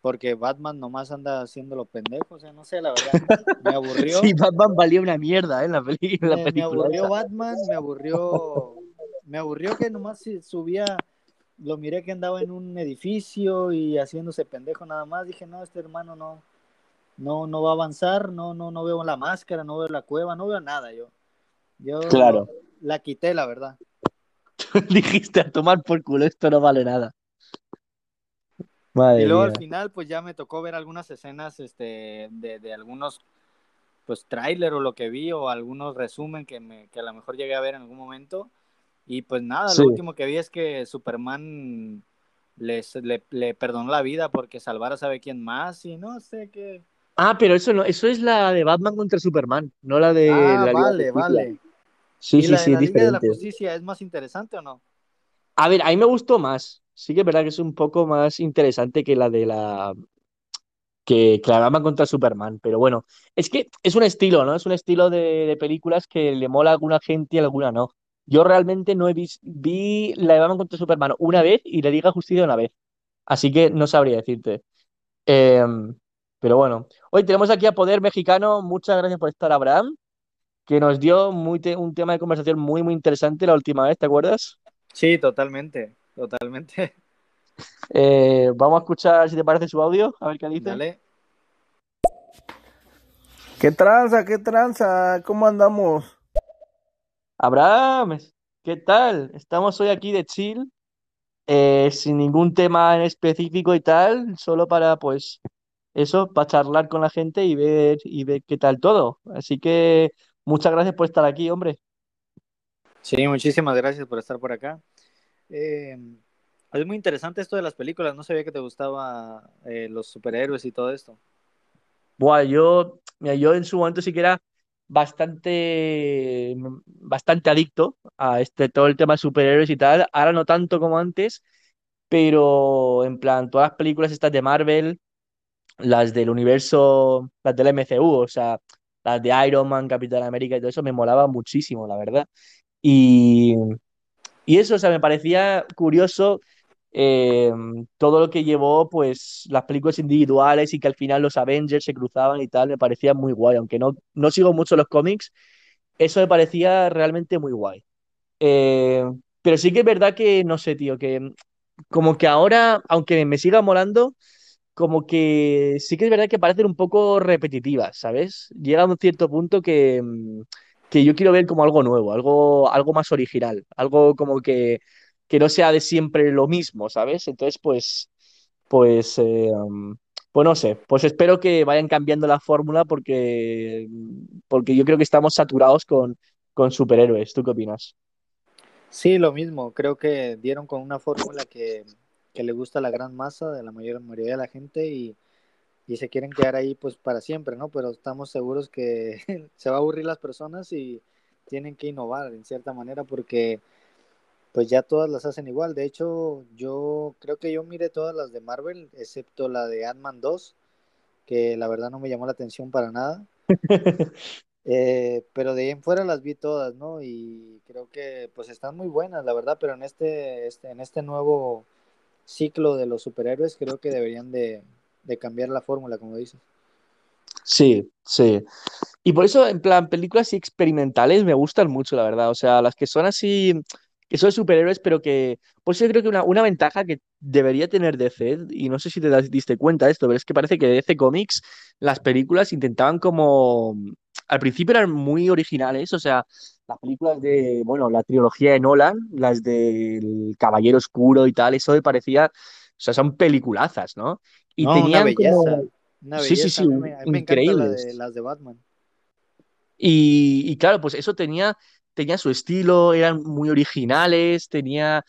porque Batman nomás anda haciendo lo pendejo, o sea, no sé, la verdad, me [laughs] aburrió. Sí, Batman valía una mierda, ¿eh? En la, me, película. Me aburrió. Batman, me aburrió, me aburrió que nomás subía, lo miré que andaba en un edificio y haciéndose pendejo nada más, dije, no, este hermano no, no, no va a avanzar, no, no, no veo la máscara, no veo la cueva, no veo nada yo. Yo claro. la quité, la verdad. [laughs] Dijiste a tomar por culo, esto no vale nada. Madre y luego mía. al final, pues ya me tocó ver algunas escenas este, de, de algunos pues tráiler o lo que vi o algunos resumen que, me, que a lo mejor llegué a ver en algún momento. Y pues nada, Sí. lo último que vi es que Superman les, le, le perdonó la vida porque salvar a sabe quién más y no sé qué. Ah, pero eso no, eso es la de Batman contra Superman, no la de Ah, la Liga de vale, vale. Sí, ¿Y sí, la sí, es la de. Justicia es más interesante o no? A ver, a mí me gustó más. Sí que es verdad que es un poco más interesante que la de la que, que la Batman contra Superman, pero bueno, es que es un estilo, ¿no? Es un estilo de, de películas que le mola a alguna gente y a alguna no. Yo realmente no he visto, vi la de Batman contra Superman una vez y la Liga de Justicia una vez, así que no sabría decirte. Eh, pero bueno, hoy tenemos aquí a Poder Mexicano, muchas gracias por estar, Abraham, que nos dio muy te- un tema de conversación muy, muy interesante la última vez, ¿te acuerdas? Sí, totalmente, totalmente. [laughs] Eh, vamos a escuchar si te parece su audio, a ver qué dice. Dale. ¿Qué tranza? ¿Qué tranza? ¿Cómo andamos? Abraham, ¿qué tal? Estamos hoy aquí de chill, eh, sin ningún tema en específico y tal, solo para, pues, eso, para charlar con la gente y ver, y ver qué tal todo. Así que muchas gracias por estar aquí, hombre. Sí, muchísimas gracias por estar por acá. Eh, es muy interesante esto de las películas, no sabía que te gustaba eh, los superhéroes y todo esto. Buah, yo, mira, yo en su momento sí que era bastante, bastante adicto a este, todo el tema de superhéroes y tal. Ahora no tanto como antes, pero en plan, todas las películas estas de Marvel, las del universo, las del MCU, o sea, las de Iron Man, Capitán América y todo eso, me molaba muchísimo, la verdad. Y, y eso, o sea, me parecía curioso eh, todo lo que llevó, pues, las películas individuales y que al final los Avengers se cruzaban y tal, me parecía muy guay, aunque no, no sigo mucho los cómics, eso me parecía realmente muy guay. Eh, pero sí que es verdad que, no sé, tío, que como que ahora, aunque me siga molando, como que sí que es verdad que parecen un poco repetitivas, ¿sabes? Llega a un cierto punto que, que yo quiero ver como algo nuevo, algo, algo más original, algo como que, que no sea de siempre lo mismo, ¿sabes? Entonces, pues, pues, eh, pues no sé, pues espero que vayan cambiando la fórmula porque, porque yo creo que estamos saturados con, con superhéroes. ¿Tú qué opinas? Sí, lo mismo, creo que dieron con una fórmula que, que le gusta a la gran masa de la mayor mayoría de la gente y, y se quieren quedar ahí pues para siempre, ¿no? Pero estamos seguros que [laughs] se va a aburrir las personas y tienen que innovar en cierta manera porque pues ya todas las hacen igual. De hecho, yo creo que yo miré todas las de Marvel, excepto la de Ant-Man 2, que la verdad no me llamó la atención para nada. [laughs] Eh, pero de ahí en fuera las vi todas, ¿no? Y creo que pues están muy buenas, la verdad, pero en este, este, en este nuevo ciclo de los superhéroes creo que deberían de, de cambiar la fórmula, como dices. Sí, sí. Y por eso, en plan, películas así experimentales me gustan mucho, la verdad. O sea, las que son así, que son de superhéroes, pero que, pues yo creo que una, una ventaja que debería tener DC, y no sé si te das- diste cuenta de esto, pero es que parece que DC Comics, las películas intentaban como, al principio eran muy originales, o sea, las películas de, bueno, la trilogía de Nolan, las del Caballero Oscuro y tal, eso me parecía, o sea, son peliculazas, ¿no? Y No, una tenían como... belleza. Una Sí, sí, belleza. sí, me, me encanta la increíbles. de, las de Batman. Y, y claro, pues eso tenía, tenía su estilo, eran muy originales, tenía,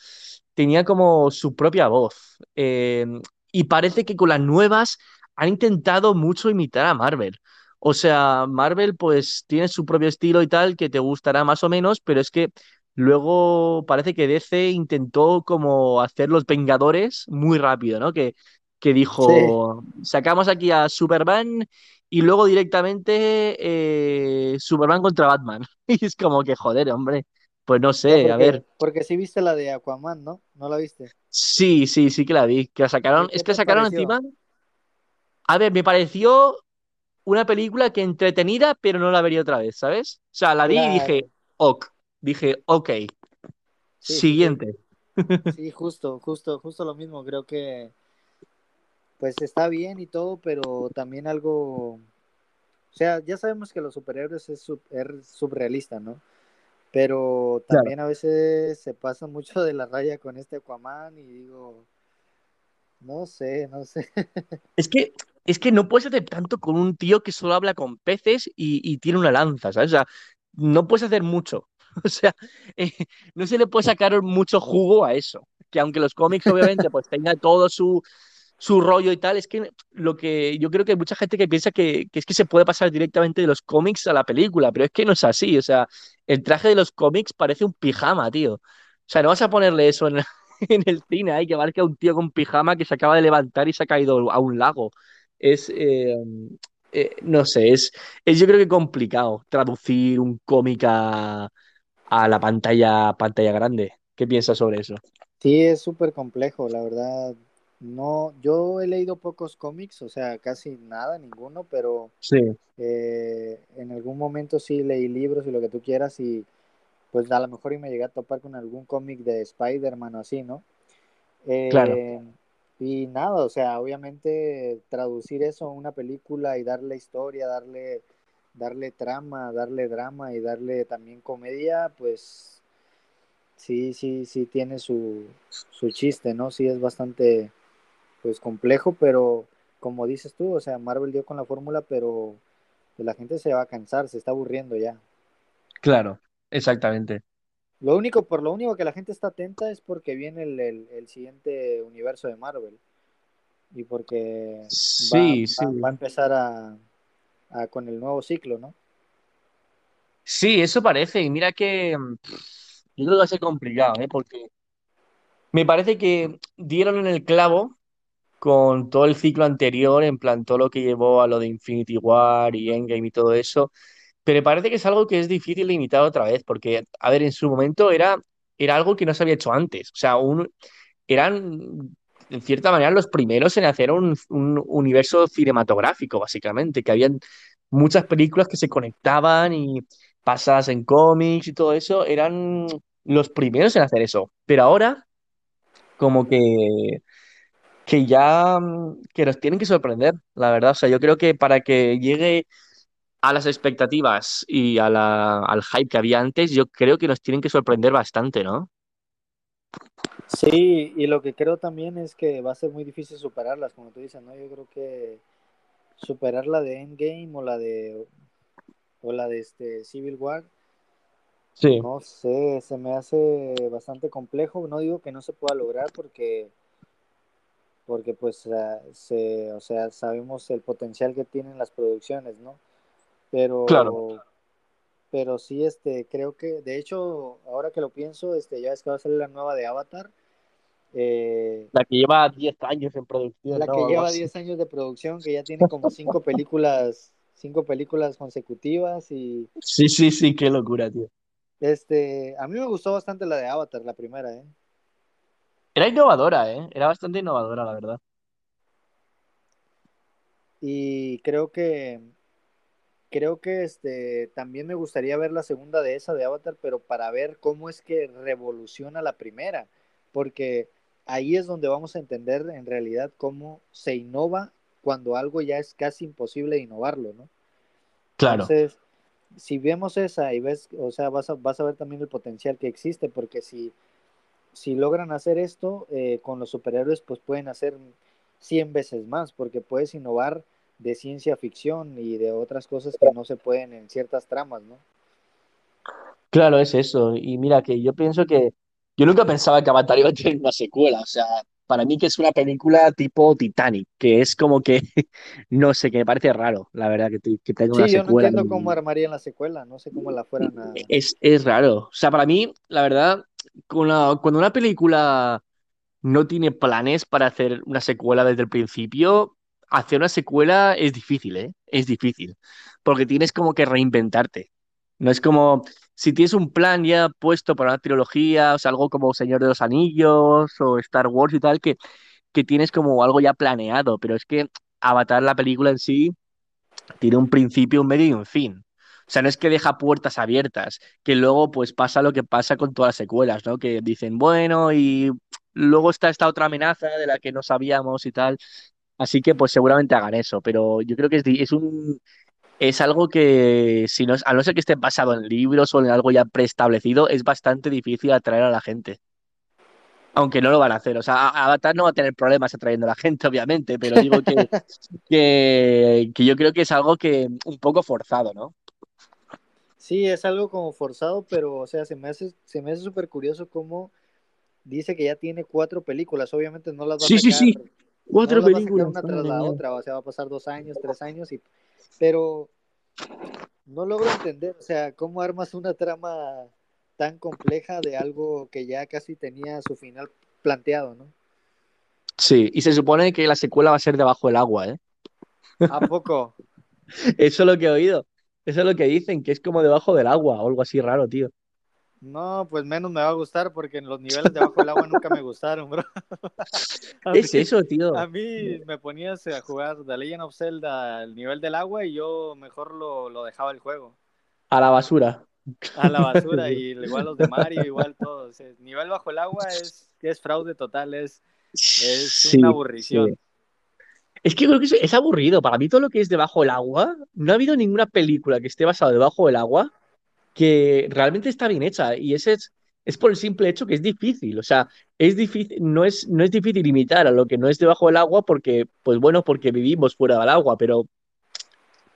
tenía como su propia voz. Eh, y parece que con las nuevas han intentado mucho imitar a Marvel. O sea, Marvel pues tiene su propio estilo y tal que te gustará más o menos, pero es que luego parece que DC intentó como hacer los Vengadores muy rápido, ¿no? Que, que Sí, dijo, sacamos aquí a Superman y luego directamente eh, Superman contra Batman. [laughs] Y es como que, joder, hombre, pues no sé, a ver. porque, porque sí viste la de Aquaman, ¿no? ¿No la viste? Sí, sí, sí que la vi. Que la sacaron, ¿Qué, es que la sacaron pareció? encima. A ver, me pareció una película que entretenida, pero no la vería otra vez, ¿sabes? O sea, la vi y dije, ok. Dije, ok, sí, sí, sí. siguiente. [laughs] Sí, justo, justo, justo lo mismo. Creo que pues está bien y todo, pero también algo, o sea, ya sabemos que los superhéroes es, sub- es surrealista, ¿no? Pero Claro. también a veces se pasa mucho de la raya con este Aquaman y digo, no sé, no sé. [laughs] Es que, es que no puedes hacer tanto con un tío que solo habla con peces y, y tiene una lanza, ¿sabes? O sea, no puedes hacer mucho. [laughs] O sea, eh, no se le puede sacar mucho jugo a eso. Que aunque los cómics, obviamente, pues tenga todo su, su rollo y tal, es que lo que yo creo que hay mucha gente que piensa que, que es que se puede pasar directamente de los cómics a la película, pero es que no es así. O sea, el traje de los cómics parece un pijama, tío. O sea, no vas a ponerle eso en, [laughs] en el cine, hay que marca un tío con pijama que se acaba de levantar y se ha caído a un lago. Es, eh, eh, no sé, es, es yo creo que complicado traducir un cómic a, a la pantalla, pantalla grande. ¿Qué piensas sobre eso? Sí, es súper complejo, la verdad. No, yo he leído pocos cómics, o sea, casi nada, ninguno, pero Sí, eh, en algún momento sí leí libros y lo que tú quieras y pues a lo mejor y me llegué a topar con algún cómic de Spider-Man o así, ¿no? claro, Eh, y nada, o sea, obviamente traducir eso a una película y darle historia, darle, darle trama, darle drama y darle también comedia, pues sí, sí, sí tiene su, su chiste, ¿no? Sí es bastante, pues complejo, pero como dices tú, o sea, Marvel dio con la fórmula, pero la gente se va a cansar, se está aburriendo ya. claro, exactamente. Lo único, por lo único que la gente está atenta es porque viene el, el, el siguiente universo de Marvel. y porque va, Sí, sí. va, va a empezar a, a, con el nuevo ciclo, ¿no? Sí, eso parece. Y mira que mm, yo creo que va a ser complicado, ¿eh? Porque me parece que dieron en el clavo con todo el ciclo anterior, en plan todo lo que llevó a lo de Infinity War y Endgame y todo eso. Pero me parece que es algo que es difícil de imitar otra vez, porque, a ver, en su momento era, era algo que no se había hecho antes. O sea, un, eran, en cierta manera, los primeros en hacer un, un universo cinematográfico, básicamente, que habían muchas películas que se conectaban y basadas en cómics y todo eso, eran los primeros en hacer eso. Pero ahora, como que, que ya, mm, que nos tienen que sorprender, la verdad. O sea, yo creo que para que llegue a las expectativas y a la, al hype que había antes, yo creo que nos tienen que sorprender bastante, ¿no? Sí, y lo que creo también es que va a ser muy difícil superarlas, como tú dices, ¿no? Yo creo que superar la de Endgame o la de o la de este Civil War, Sí, no sé, se me hace bastante complejo. No digo que no se pueda lograr porque porque pues uh, se, o sea, sabemos el potencial que tienen las producciones, ¿no? claro. Pero pero sí este creo que de hecho, ahora que lo pienso, este ya es que va a salir la nueva de Avatar. Eh, La que lleva 10 años en producción, la ¿no? que lleva así. 10 años de producción, que ya tiene como cinco películas, cinco películas consecutivas y Sí, sí, sí, qué locura, tío. este, a mí me gustó bastante la de Avatar, la primera, ¿eh? Era innovadora, ¿eh? Era bastante innovadora, la verdad. Y creo que creo que este también me gustaría ver la segunda de esa de Avatar, pero para ver cómo es que revoluciona la primera, porque ahí es donde vamos a entender en realidad cómo se innova cuando algo ya es casi imposible innovarlo, ¿no? Claro, Entonces, si vemos esa y ves, o sea, vas a, vas a ver también el potencial que existe, porque si, si logran hacer esto eh, con los superhéroes, pues pueden hacer 100 veces más, porque puedes innovar de ciencia ficción y de otras cosas que no se pueden en ciertas tramas, ¿no? Claro, es eso. Y mira que yo pienso que yo nunca pensaba que Avatar iba a tener una secuela. O sea, para mí que es una película tipo Titanic, que es como que, [laughs] no sé, que me parece raro, la verdad, que, que tenga una Sí, yo no secuela. entiendo cómo armarían la secuela, no sé cómo la fueran a... Es, es raro. O sea, para mí, la verdad, cuando una película no tiene planes para hacer una secuela desde el principio, hacer una secuela es difícil, ¿eh? Es difícil. Porque tienes como que reinventarte. No es como si tienes un plan ya puesto para una trilogía, o sea, algo como Señor de los Anillos o Star Wars y tal, que, que tienes como algo ya planeado. Pero es que Avatar, la película en sí, tiene un principio, un medio y un fin. O sea, no es que deja puertas abiertas, que luego pues pasa lo que pasa con todas las secuelas, ¿no? Que dicen, bueno, y luego está esta otra amenaza de la que no sabíamos y tal. Así que pues seguramente hagan eso, pero yo creo que es, un es algo que si no a no ser que esté basado en libros o en algo ya preestablecido, es bastante difícil atraer a la gente. Aunque no lo van a hacer. O sea, Avatar no va a tener problemas atrayendo a la gente, obviamente, pero digo que, [laughs] que, que yo creo que es algo que un poco forzado, ¿no? Sí, es algo como forzado, pero, o sea, se me hace, se me hace súper curioso cómo dice que ya tiene cuatro películas, obviamente no las va a Sí, sí, sacar, sí. Cuatro no a sacar películas. una tras la otra, o sea, va a pasar dos años, tres años, y, pero no logro entender, o sea, cómo armas una trama tan compleja de algo que ya casi tenía su final planteado, ¿no? Sí, y se supone que la secuela va a ser debajo del agua, ¿eh? ¿A poco? [laughs] Eso es lo que he oído. Eso es lo que dicen, que es como debajo del agua o algo así raro, tío. No, pues menos me va a gustar porque los niveles debajo del agua nunca me gustaron, bro. [laughs] Es eso, tío. A mí me ponías a jugar The Legend of Zelda al nivel del agua y yo mejor lo, lo dejaba el juego. A la basura. A la basura y [laughs] igual los de Mario, igual todos. El nivel bajo el agua es, es fraude total, es, es Sí, una aburrición. sí. Es que creo que es, aburrido. Para mí todo lo que es debajo del agua, no ha habido ninguna película que esté basada debajo del agua que realmente está bien hecha. Y ese es, es por el simple hecho que es difícil. O sea, es difícil, no es, no es difícil imitar a lo que no es debajo del agua porque, pues bueno, porque vivimos fuera del agua, pero,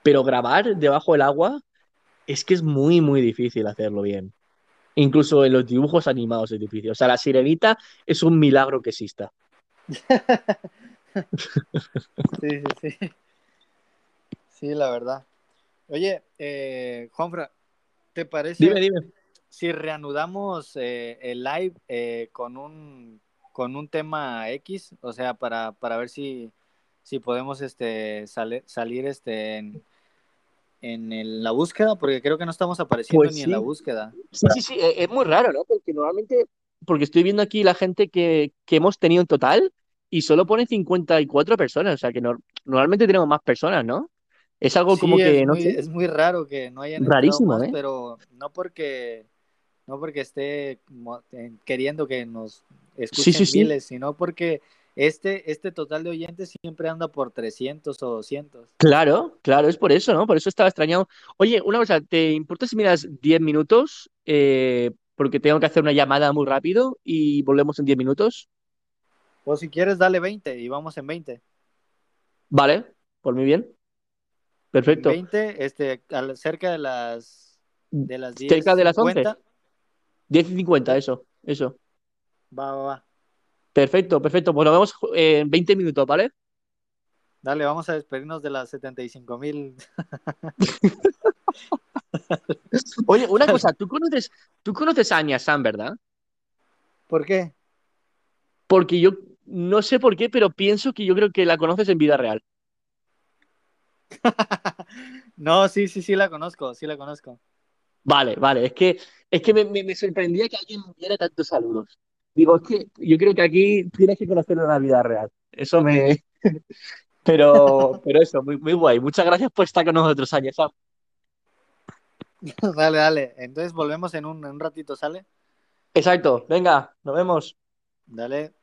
pero grabar debajo del agua es que es muy, muy difícil hacerlo bien. Incluso en los dibujos animados es difícil. O sea, la sirenita es un milagro que exista. [laughs] [laughs] Sí, sí, sí. Sí, la verdad. Oye, eh, Juanfra, ¿te parece Dime, dime. si reanudamos eh, el live eh, con un con un tema X? O sea, para, para ver si, si podemos este sale- salir este en, en el- la búsqueda, porque creo que no estamos apareciendo Pues ni en la búsqueda. Sí, sí, sí, e- es muy raro, ¿no? Porque normalmente, porque estoy viendo aquí la gente que, que hemos tenido en total y solo pone 54 personas, o sea que nor- normalmente tenemos más personas, ¿no? Es algo Sí, como que, es no muy, sé, es muy raro que no hayan rarísimo, más, ¿eh? pero no porque no porque esté eh, queriendo que nos escuchen sí, sí. miles, sino porque este este total de oyentes siempre anda por 300 o 200. Claro, claro, es por eso, ¿no? Por eso estaba extrañado. Oye, una cosa, ¿te importa si miras 10 minutos? Eh, porque tengo que hacer una llamada muy rápido y volvemos en 10 minutos. O si quieres, dale 20 y vamos en 20. Vale, por muy bien. En Perfecto. 20, este, al- cerca de las de las Cerca de las 11. 10:50. 10 y 50, eso, eso. Va, va, va. Perfecto, perfecto. Pues nos vemos eh, en 20 minutos, ¿vale? Dale, vamos a despedirnos de las 75 mil. [laughs] Oye, una cosa, [laughs] tú conoces, tú conoces a Anya San, ¿verdad? ¿Por qué? Porque yo no sé por qué, pero pienso que yo creo que la conoces en vida real. [laughs] No, sí, sí, sí la conozco, sí la conozco. Vale, vale, es que, es que me, me- me sorprendía que alguien me diera tantos saludos. Digo, es que yo creo que aquí tienes que conocerlo en la vida real. Eso me... [laughs] Pero, pero eso, muy, muy guay. Muchas gracias por estar con nosotros, San. [laughs] Dale, dale. Entonces volvemos en un, en un ratito, ¿sale? Exacto, venga, nos vemos. Dale.